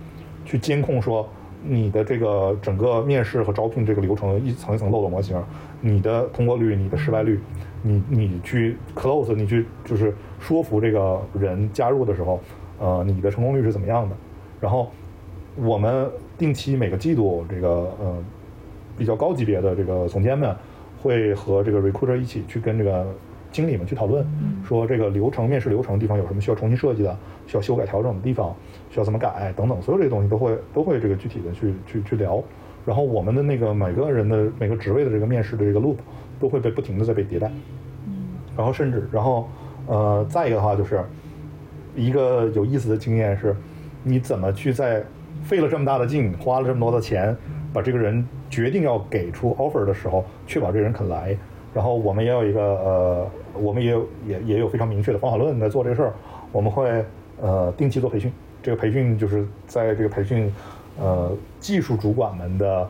去监控说。你的这个整个面试和招聘这个流程一层一层漏斗模型，你的通过率、你的失败率，你你去 close，你去就是说服这个人加入的时候，呃，你的成功率是怎么样的？然后我们定期每个季度这个呃比较高级别的这个总监们会和这个 recruiter 一起去跟这个经理们去讨论，说这个流程面试流程地方有什么需要重新设计的，需要修改调整的地方。需要怎么改等等，所有这些东西都会都会这个具体的去去去聊，然后我们的那个每个人的每个职位的这个面试的这个 loop 都会被不停的在被迭代，然后甚至然后呃再一个的话就是一个有意思的经验是，你怎么去在费了这么大的劲，花了这么多的钱，把这个人决定要给出 offer 的时候，确保这个人肯来。然后我们也有一个呃，我们也有也也有非常明确的方法论在做这个事儿。我们会呃定期做培训，这个培训就是在这个培训呃技术主管们的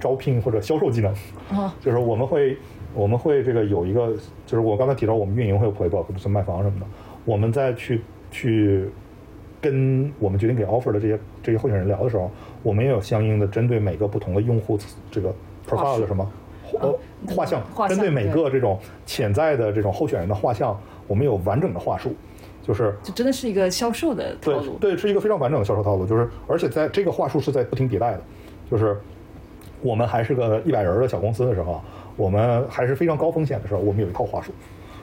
招聘或者销售技能。啊，就是我们会我们会这个有一个，就是我刚才提到我们运营会有 playbook，就是卖房什么的，我们再去去跟我们决定给 offer 的这些这些候选人聊的时候，我们也有相应的针对每个不同的用户这个 profile 的什么呃画像，画像针对每个这种潜在的这种候选人的画像，我们有完整的话术，就是就真的是一个销售的套对路。对，是一个非常完整的销售套路，就是而且在这个话术是在不停迭代的，就是我们还是个一百人的小公司的时候啊，我们还是非常高风险的时候，我们有一套话术，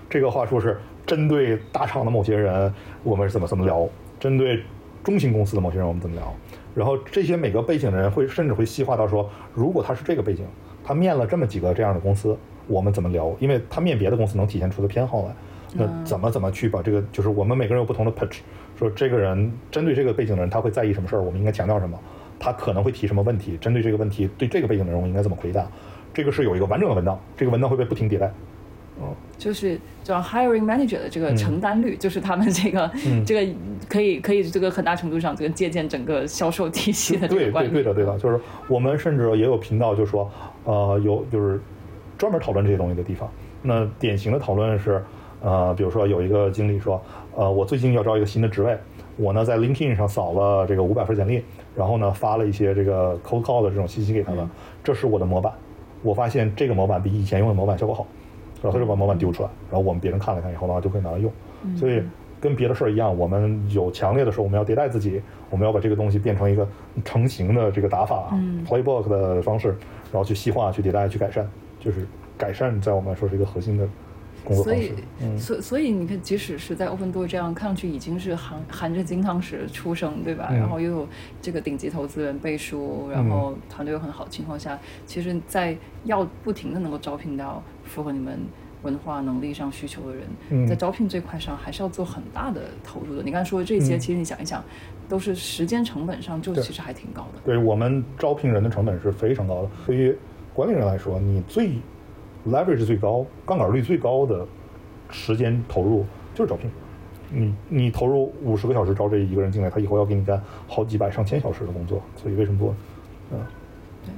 这个话术是针对大厂的某些人，我们是怎么怎么聊；针对中型公司的某些人，我们怎么聊。然后这些每个背景的人会甚至会细化到说，如果他是这个背景，他面了这么几个这样的公司，我们怎么聊？因为他面别的公司能体现出的偏好来。那怎么怎么去把这个，就是我们每个人有不同的 pitch，说这个人针对这个背景的人他会在意什么事儿，我们应该强调什么，他可能会提什么问题，针对这个问题，对这个背景的人我应该怎么回答，这个是有一个完整的文档，这个文档会被不停迭代。就是叫 hiring manager 的这个承担率，就是他们这个、嗯 这个可以可以这个很大程度上这个借鉴整个销售体系的这对。对对的对的，就是我们甚至也有频道，就说呃有就是专门讨论这些东西的地方。那典型的讨论是，呃，比如说有一个经理说，呃，我最近要招一个新的职位，我呢在 LinkedIn 上扫了这个五百份简历，然后呢发了一些这个 cold call 的这种信息给他们，这是我的模板。我发现这个模板比以前用的模板效果好，然后他就把模板丢出来，然后我们别人看了看以后呢就可以拿来用。所以跟别的事儿一样，我们有强烈的时候我们要迭代自己，我们要把这个东西变成一个成型的这个打法、playbook 的方式，然后去细化、去迭代、去改善，就是改善在我们来说是一个核心的工作所以所所以你看，即使是在 Open Door 这样看上去已经是含含着金汤匙出生，对吧？嗯然后又有这个顶级投资人背书，然后团队又很好的情况下，其实，在要不停的能够招聘到符合你们文化能力上需求的人，嗯在招聘这块上还是要做很大的投入的。你刚才说的这些，嗯其实你想一想，都是时间成本上就其实还挺高的。对我们招聘人的成本是非常高的。对于管理人来说，你最 leverage 最高、杠杆率最高的时间投入就是招聘。你你投入五十个小时招这一个人进来，他以后要给你干好几百上千小时的工作，所以为什么做？嗯，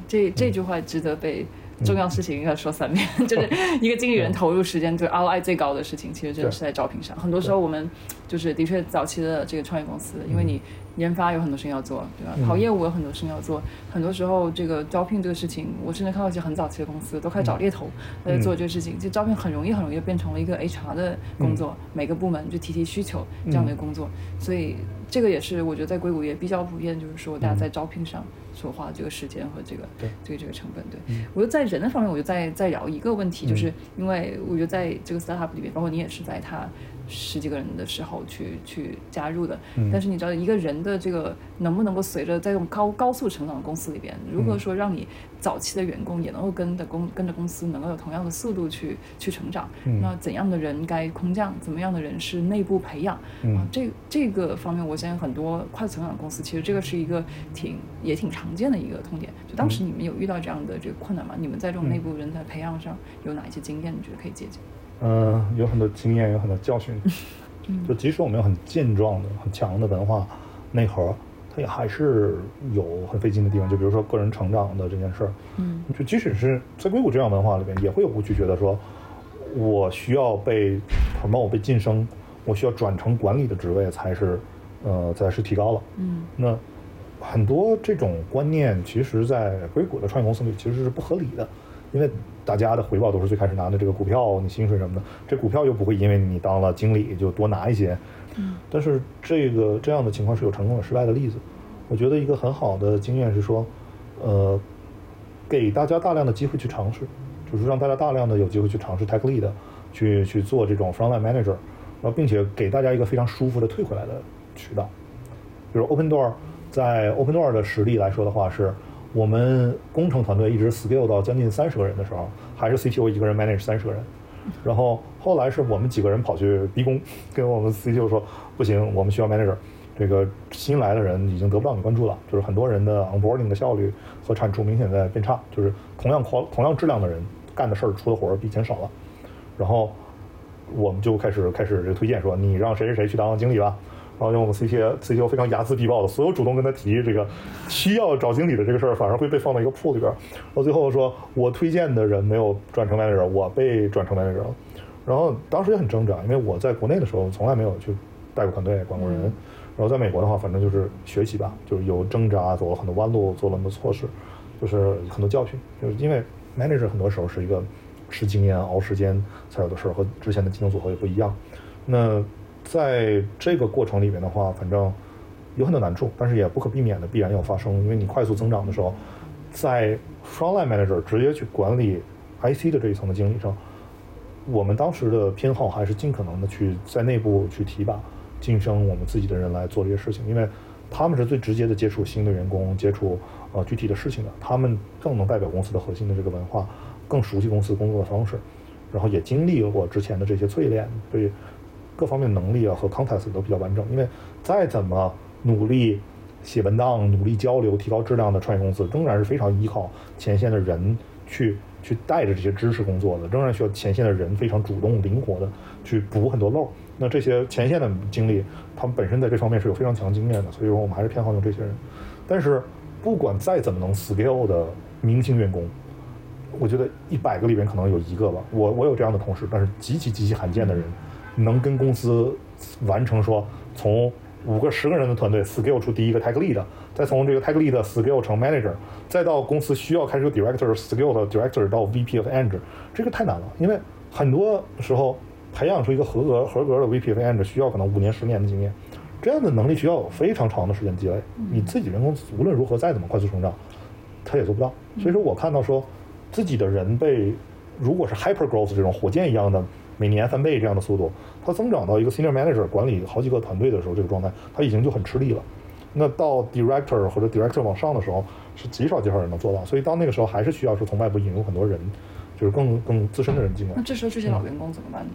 对，这这句话值得被重要事情应该说三遍，就是一个经理人投入时间对 ROI 最高的事情，其实真的是在招聘上。很多时候我们就是的确早期的这个创业公司，因为你研发有很多事情要做，对吧？嗯。跑业务有很多事情要做，很多时候这个招聘这个事情，我甚至看到一些很早期的公司都开始找猎头来做这个事情。就招聘很容易很容易就变成了一个 HR 的工作，每个部门就提提需求这样的一个工作，所以这个也是我觉得在硅谷也比较普遍，就是说大家在招聘上所花的这个时间和这个对。这个这个成本。对，我觉得在人的方面，我就再再聊一个问题，就是因为我觉得在这个 startup 里面，包括你也是在它十几个人的时候去去加入的，但是你知道一个人的这个能不能够随着在这种高高速成长的公司里边，如何说让你早期的员工也能够跟着公跟着公司能够有同样的速度去去成长？那怎样的人该空降？怎么样的人是内部培养？啊，这这个方面，我相信很多快速成长的公司，其实这个是一个挺也挺常见的一个痛点。就当时你们有遇到这样的这个困难吗？你们在这种内部人才培养上有哪一些经验？你觉得可以借鉴？嗯，有很多经验，有很多教训。就即使我们有很健壮的、很强的文化内核，它也还是有很费劲的地方。就比如说个人成长的这件事儿，嗯，就即使是在硅谷这样文化里边，也会有误区，觉得说我需要被 promote 被晋升，我需要转成管理的职位才是，呃，才是提高了。嗯那很多这种观念，其实，在硅谷的创业公司里其实是不合理的，因为大家的回报都是最开始拿的这个股票、你薪水什么的，这股票又不会因为你当了经理就多拿一些。嗯但是这个这样的情况是有成功有失败的例子。我觉得一个很好的经验是说，呃，给大家大量的机会去尝试，就是让大家大量的有机会去尝试 tech lead，去去做这种 frontline manager，然后并且给大家一个非常舒服的退回来的渠道。比如 Open Door，在 Open Door 的实力来说的话，是我们工程团队一直 scale 到将近三十个人的时候，还是 CTO 一个人 manage 三十个人。然后后来是我们几个人跑去逼宫，跟我们 CTO 说不行，我们需要 manager。这个新来的人已经得不到你关注了，就是很多人的 onboarding 的效率和产出明显在变差，就是同样同同样质量的人干的事儿出的活儿比以前少了。然后我们就开始开始这推荐说，你让谁谁谁去当经理吧。然后用我们 CTO CTO 非常睚眦必报的，所有主动跟他提这个需要找经理的这个事儿，反而会被放到一个铺里边儿。到最后说，我推荐的人没有转成 manager，我被转成 manager 了。然后当时也很挣扎，因为我在国内的时候从来没有去带过团队、管过人。然后在美国的话，反正就是学习吧，就是有挣扎，走了很多弯路，做了很多错事，就是很多教训。就是因为 manager 很多时候是一个吃经验、熬时间才有的事儿，和之前的技能组合也不一样。那在这个过程里面的话，反正有很多难处，但是也不可避免的必然要发生，因为你快速增长的时候，在 frontline manager 直接去管理 IC 的这一层的经理上，我们当时的偏好还是尽可能的去在内部去提拔、晋升我们自己的人来做这些事情，因为他们是最直接的接触新的员工、接触呃具体的事情的，他们更能代表公司的核心的这个文化，更熟悉公司工作的方式，然后也经历过之前的这些淬炼，所以。各方面能力啊和 context 都比较完整，因为再怎么努力写文档、努力交流、提高质量的创业公司，仍然是非常依靠前线的人去去带着这些知识工作的，仍然需要前线的人非常主动、灵活的去补很多漏。那这些前线的经历，他们本身在这方面是有非常强经验的，所以说我们还是偏好用这些人。但是不管再怎么能 scale 的明星员工，我觉得一百个里边可能有一个吧。我我有这样的同事，但是极其极其罕见的人。能跟公司完成说从五个十个人的团队 scale 出第一个 tech lead，再从这个 tech lead scale 成 manager，再到公司需要开始有 director scale 的 director 到 VP of engine 这个太难了，因为很多时候培养出一个合格合格的 VP of engine 需要可能五年十年的经验，这样的能力需要有非常长的时间积累，你自己人工无论如何再怎么快速成长，他也做不到。所以说我看到说自己的人被如果是 hyper growth 这种火箭一样的。每年翻倍这样的速度，它增长到一个 senior manager 管理好几个团队的时候，这个状态他已经就很吃力了。那到 director 或者 director 往上的时候，是极少极少人能做到。所以到那个时候，还是需要是从外部引入很多人，就是更更资深的人进来。那这时候这些老员工怎么办呢？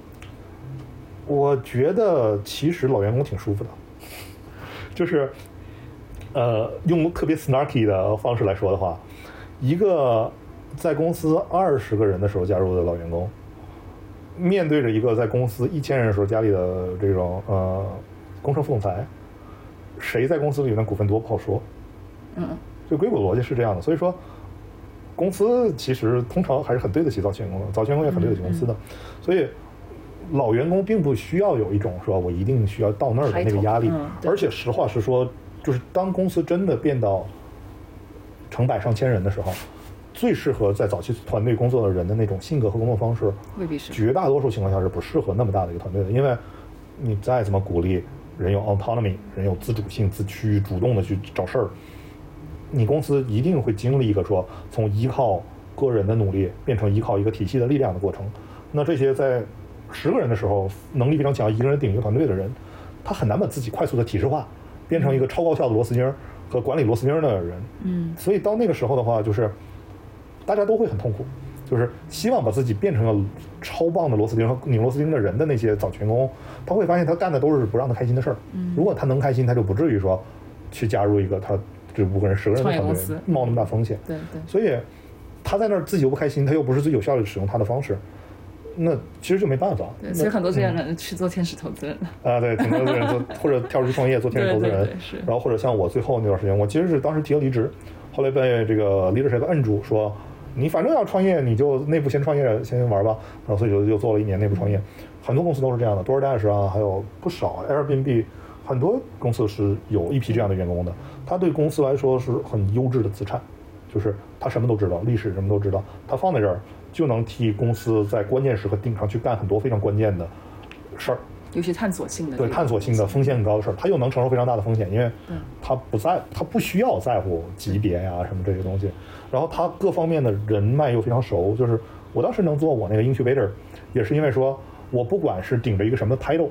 我觉得其实老员工挺舒服的，就是呃，用特别 snarky 的方式来说的话，一个在公司二十个人的时候加入的老员工。面对着一个在公司一千人的时候家里的这种呃工程副总裁，谁在公司里面股份多不好说。嗯，就硅谷逻辑是这样的，所以说公司其实通常还是很对得起早期员工的，早期员工也很对得起公司的，所以老员工并不需要有一种说我一定需要到那儿的那个压力，而且实话实说，就是当公司真的变到成百上千人的时候。最适合在早期团队工作的人的那种性格和工作方式，未必是绝大多数情况下是不适合那么大的一个团队的。因为，你再怎么鼓励人有 autonomy，人有自主性、自驱、主动的去找事儿，你公司一定会经历一个说从依靠个人的努力变成依靠一个体系的力量的过程。那这些在十个人的时候能力非常强，一个人顶一个团队的人，他很难把自己快速的体制化，变成一个超高效的螺丝钉和管理螺丝钉的人。嗯，所以到那个时候的话，就是。大家都会很痛苦，就是希望把自己变成个超棒的螺丝钉和拧螺丝钉的人的那些早期员工，他会发现他干的都是不让他开心的事儿。如果他能开心，他就不至于说去加入一个他这五个人、十个人的团队，冒那么大风险。对对。所以他在那儿自己又不开心，他又不是最有效的使用他的方式，那其实就没办法。对，所以很多这样的人去做天使投资人。啊，对，挺多的人做或者跳出去创业做天使投资人，然后或者像我最后那段时间，我其实是当时提了离职，后来被这个 leadership 摁住说。你反正要创业，你就内部先创业，先玩吧。然后所以就就做了一年内部创业。很多公司都是这样的，DoorDash 啊，还有不少 Airbnb，很多公司是有一批这样的员工的。他对公司来说是很优质的资产，就是他什么都知道，历史什么都知道，他放在这儿就能替公司在关键时刻顶上去干很多非常关键的事儿。尤其探索性的对探索性的风险很高的事儿，他又能承受非常大的风险，因为他不在，他不需要在乎级别呀什么这些东西。然后他各方面的人脉又非常熟，就是我当时能做我那个 incubator，也是因为说我不管是顶着一个什么 title，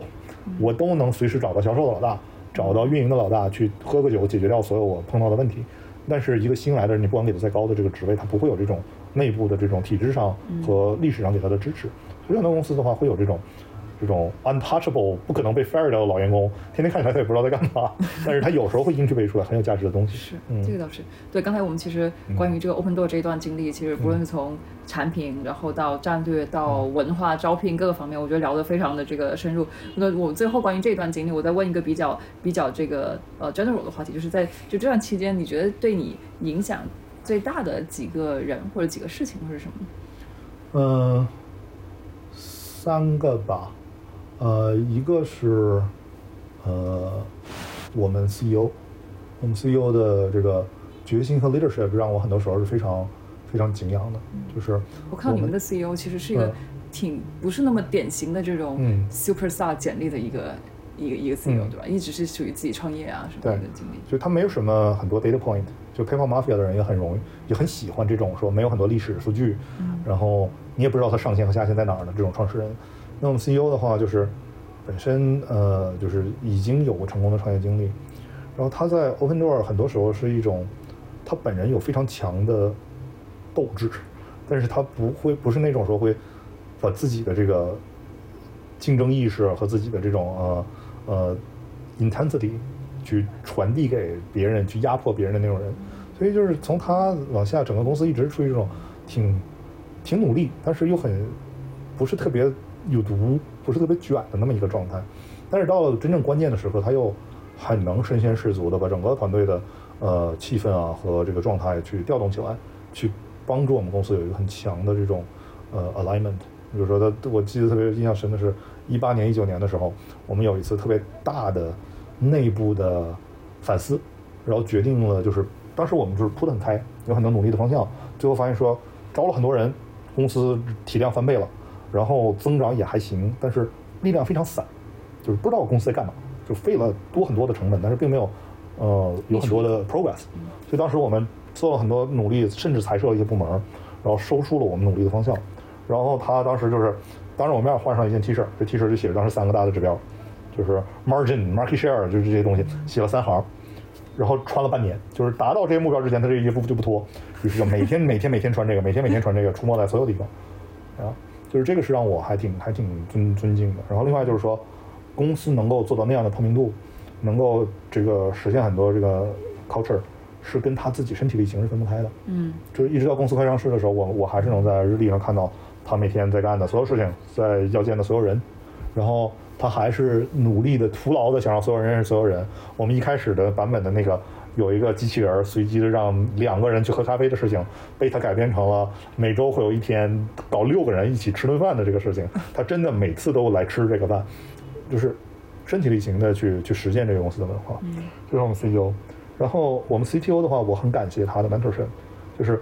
我都能随时找到销售的老大，找到运营的老大去喝个酒，解决掉所有我碰到的问题。但是一个新来的人，你不管给他再高的这个职位，他不会有这种内部的这种体制上和历史上给他的支持。所以很多公司的话会有这种这种 untouchable 不可能被 fire 掉的老员工，天天看起来他也不知道在干嘛，但是他有时候会 integrate 出来很有价值的东西。是，嗯这个倒是对。刚才我们其实关于这个 Open Door 这一段经历，其实不论是从产品，然后到战略，到文化、招聘各个方面，我觉得聊得非常的这个深入。那我最后关于这段经历，我再问一个比较比较这个呃 general 的话题，就是在就这段期间，你觉得对你影响最大的几个人或者几个事情会是什么？嗯，三个吧，呃，一个是呃，我们 CEO，我们 CEO 的这个决心和 leadership 让我很多时候是非常非常敬仰的，就是我看到你们的 CEO 其实是一个嗯挺不是那么典型的这种嗯 superstar 简历的一个一个一个 CEO 嗯对吧？一直是属于自己创业啊什么的经历。就他没有什么很多 data point，就 PayPal Mafia 的人也很容易，也很喜欢这种说没有很多历史数据，然后你也不知道他上限和下限在哪儿的这种创始人。那我们 CEO 的话，就是本身呃就是已经有过成功的创业经历，然后他在 Open Door 很多时候是一种他本人有非常强的斗志，但是他不会不是那种说会把自己的这个竞争意识和自己的这种呃呃 intensity 去传递给别人，去压迫别人的那种人。所以就是从他往下，整个公司一直处于这种挺挺努力，但是又很不是特别有毒，不是特别卷的那么一个状态。但是到了真正关键的时刻，他又很能身先士卒的把整个团队的呃气氛啊和这个状态去调动起来，去帮助我们公司有一个很强的这种呃 alignment。比如说他，我记得特别印象深的是，一八年、一九年的时候，我们有一次特别大的内部的反思，然后决定了就是当时我们就是铺得很开，有很多努力的方向，最后发现说招了很多人，公司体量翻倍了，然后增长也还行，但是力量非常散，就是不知道公司在干嘛，就费了多很多的成本，但是并没有呃有很多的 progress，所以当时我们做了很多努力，甚至裁撤了一些部门，然后收束了我们努力的方向。然后他当时就是当着我面换上一件 T 恤，这 T 恤就写着当时三个大的指标，就是 margin、market share，就是这些东西，写了三行，然后穿了半年，就是达到这些目标之前，他这个衣服就不脱，于是就每天每天每天穿这个，每天每天穿这个，出没在所有地方，啊，就是这个是让我还挺还挺尊尊敬的。然后另外就是说，公司能够做到那样的透明度，能够这个实现很多这个 culture，是跟他自己身体力行是分不开的。嗯就是一直到公司快上市的时候，我我还是能在日历上看到他每天在干的所有事情，在要见的所有人，然后他还是努力的、徒劳的想让所有人认识所有人。我们一开始的版本的那个有一个机器人随机的让两个人去喝咖啡的事情，被他改编成了每周会有一天搞六个人一起吃顿饭的这个事情。他真的每次都来吃这个饭，就是身体力行的去去实践这个公司的文化。嗯这是我们 CEO。然后我们 CTO 的话，我很感谢他的 mentorship，就是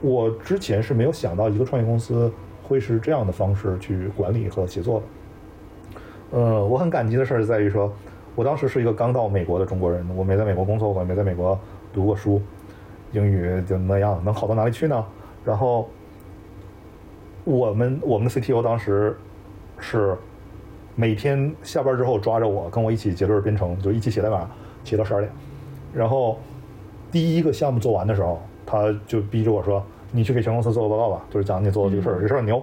我之前是没有想到一个创业公司会是这样的方式去管理和协作的。呃，我很感激的事儿在于说，我当时是一个刚到美国的中国人，我没在美国工作过，没在美国读过书，英语就那样，能好到哪里去呢？然后我们我们的 CTO 当时是每天下班之后抓着我，跟我一起结对儿编程，就一起写代码，写到十二点。然后第一个项目做完的时候，他就逼着我说：“你去给全公司做个报告吧，就是讲你做的这个事儿，这事儿很牛。”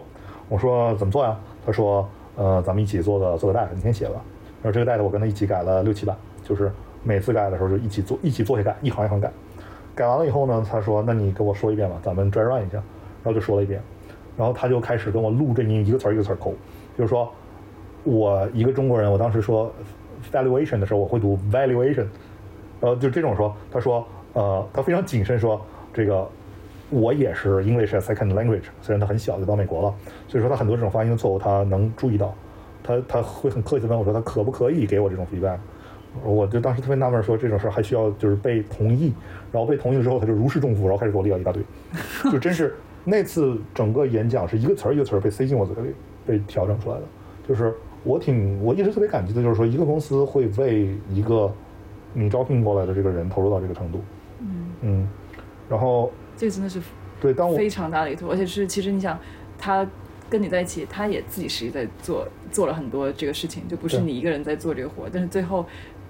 我说：“怎么做呀？”他说：“呃，咱们一起做个做个代，你先写吧。”然后这个代的我跟他一起改了六七版，就是每次改的时候就一起做，一起做下改，一行一行改。改完了以后呢，他说：“那你跟我说一遍吧，咱们 dry run 一下。”然后就说了一遍，然后他就开始跟我录这音，一个词儿一个词儿抠，就是说我一个中国人，我当时说 valuation 的时候，我会读 valuation，然后就这种说，他说呃，他非常谨慎说这个。我也是 English as second language，虽然他很小就到美国了，所以说他很多这种发音的错误他能注意到，他他会很客气的问我说他可不可以给我这种 feedback，我就当时特别纳闷说这种事儿还需要就是被同意，然后被同意了之后他就如释重负，然后开始给我列了一大堆，就真是 那次整个演讲是一个词儿一个词儿被塞进我嘴里，被调整出来的，就是我挺我一直特别感激的就是说一个公司会为一个你招聘过来的这个人投入到这个程度，嗯，嗯，然后这个真的是对当我非常大的一个而且是其实你想，他跟你在一起，他也自己实际在做做了很多这个事情，就不是你一个人在做这个活，但是最后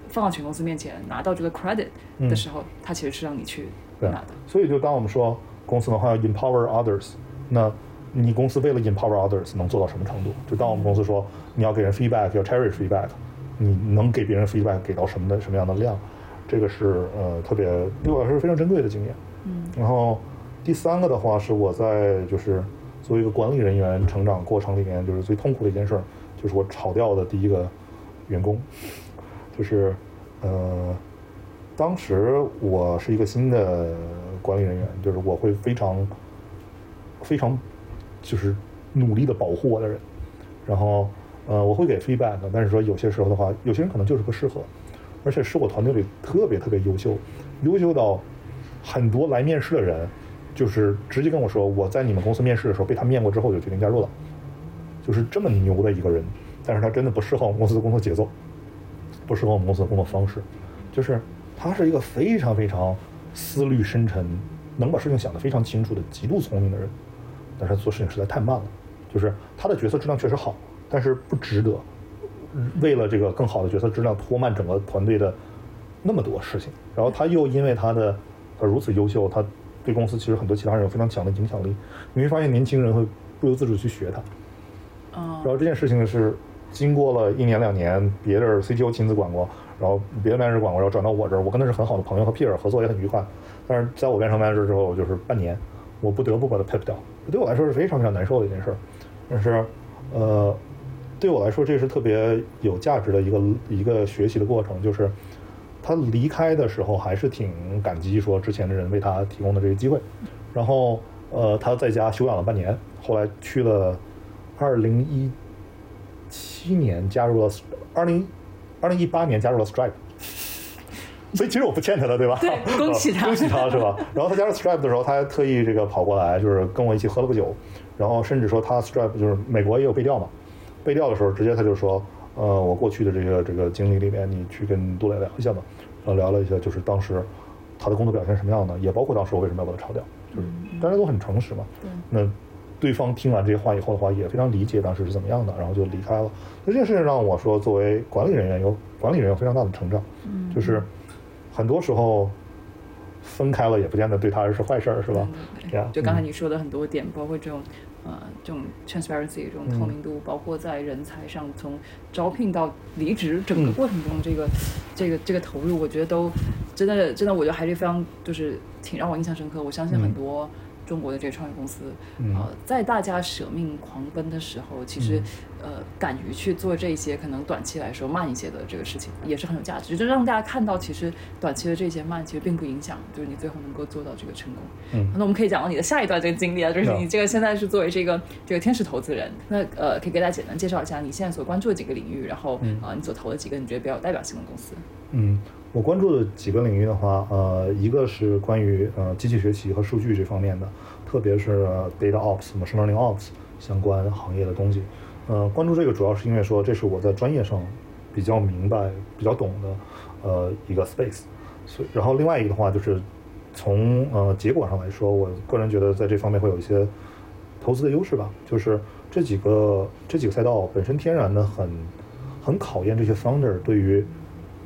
放到全公司面前拿到这个 credit 嗯的时候，他其实是让你去拿的。所以就当我们说公司文化要 empower others，那你公司为了 empower others 能做到什么程度？就当我们公司说你要给人 feedback，要 cherish feedback，你能给别人 feedback 给到什么的什么样的量？这个是呃特别对我来说是非常珍贵的经验。嗯然后第三个的话是我在就是作为一个管理人员成长过程里面，就是最痛苦的一件事，就是我炒掉的第一个员工，就是呃，当时我是一个新的管理人员，就是我会非常非常就是努力的保护我的人，然后呃我会给 feedback，但是说有些时候的话，有些人可能就是不适合，而且是我团队里特别特别优秀，优秀到很多来面试的人，就是直接跟我说，我在你们公司面试的时候被他面过之后就决定加入了，就是这么牛的一个人，但是他真的不适合我们公司的工作节奏，不适合我们公司的工作方式，就是他是一个非常非常思虑深沉，能把事情想得非常清楚的极度聪明的人，但是他做事情实在太慢了，就是他的决策质量确实好，但是不值得为了这个更好的决策质量拖慢整个团队的那么多事情，然后他又因为他的他如此优秀，他对公司其实很多其他人有非常强的影响力，你会发现年轻人会不由自主去学它。哦然后这件事情是经过了一年两年，别的 CTO 亲自管过，然后别的 manager 管过，然后转到我这儿，我跟他是很好的朋友和 peer 合作也很愉快。但是在我变成 manager 之后，就是半年，我不得不把他 pip 掉，对我来说是非常非常难受的一件事儿。但是，呃，对我来说这是特别有价值的一个一个学习的过程，就是他离开的时候还是挺感激说之前的人为他提供的这个机会，然后呃他在家休养了半年，后来去了二零一七年加入了二零二零一八年加入了 Stripe。所以其实我不欠他的，对吧？对恭喜他恭喜他是吧？然后他加入 Stripe 的时候，他还特意这个跑过来，就是跟我一起喝了个酒，然后甚至说他 Stripe 就是美国也有背调嘛，背调的时候直接他就说，呃，我过去的这个这个经历里面，你去跟杜磊聊一下吧，然后聊了一下，就是当时他的工作表现什么样的，也包括当时我为什么要把他炒掉，就是大家都很诚实嘛。对那对方听完这些话以后的话，也非常理解当时是怎么样的，然后就离开了。那这件事情让我说，作为管理人员有管理人员有非常大的成长，嗯就是很多时候分开了也不见得对他是坏事儿，是吧？对就刚才嗯你说的很多点，包括这种呃这种 transparency 这种透明度，包括在人才上，从招聘到离职整个嗯过程中，这个、这个这个投入，我觉得都真的真的，我觉得还是非常就是挺让我印象深刻。我相信很嗯多。中国的这个创业公司，嗯呃，在大家舍命狂奔的时候，其实，呃，敢于去做这些可能短期来说慢一些的这个事情，也是很有价值。就让大家看到，其实短期的这些慢，其实并不影响，就是你最后能够做到这个成功。嗯那我们可以讲到你的下一段这个经历啊，就是你这个现在是作为这个这个天使投资人，那呃，可以给大家简单介绍一下你现在所关注的几个领域，然后嗯啊、呃，你所投的几个你觉得比较有代表性的公司。嗯，我关注的几个领域的话，呃，一个是关于呃机器学习和数据这方面的，特别是 data ops、machine learning ops 相关行业的东西。呃，关注这个主要是因为说这是我在专业上比较明白、比较懂的呃一个 space。所以，然后另外一个的话就是从呃结果上来说，我个人觉得在这方面会有一些投资的优势吧，就是这几个这几个赛道本身天然的很很考验这些 founder 对于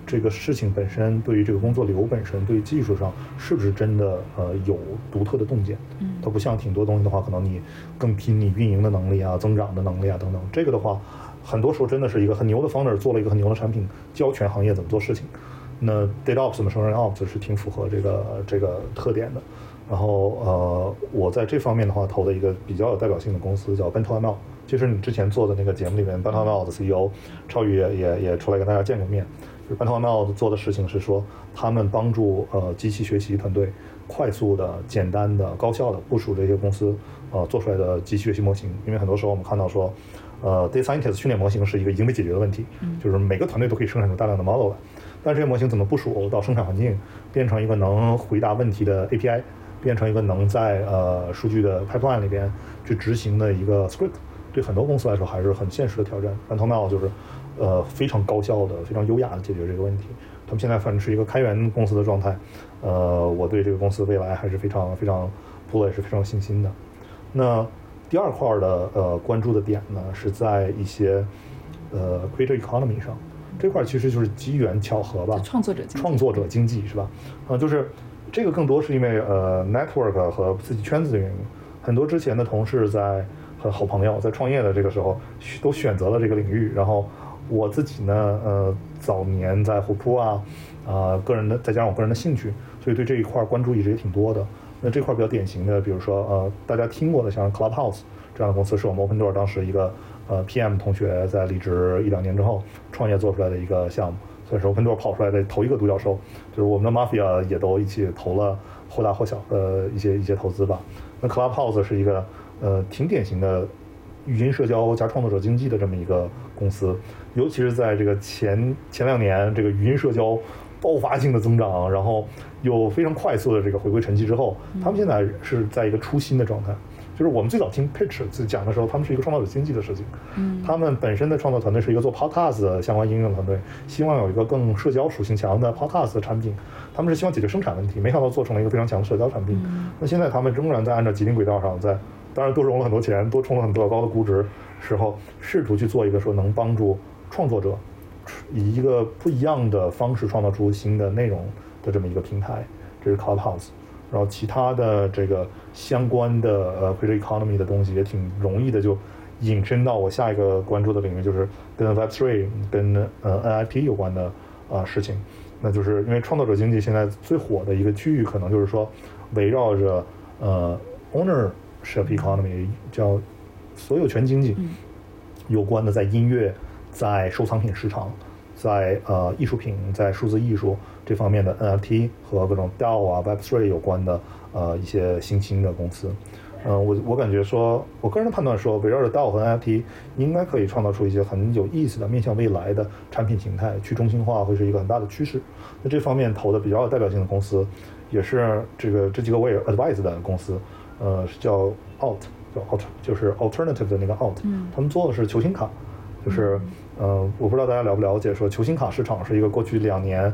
这个事情本身，对于这个工作流本身，对于技术上是不是真的呃有独特的洞见。嗯它不像挺多东西的话，可能你更拼你运营的能力啊、增长的能力啊等等。这个的话，很多时候真的是一个很牛的 founder 做了一个很牛的产品，教全行业怎么做事情。那 data ops 怎么 machine learning ops 是挺符合这个这个特点的。然后呃，我在这方面的话投的一个比较有代表性的公司叫 Bento ML，就是你之前做的那个节目里面 Bento ML 的 CEO 超宇也也也出来跟大家见过面。就是 Bento ML 做的事情是说，他们帮助呃机器学习团队快速的、简单的、高效的部署这些公司呃做出来的机器学习模型。因为很多时候我们看到说，呃，data scientist 训练模型是一个已经被解决的问题，就是每个团队都可以生产出大量的 model 来，但这些模型怎么部署到生产环境，变成一个能回答问题的 API，变成一个能在呃数据的 pipeline 里边去执行的一个 script，对很多公司来说还是很现实的挑战。但 t o m a 就是呃非常高效的、非常优雅的解决这个问题。他们现在反正是一个开源公司的状态，呃，我对这个公司未来还是非常非常 bullish，非常有信心的。那第二块的呃关注的点呢，是在一些呃 creator economy 上，这块其实就是机缘巧合吧，创作者创作者经济是吧？啊、就是这个更多是因为呃 network 和自己圈子的原因。很多之前的同事在和好朋友在创业的这个时候，都选择了这个领域。然后我自己呢，呃，早年在虎扑啊，啊，个人的再加上我个人的兴趣，所以对这一块关注一直也挺多的。那这块比较典型的，比如说呃，大家听过的像 Clubhouse 这样的公司，是我们 Open Door 当时一个呃 PM 同学在离职一两年之后创业做出来的一个项目，算是 Open Door 跑出来的头一个独角兽。就是我们的 Mafia 也都一起投了或大或小的一些一些投资吧。那 Clubhouse 是一个呃挺典型的语音社交加创作者经济的这么一个公司，尤其是在这个前前两年这个语音社交爆发性的增长，然后。又非常快速的这个回归沉寂之后，他们现在是在一个初心的状态。就是我们最早听 Pitch 讲的时候，他们是一个创造者经济的事情。嗯，他们本身的创作团队是一个做 Podcast 的相关应用团队，希望有一个更社交属性强的 Podcast 的产品。他们是希望解决生产问题，没想到做成了一个非常强的社交产品。那现在他们仍然在按照既定轨道上，在当然多融了很多钱，多充了很多高的估值时候，试图去做一个说能帮助创作者以一个不一样的方式创造出新的内容。的这么一个平台，这是 Clubhouse，然后其他的这个相关的呃 Creator Economy 的东西也挺容易的，就引申到我下一个关注的领域，就是跟 Web3、跟呃 NIP 有关的啊事情。那就是因为创作者经济现在最火的一个区域，可能就是说围绕着呃 Ownership Economy，叫所有权经济有关的，在音乐、在收藏品市场、在呃艺术品、在数字艺术。这方面的 NFT 和各种 DAO 啊、Web3 有关的呃一些新兴的公司，嗯，我我感觉说，我个人的判断说，围绕着 DAO 和 NFT 应该可以创造出一些很有意思的面向未来的产品形态，去中心化会是一个很大的趋势。那这方面投的比较有代表性的公司，也是这个这几个我也 advise 的公司，呃，是叫 Alt，叫 Alt，就是 Alternative 的那个 Alt，他们做的是球星卡，就是呃，我不知道大家了不了解，说球星卡市场是一个过去两年。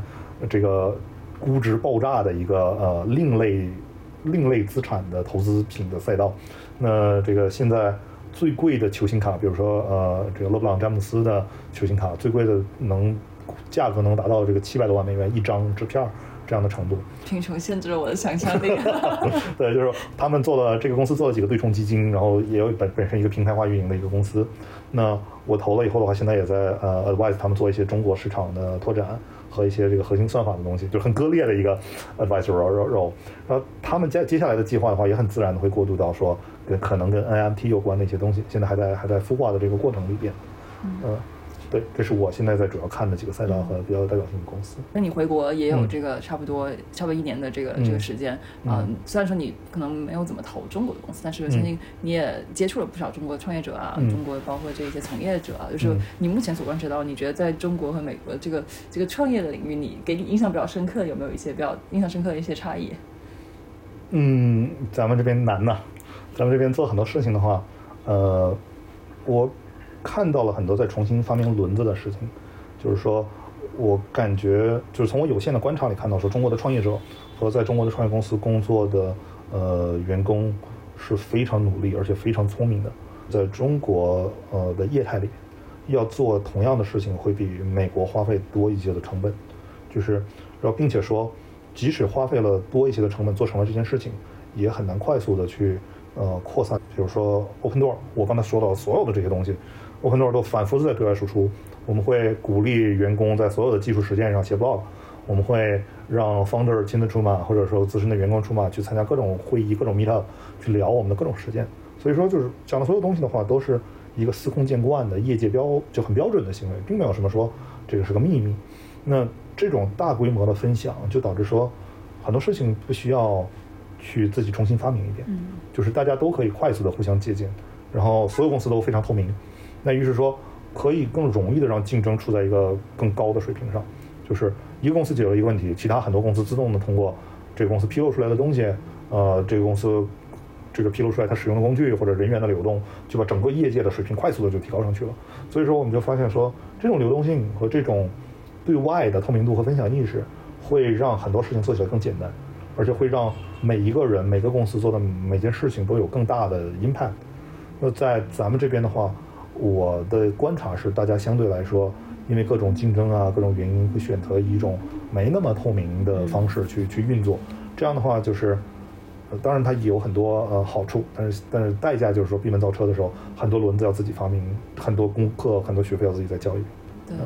这个估值爆炸的一个呃另类另类资产的投资品的赛道，那这个现在最贵的球星卡，比如说呃这个勒布朗詹姆斯的球星卡，最贵的能价格能达到这个七百多万美元一张纸片这样的程度，贫穷限制了我的想象力。对，就是他们做了这个公司做了几个对冲基金，然后也有本本身一个平台化运营的一个公司。那我投了以后的话，现在也在呃 advise 他们做一些中国市场的拓展。和一些这个核心算法的东西，就很割裂的一个 advisor role。然后他们接接下来的计划的话，也很自然的会过渡到说跟可能跟 NFT 有关的一些东西，现在还在还在孵化的这个过程里边，嗯。对，这是我现在在主要看的几个赛道和比较有代表性的公司。那你回国也有这个差不多差不多一年的这个这个时间啊。虽然说你可能没有怎么投中国的公司，但是相信你也接触了不少中国创业者啊，中国包括这些从业者啊。就是你目前所观察到，你觉得在中国和美国这个这个创业的领域，你给你印象比较深刻，有没有一些比较印象深刻的一些差异？嗯，咱们这边难呐。咱们这边做很多事情的话，呃，我。看到了很多在重新发明轮子的事情，就是说，我感觉就是从我有限的观察里看到，说中国的创业者和在中国的创业公司工作的呃员工是非常努力而且非常聪明的。在中国呃的业态里，要做同样的事情会比美国花费多一些的成本，就是然后并且说，即使花费了多一些的成本做成了这件事情，也很难快速的去呃扩散。比如说 Open Door，我刚才说到所有的这些东西。我很多都反复在对外输出。我们会鼓励员工在所有的技术实践上写 blog，我们会让 founder 亲自出马，或者说资深的员工出马去参加各种会议、各种 meetup，去聊我们的各种实践。所以说，就是讲的所有东西的话，都是一个司空见惯的业界标就很标准的行为，并没有什么说这个是个秘密。那这种大规模的分享，就导致说很多事情不需要去自己重新发明一遍，就是大家都可以快速的互相借鉴，然后所有公司都非常透明。那于是说，可以更容易的让竞争处在一个更高的水平上，就是一个公司解决了一个问题，其他很多公司自动的通过这个公司披露出来的东西，呃，这个公司这个披露出来它使用的工具或者人员的流动，就把整个业界的水平快速的就提高上去了。所以说，我们就发现说，这种流动性和这种对外的透明度和分享意识，会让很多事情做起来更简单，而且会让每一个人、每个公司做的每件事情都有更大的 impact。那在咱们这边的话，我的观察是，大家相对来说，因为各种竞争啊，各种原因，会选择一种没那么透明的方式去去运作。这样的话，就是呃当然它也有很多呃好处，但是但是代价就是说闭门造车的时候，很多轮子要自己发明，很多功课、很多学费要自己再交一遍。对，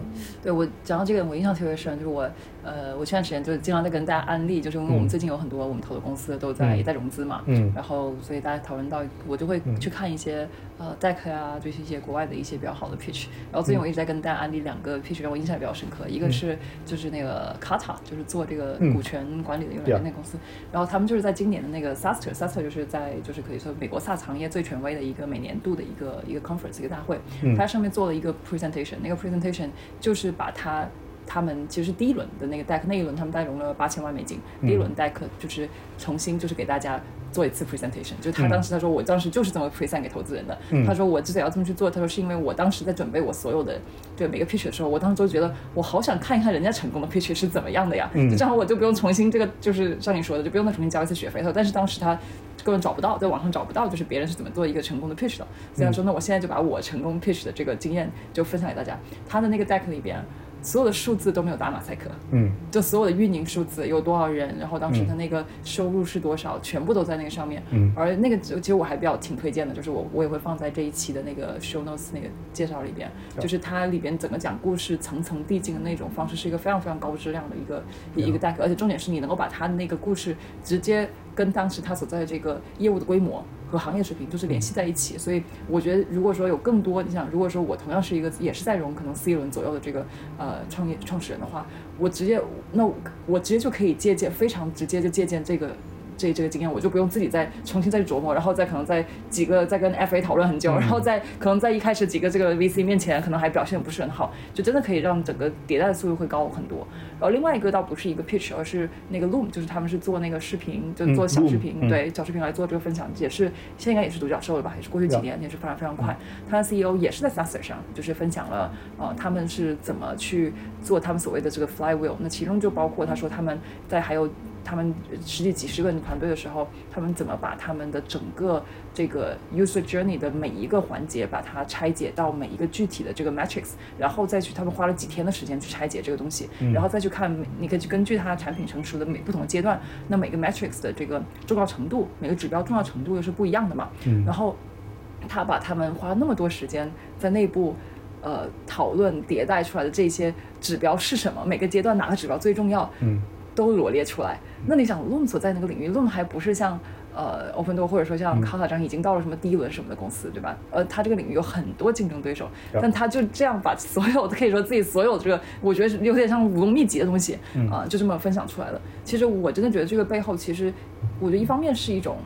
对我讲到这个，我印象特别深，就是我，呃，我前段时间就经常在跟大家安利，就是因为我们最近有很多我们投的公司都在、嗯。也在融资嘛，嗯。然后所以大家讨论到，我就会去看一些、呃 deck 啊，就是一些国外的一些比较好的 pitch，然后最近我一直在跟大家安利两个 pitch 让我印象比较深刻，一个是就是那个 Kata，就是做这个嗯。股权管理的一个那个公司，然后他们就是在今年的那个 SaaStr，SaaStr 就是在就是可以说美国 SaaS 行业最权威的一个每年度的一个一个 conference 一个大会，嗯。它上面做了一个 presentation，那个 presentation 就是把它他们其实第一轮的那个 deck 那一轮他们大概融了八千万美金，嗯第一轮 deck 就是重新就是给大家做一次 presentation，就是他嗯当时他说我当时就是这么 present 给投资人的，嗯。他说我之所以要这么去做，他说是因为我当时在准备我所有的对每个 pitch 的时候，我当时都觉得我好想看一看人家成功的 pitch 是怎么样的呀，嗯。就正好我就不用重新这个就是像你说的就不用再重新交一次学费他说，但是当时他根本找不到，在网上找不到，就是别人是怎么做一个成功的 pitch 的。所以他说，那我现在就把我成功 pitch 的这个经验就分享给大家。他的那个 deck 里边，所有的数字都没有打马赛克，嗯。就所有的运营数字有多少人，然后当时他那个收入是多少，全部都在那个上面。嗯。而那个其实我还比较挺推荐的，就是我我也会放在这一期的那个 show notes 那个介绍里边，就是它里边整个讲故事层层递进的那种方式，是一个非常非常高质量的一个一个 deck，而且重点是你能够把它的那个故事直接跟当时他所在的这个业务的规模。和行业水平就是联系在一起，所以我觉得，如果说有更多，你想，如果说我同样是一个也是在融可能 C 轮左右的这个呃创业创始人的话，我直接那我我直接就可以借鉴，非常直接就借鉴这个这这个经验，我就不用自己再重新再去琢磨，然后再可能在几个再跟 FA 讨论很久，然后再可能在一开始几个这个 VC 面前可能还表现不是很好，就真的可以让整个迭代的速度会高很多。然后另外一个倒不是一个 pitch，而是那个 Loom，就是他们是做那个视频，就做小视频，对小视频来做这个分享，也是现在应该也是独角兽了吧？也是过去几年也是发展非常快。他的 CEO 也是在 SaaS 上，就是分享了呃他们是怎么去做他们所谓的这个 flywheel，那其中就包括他说他们在还有。他们十几几十个人团队的时候，他们怎么把他们的整个这个 user journey 的每一个环节，把它拆解到每一个具体的这个 metrics，然后再去他们花了几天的时间去拆解这个东西，然后再去看，你可以去根据它产品成熟的每不同的阶段，那每个 metrics 的这个重要程度，每个指标重要程度又是不一样的嘛。嗯然后他把他们花了那么多时间在内部。呃，讨论迭代出来的这些指标是什么？每个阶段哪个指标最重要？嗯都罗列出来。那你想，Loom 所在那个领域，Loom 还不是像呃 OpenDoor 或者说像卡卡这样已经到了什么第一轮什么的公司，对吧？呃，它这个领域有很多竞争对手.但他就这样把所有的可以说自己所有这个，我觉得是有点像武功秘籍的东西啊、就这么分享出来了。其实我真的觉得这个背后，其实我觉得一方面是一种。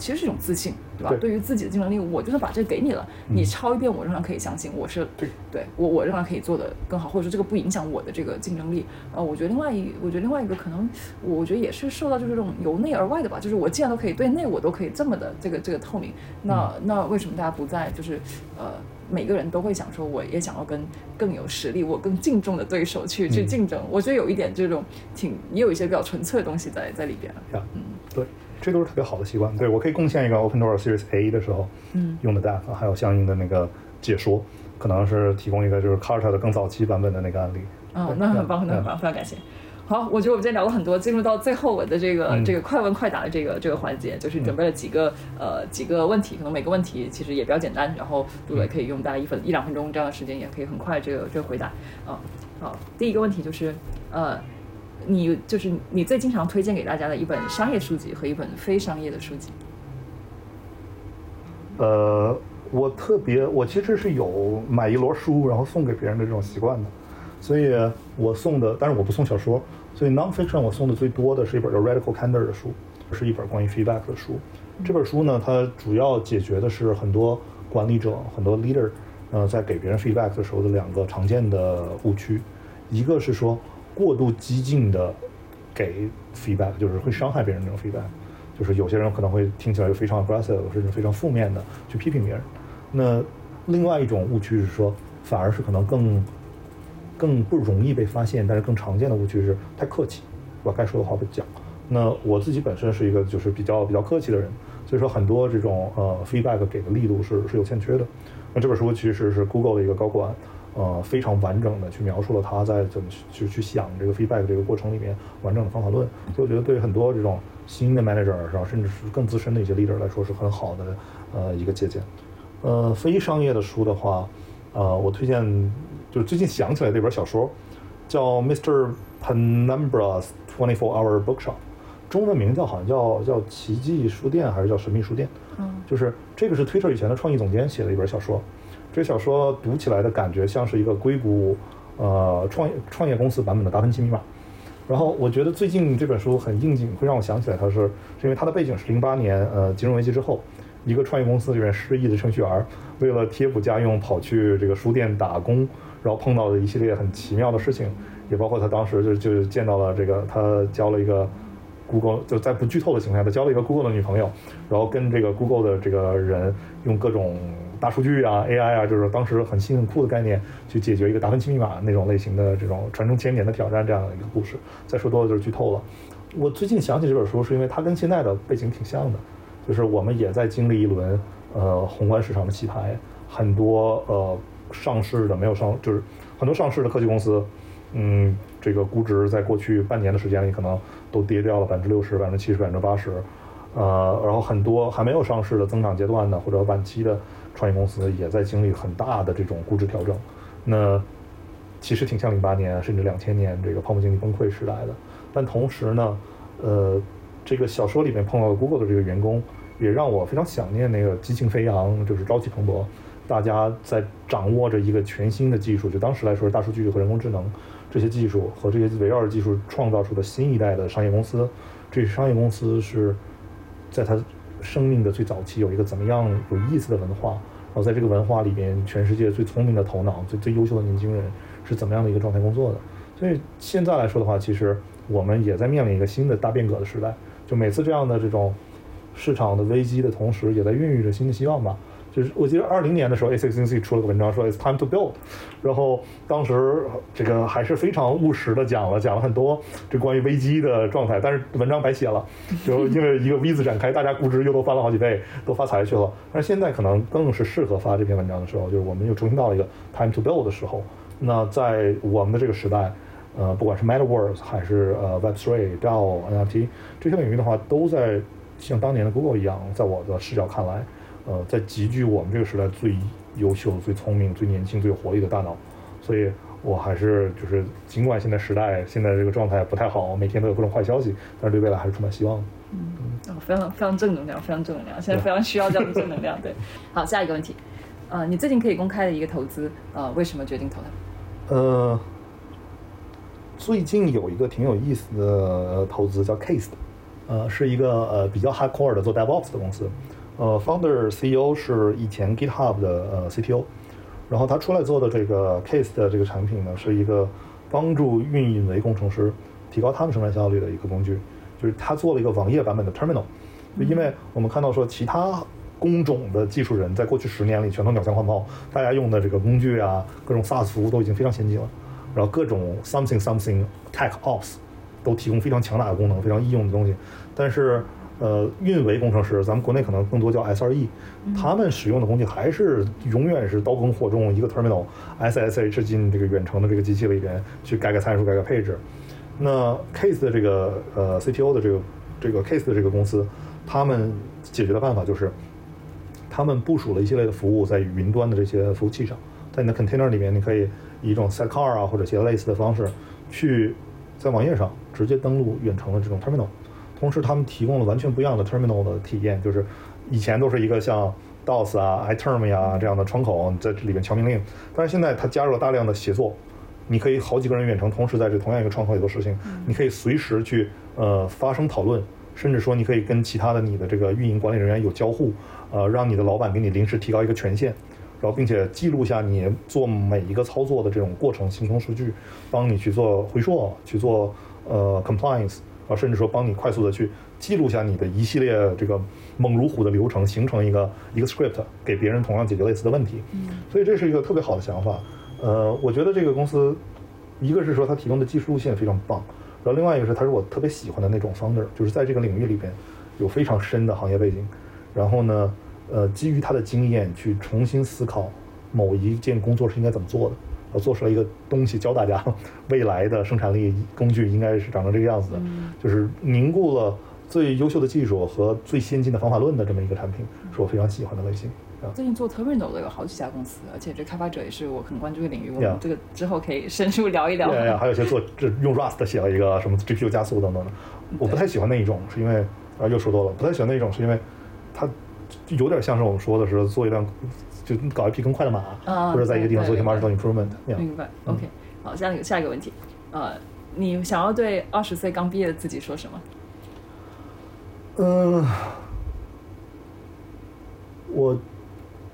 其实是一种自信，对吧？对对于自己的竞争力，我就算把这个给你了，你抄一遍，我仍然可以相信我是对对我我仍然可以做得更好，或者说这个不影响我的这个竞争力。呃，我觉得另外一，我觉得另外一个可能，我觉得也是受到就是这种由内而外的吧，就是我既然都可以对内，我都可以这么的这个这个透明，那那为什么大家不在就是呃？每个人都会想说，我也想要跟更有实力、我更敬重的对手去、去竞争。我觉得有一点这种挺，也有一些比较纯粹的东西在在里边。嗯，对，这都是特别好的习惯。对我可以贡献一个 OpenDoor Series A 的时候，嗯，用的 deck，还有相应的那个解说，可能是提供一个就是 Carta 的更早期版本的那个案例。嗯、那很棒，嗯那很棒，非常感谢。好，我觉得我们今天聊了很多，进入到最后我的这个、嗯这个快问快答的这个这个环节，就是准备了几个、呃几个问题，可能每个问题其实也比较简单，然后杜磊可以用大概一分一两分钟这样的时间，也可以很快这个这个回答啊。好，第一个问题就是呃，你就是你最经常推荐给大家的一本商业书籍和一本非商业的书籍。呃，我特别，我其实是有买一摞书，然后送给别人的这种习惯的，所以我送的，但是我不送小说，所以 nonfiction 我送的最多的是一本叫 Radical Candor 的书，是一本关于 feedback 的书。这本书呢，它主要解决的是很多管理者、很多 leader，呃，在给别人 feedback 的时候的两个常见的误区，一个是说过度激进的给 feedback，就是会伤害别人那种 feedback。就是有些人可能会听起来就非常 aggressive，甚至非常负面的去批评别人。那另外一种误区是说，反而是可能更更不容易被发现，但是更常见的误区是太客气，把该说的话不讲。那我自己本身是一个就是比较比较客气的人，所以说很多这种呃 feedback 给的力度是是有欠缺的。那这本书其实是 Google 的一个高管，呃，非常完整的去描述了他在怎么去去想这个 feedback 这个过程里面完整的方法论。所以我觉得对很多这种新的 manager，然后甚至是更资深的一些 leader 来说是很好的呃一个借鉴。呃，非商业的书的话，呃，我推荐就是最近想起来的一本小说，叫 Mr. Penumbra's Twenty Four Hour Bookshop，中文名叫好像叫叫奇迹书店还是叫神秘书店？嗯，就是这个是 Twitter 以前的创意总监写的一本小说，这小说读起来的感觉像是一个硅谷呃创业创业公司版本的达芬奇密码。然后我觉得最近这本书很应景，会让我想起来，它是是因为它的背景是零八年呃金融危机之后，一个创业公司里面失意的程序员为了贴补家用跑去这个书店打工，然后碰到的一系列很奇妙的事情，也包括他当时就就见到了这个他交了一个 Google 就在不剧透的情况下，他交了一个 Google 的女朋友，然后跟这个 Google 的这个人用各种大数据啊 AI 啊，就是当时很新很酷的概念去解决一个达芬奇密码那种类型的这种传承千年的挑战这样的一个故事。再说多了就是剧透了。我最近想起这本书，是因为它跟现在的背景挺像的，就是我们也在经历一轮呃宏观市场的洗牌，很多呃上市的没有上，就是很多上市的科技公司，嗯，这个估值在过去半年的时间里可能都跌掉了百分之六十、百分之七十、百分之八十，呃，然后很多还没有上市的增长阶段的或者晚期的创业公司也在经历很大的这种估值调整，那其实挺像零八年甚至两千年这个泡沫经济崩溃时代的。但同时呢，呃，这个小说里面碰到的 Google 的这个员工，也让我非常想念那个激情飞扬，就是朝气蓬勃，大家在掌握着一个全新的技术，就当时来说是大数据和人工智能这些技术和这些围绕着技术创造出的新一代的商业公司。这些商业公司是在它生命的最早期有一个怎么样有意思的文化，然后在这个文化里边，全世界最聪明的头脑、最最优秀的年轻人是怎么样的一个状态工作的。所以现在来说的话，其实我们也在面临一个新的大变革的时代。就每次这样的这种市场的危机的同时，也在孕育着新的希望吧。就是我记得二零年的时候，A6C 出了个文章说 "It's time to build"，然后当时这个还是非常务实的讲了讲了很多这关于危机的状态，但是文章白写了，就因为一个 V 字展开，大家估值又都翻了好几倍，都发财去了。但是现在可能更是适合发这篇文章的时候，就是我们又重新到了一个 time to build 的时候。那在我们的这个时代。呃，不管是 Metaverse 还是呃 Web3、DAO、NFT 这些领域的话，都在像当年的 Google 一样，在我的视角看来，呃，在集聚我们这个时代最优秀、最聪明、最年轻、最有活力的大脑。所以我还是就是，尽管现在时代现在这个状态不太好，每天都有各种坏消息，但是对未来还是充满希望的。嗯，哦，非常非常正能量，非常正能量，现在非常需要这样的正能量。对，好，下一个问题，呃，你最近可以公开的一个投资，呃，为什么决定投它？呃。最近有一个挺有意思的投资叫 Case 的，呃，是一个呃比较 hardcore 的做 DevOps 的公司，呃，founder CEO 是以前 GitHub 的呃 CTO，然后他出来做的这个 Case 的这个产品呢，是一个帮助运维工程师提高他们生产效率的一个工具，就是他做了一个网页版本的 Terminal，就因为我们看到说其他工种的技术人在过去十年里全都鸟枪换炮，大家用的这个工具啊，各种 SaaS 服务都已经非常先进了。然后各种 something something tech ops 都提供非常强大的功能，非常易用的东西。但是，呃，运维工程师，咱们国内可能更多叫 SRE，他们使用的工具还是永远是刀耕火种，一个 terminal SSH 进这个远程的这个机器里边去改改参数、改改配置。那 Case 的这个呃 CTO 的这个这个 Case 的这个公司，他们解决的办法就是，他们部署了一系列的服务在云端的这些服务器上，在你的 container 里面，你可以。以一种 sidecar 啊或者其他类似的方式，去在网页上直接登录远程的这种 terminal，同时他们提供了完全不一样的 terminal 的体验，就是以前都是一个像 DOS 啊、iTerm 呀这样的窗口在这里面敲命令，但是现在它加入了大量的协作，你可以好几个人远程同时在这同样一个窗口里做事情，你可以随时去呃发生讨论，甚至说你可以跟其他的你的这个运营管理人员有交互，呃让你的老板给你临时提高一个权限。然后，并且记录下你做每一个操作的这种过程，形成数据，帮你去做回溯，去做呃 compliance，啊，甚至说帮你快速的去记录下你的一系列这个猛如虎的流程，形成一个一个 script，给别人同样解决类似的问题。嗯，所以这是一个特别好的想法。呃，我觉得这个公司，一个是说它提供的技术路线非常棒，然后另外一个是它是我特别喜欢的那种 founder，就是在这个领域里边有非常深的行业背景，然后呢。呃，基于他的经验去重新思考某一件工作是应该怎么做的，然后做出来一个东西教大家 未来的生产力工具应该是长成这个样子的，就是凝固了最优秀的技术和最先进的方法论的这么一个产品，是我非常喜欢的类型。啊，最近做 Terminal 的有好几家公司，而且这开发者也是我很关注的领域。我们这个之后可以深入聊一聊。对呀，还有一些做这用 Rust 写了一个什么 GPU 加速等等的，我不太喜欢那一种，是因为啊又说多了，不太喜欢那一种，是因为它有点像是我们说的是做一辆就搞一匹更快的马，啊或者在一个地方做一些对 marginal improvement。明白。OK，好，下一个下一个问题，呃，你想要对二十岁刚毕业的自己说什么？嗯，我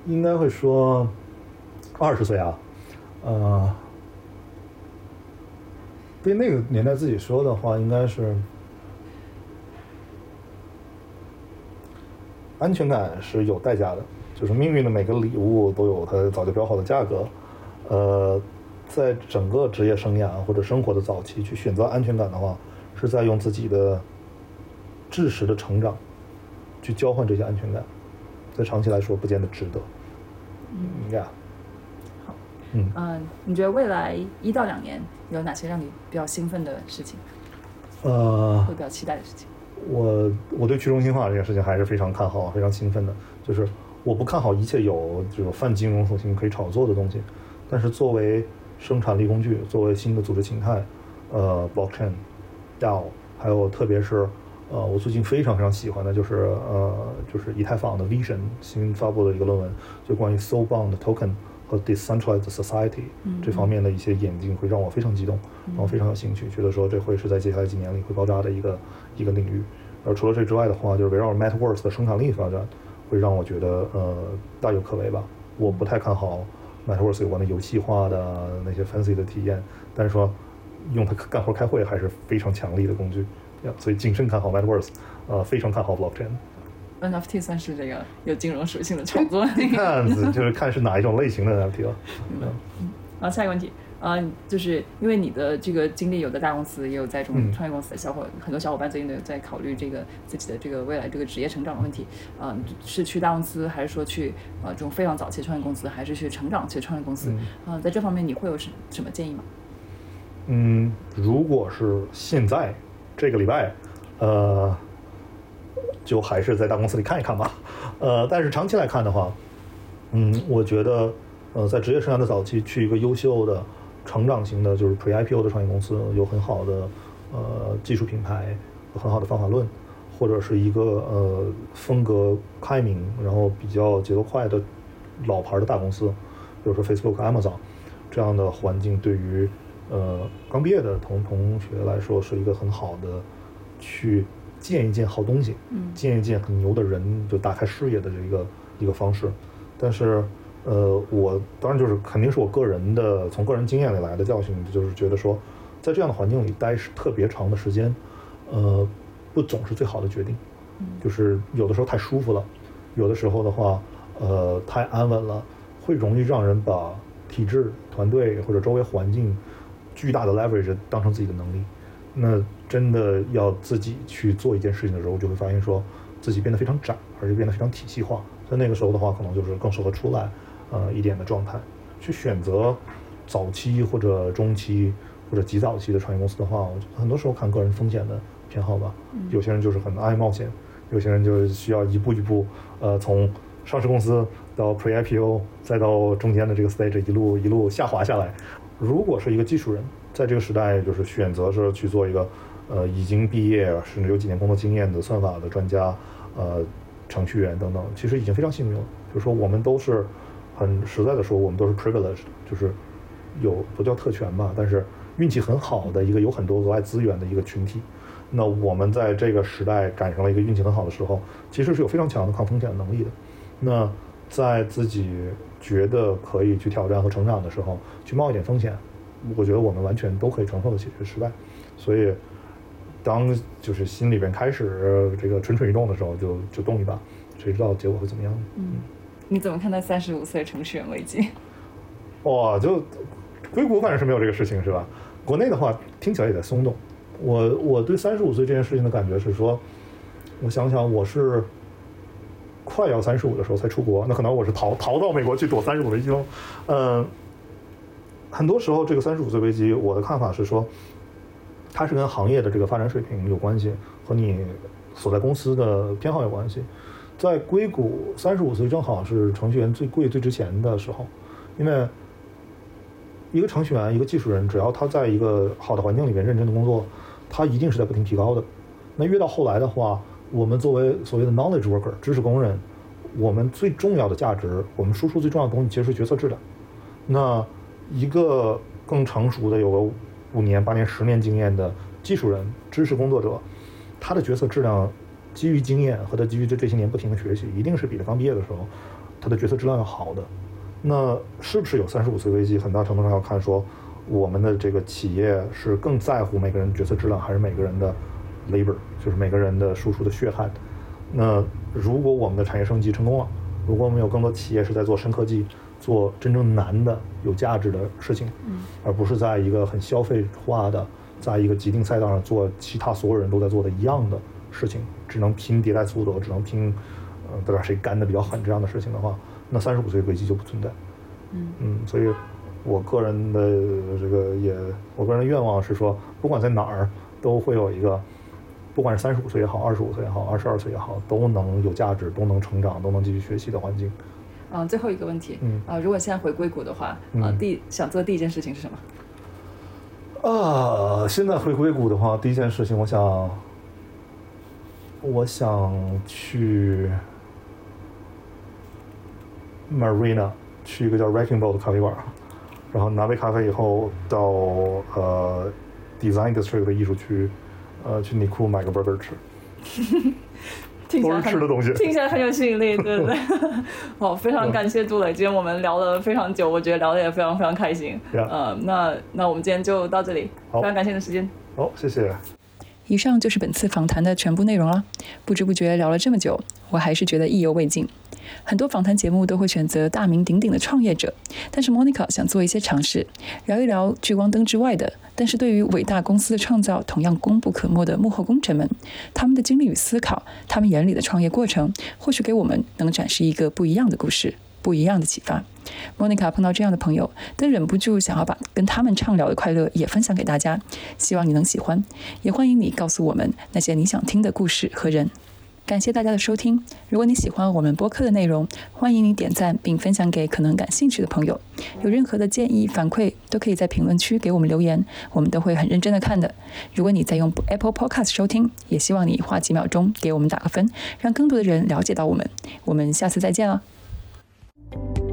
应该会说二十岁啊，呃，对那个年代自己说的话，应该是安全感是有代价的，就是命运的每个礼物都有它早就标好的价格，呃，在整个职业生涯或者生活的早期去选择安全感的话，是在用自己的知识的成长去交换这些安全感，在长期来说不见得值得。嗯呀，好，嗯嗯、你觉得未来一到两年有哪些让你比较兴奋的事情，呃会比较期待的事情？我我对去中心化这件事情还是非常看好、非常兴奋的。就是我不看好一切有这种泛金融属性可以炒作的东西，但是作为生产力工具，作为新的组织形态，呃，blockchain、DAO，还有特别是呃，我最近非常非常喜欢的就是呃，就是以太坊的 Vision 新发布的一个论文，就关于 Soulbound Token 和 Decentralized Society 这方面的一些演进，会让我非常激动，然后非常有兴趣，觉得说这会是在接下来几年里会爆炸的一个一个领域。而除了这之外的话，就是围绕 Metaverse 的生产力发展，会让我觉得呃大有可为吧。我不太看好 Metaverse 有关的游戏化的那些 fancy 的体验，但是说用它干活开会还是非常强力的工具，呀所以谨慎看好 Metaverse，呃，非常看好 Blockchain。NFT 算是这个有金融属性的 炒作。看就是看是哪一种类型的 NFT 了。嗯 好，下一个问题，呃，就是因为你的这个经历，有的大公司，也有在这种嗯创业公司的小伙，很多小伙伴最近都有在考虑这个自己的这个未来这个职业成长的问题，呃，是去大公司，还是说去呃这种非常早期的创业公司，还是去成长期的创业公司？嗯呃，在这方面你会有什什么建议吗？嗯，如果是现在这个礼拜，呃，就还是在大公司里看一看吧。呃，但是长期来看的话，嗯，我觉得，呃，在职业生涯的早期，去一个优秀的、成长型的，就是 pre-IPO 的创业公司，有很好的呃技术品牌和很好的方法论，或者是一个呃风格开明，然后比较节奏快的老牌的大公司，比如说 Facebook、Amazon 这样的环境，对于呃刚毕业的同同学来说，是一个很好的去见一见好东西，嗯见一见很牛的人，就打开视野的这一个一个方式。但是，呃，我当然就是肯定是我个人的从个人经验里来的教训，就是觉得说，在这样的环境里待是特别长的时间，呃，不总是最好的决定。就是有的时候太舒服了，有的时候的话，呃，太安稳了，会容易让人把体制、团队或者周围环境巨大的 leverage 当成自己的能力。那真的要自己去做一件事情的时候，就会发现说自己变得非常窄，而且变得非常体系化。在那个时候的话，可能就是更适合出来，呃，一点的状态，去选择早期或者中期或者极早期的创业公司的话，很多时候看个人风险的偏好吧。有些人就是很爱冒险，有些人就是需要一步一步，呃，从上市公司到 Pre-IPO，再到中间的这个 stage 一路一路下滑下来。如果是一个技术人，在这个时代，就是选择是去做一个，呃，已经毕业甚至有几年工作经验的算法的专家，呃，程序员等等，其实已经非常幸运了。就是说，我们都是很实在的说，我们都是 privileged，就是有不叫特权吧，但是运气很好的一个有很多额外资源的一个群体。那我们在这个时代赶上了一个运气很好的时候，其实是有非常强的抗风险的能力的。那在自己觉得可以去挑战和成长的时候，去冒一点风险，我觉得我们完全都可以承受得起这个失败。所以，当就是心里边开始这个蠢蠢欲动的时候，就就动一把，谁知道结果会怎么样呢？嗯，你怎么看待三十五岁程序员危机？哇，就硅谷反正是没有这个事情是吧？国内的话听起来也在松动。我我对三十五岁这件事情的感觉是说，我想想，我是快要三十五的时候才出国，那可能我是逃逃到美国去躲三十五危机喽。嗯，很多时候这个三十五岁危机，我的看法是说，它是跟行业的这个发展水平有关系，和你所在公司的偏好有关系。在硅谷，三十五岁正好是程序员最贵、最值钱的时候，因为一个程序员、一个技术人，只要他在一个好的环境里面认真的工作，他一定是在不停提高的。那越到后来的话，我们作为所谓的 knowledge worker 知识工人，我们最重要的价值，我们输出最重要的东西其实是决策质量。那一个更成熟的，有个五年、八年、十年经验的技术人、知识工作者，他的决策质量。基于经验和他基于这这些年不停的学习，一定是比他刚毕业的时候，他的决策质量要好的。那是不是有三十五岁危机？很大程度上要看说，我们的这个企业是更在乎每个人决策质量，还是每个人的 labor，就是每个人的输出的血汗。那如果我们的产业升级成功了，如果我们有更多企业是在做深科技，做真正难的、有价值的事情，而不是在一个很消费化的，在一个既定赛道上做其他所有人都在做的一样的。事情只能拼迭代速度，只能拼，呃，对吧？谁干的比较狠这样的事情的话，那三十五岁危机就不存在。嗯嗯，所以，我个人的这个也，我个人的愿望是说，不管在哪儿，都会有一个，不管是三十五岁也好，二十五岁也好，二十二岁也好，都能有价值，都能成长，都能继续学习的环境。嗯，最后一个问题，嗯啊，如果现在回硅谷的话，啊，第想做的第一件事情是什么？啊，现在回硅谷的话，第一件事情，我想。我想去 Marina，去一个叫 Wrecking Ball 的咖啡馆，然后拿杯咖啡以后到呃 Design District 的艺术区，呃去尼库买个 burger 吃。都是吃的东西，听起来很有吸引力，对不对？好，非常感谢杜磊，今天我们聊了非常久，我觉得聊的也非常非常开心。呃，那那我们今天就到这里，非常感谢你的时间。好，谢谢。以上就是本次访谈的全部内容了。不知不觉聊了这么久，我还是觉得意犹未尽。很多访谈节目都会选择大名鼎鼎的创业者，但是 Monica 想做一些尝试，聊一聊聚光灯之外的，但是对于伟大公司的创造同样功不可没的幕后功臣们，他们的经历与思考，他们眼里的创业过程，或许给我们能展示一个不一样的故事。不一样的启发。莫妮卡碰到这样的朋友，都忍不住想要把跟他们畅聊的快乐也分享给大家。希望你能喜欢，也欢迎你告诉我们那些你想听的故事和人。感谢大家的收听。如果你喜欢我们播客的内容，欢迎你点赞并分享给可能感兴趣的朋友。有任何的建议反馈，都可以在评论区给我们留言，我们都会很认真的看的。如果你在用 Apple Podcast 收听，也希望你花几秒钟给我们打个分，让更多的人了解到我们。我们下次再见了。Thank you.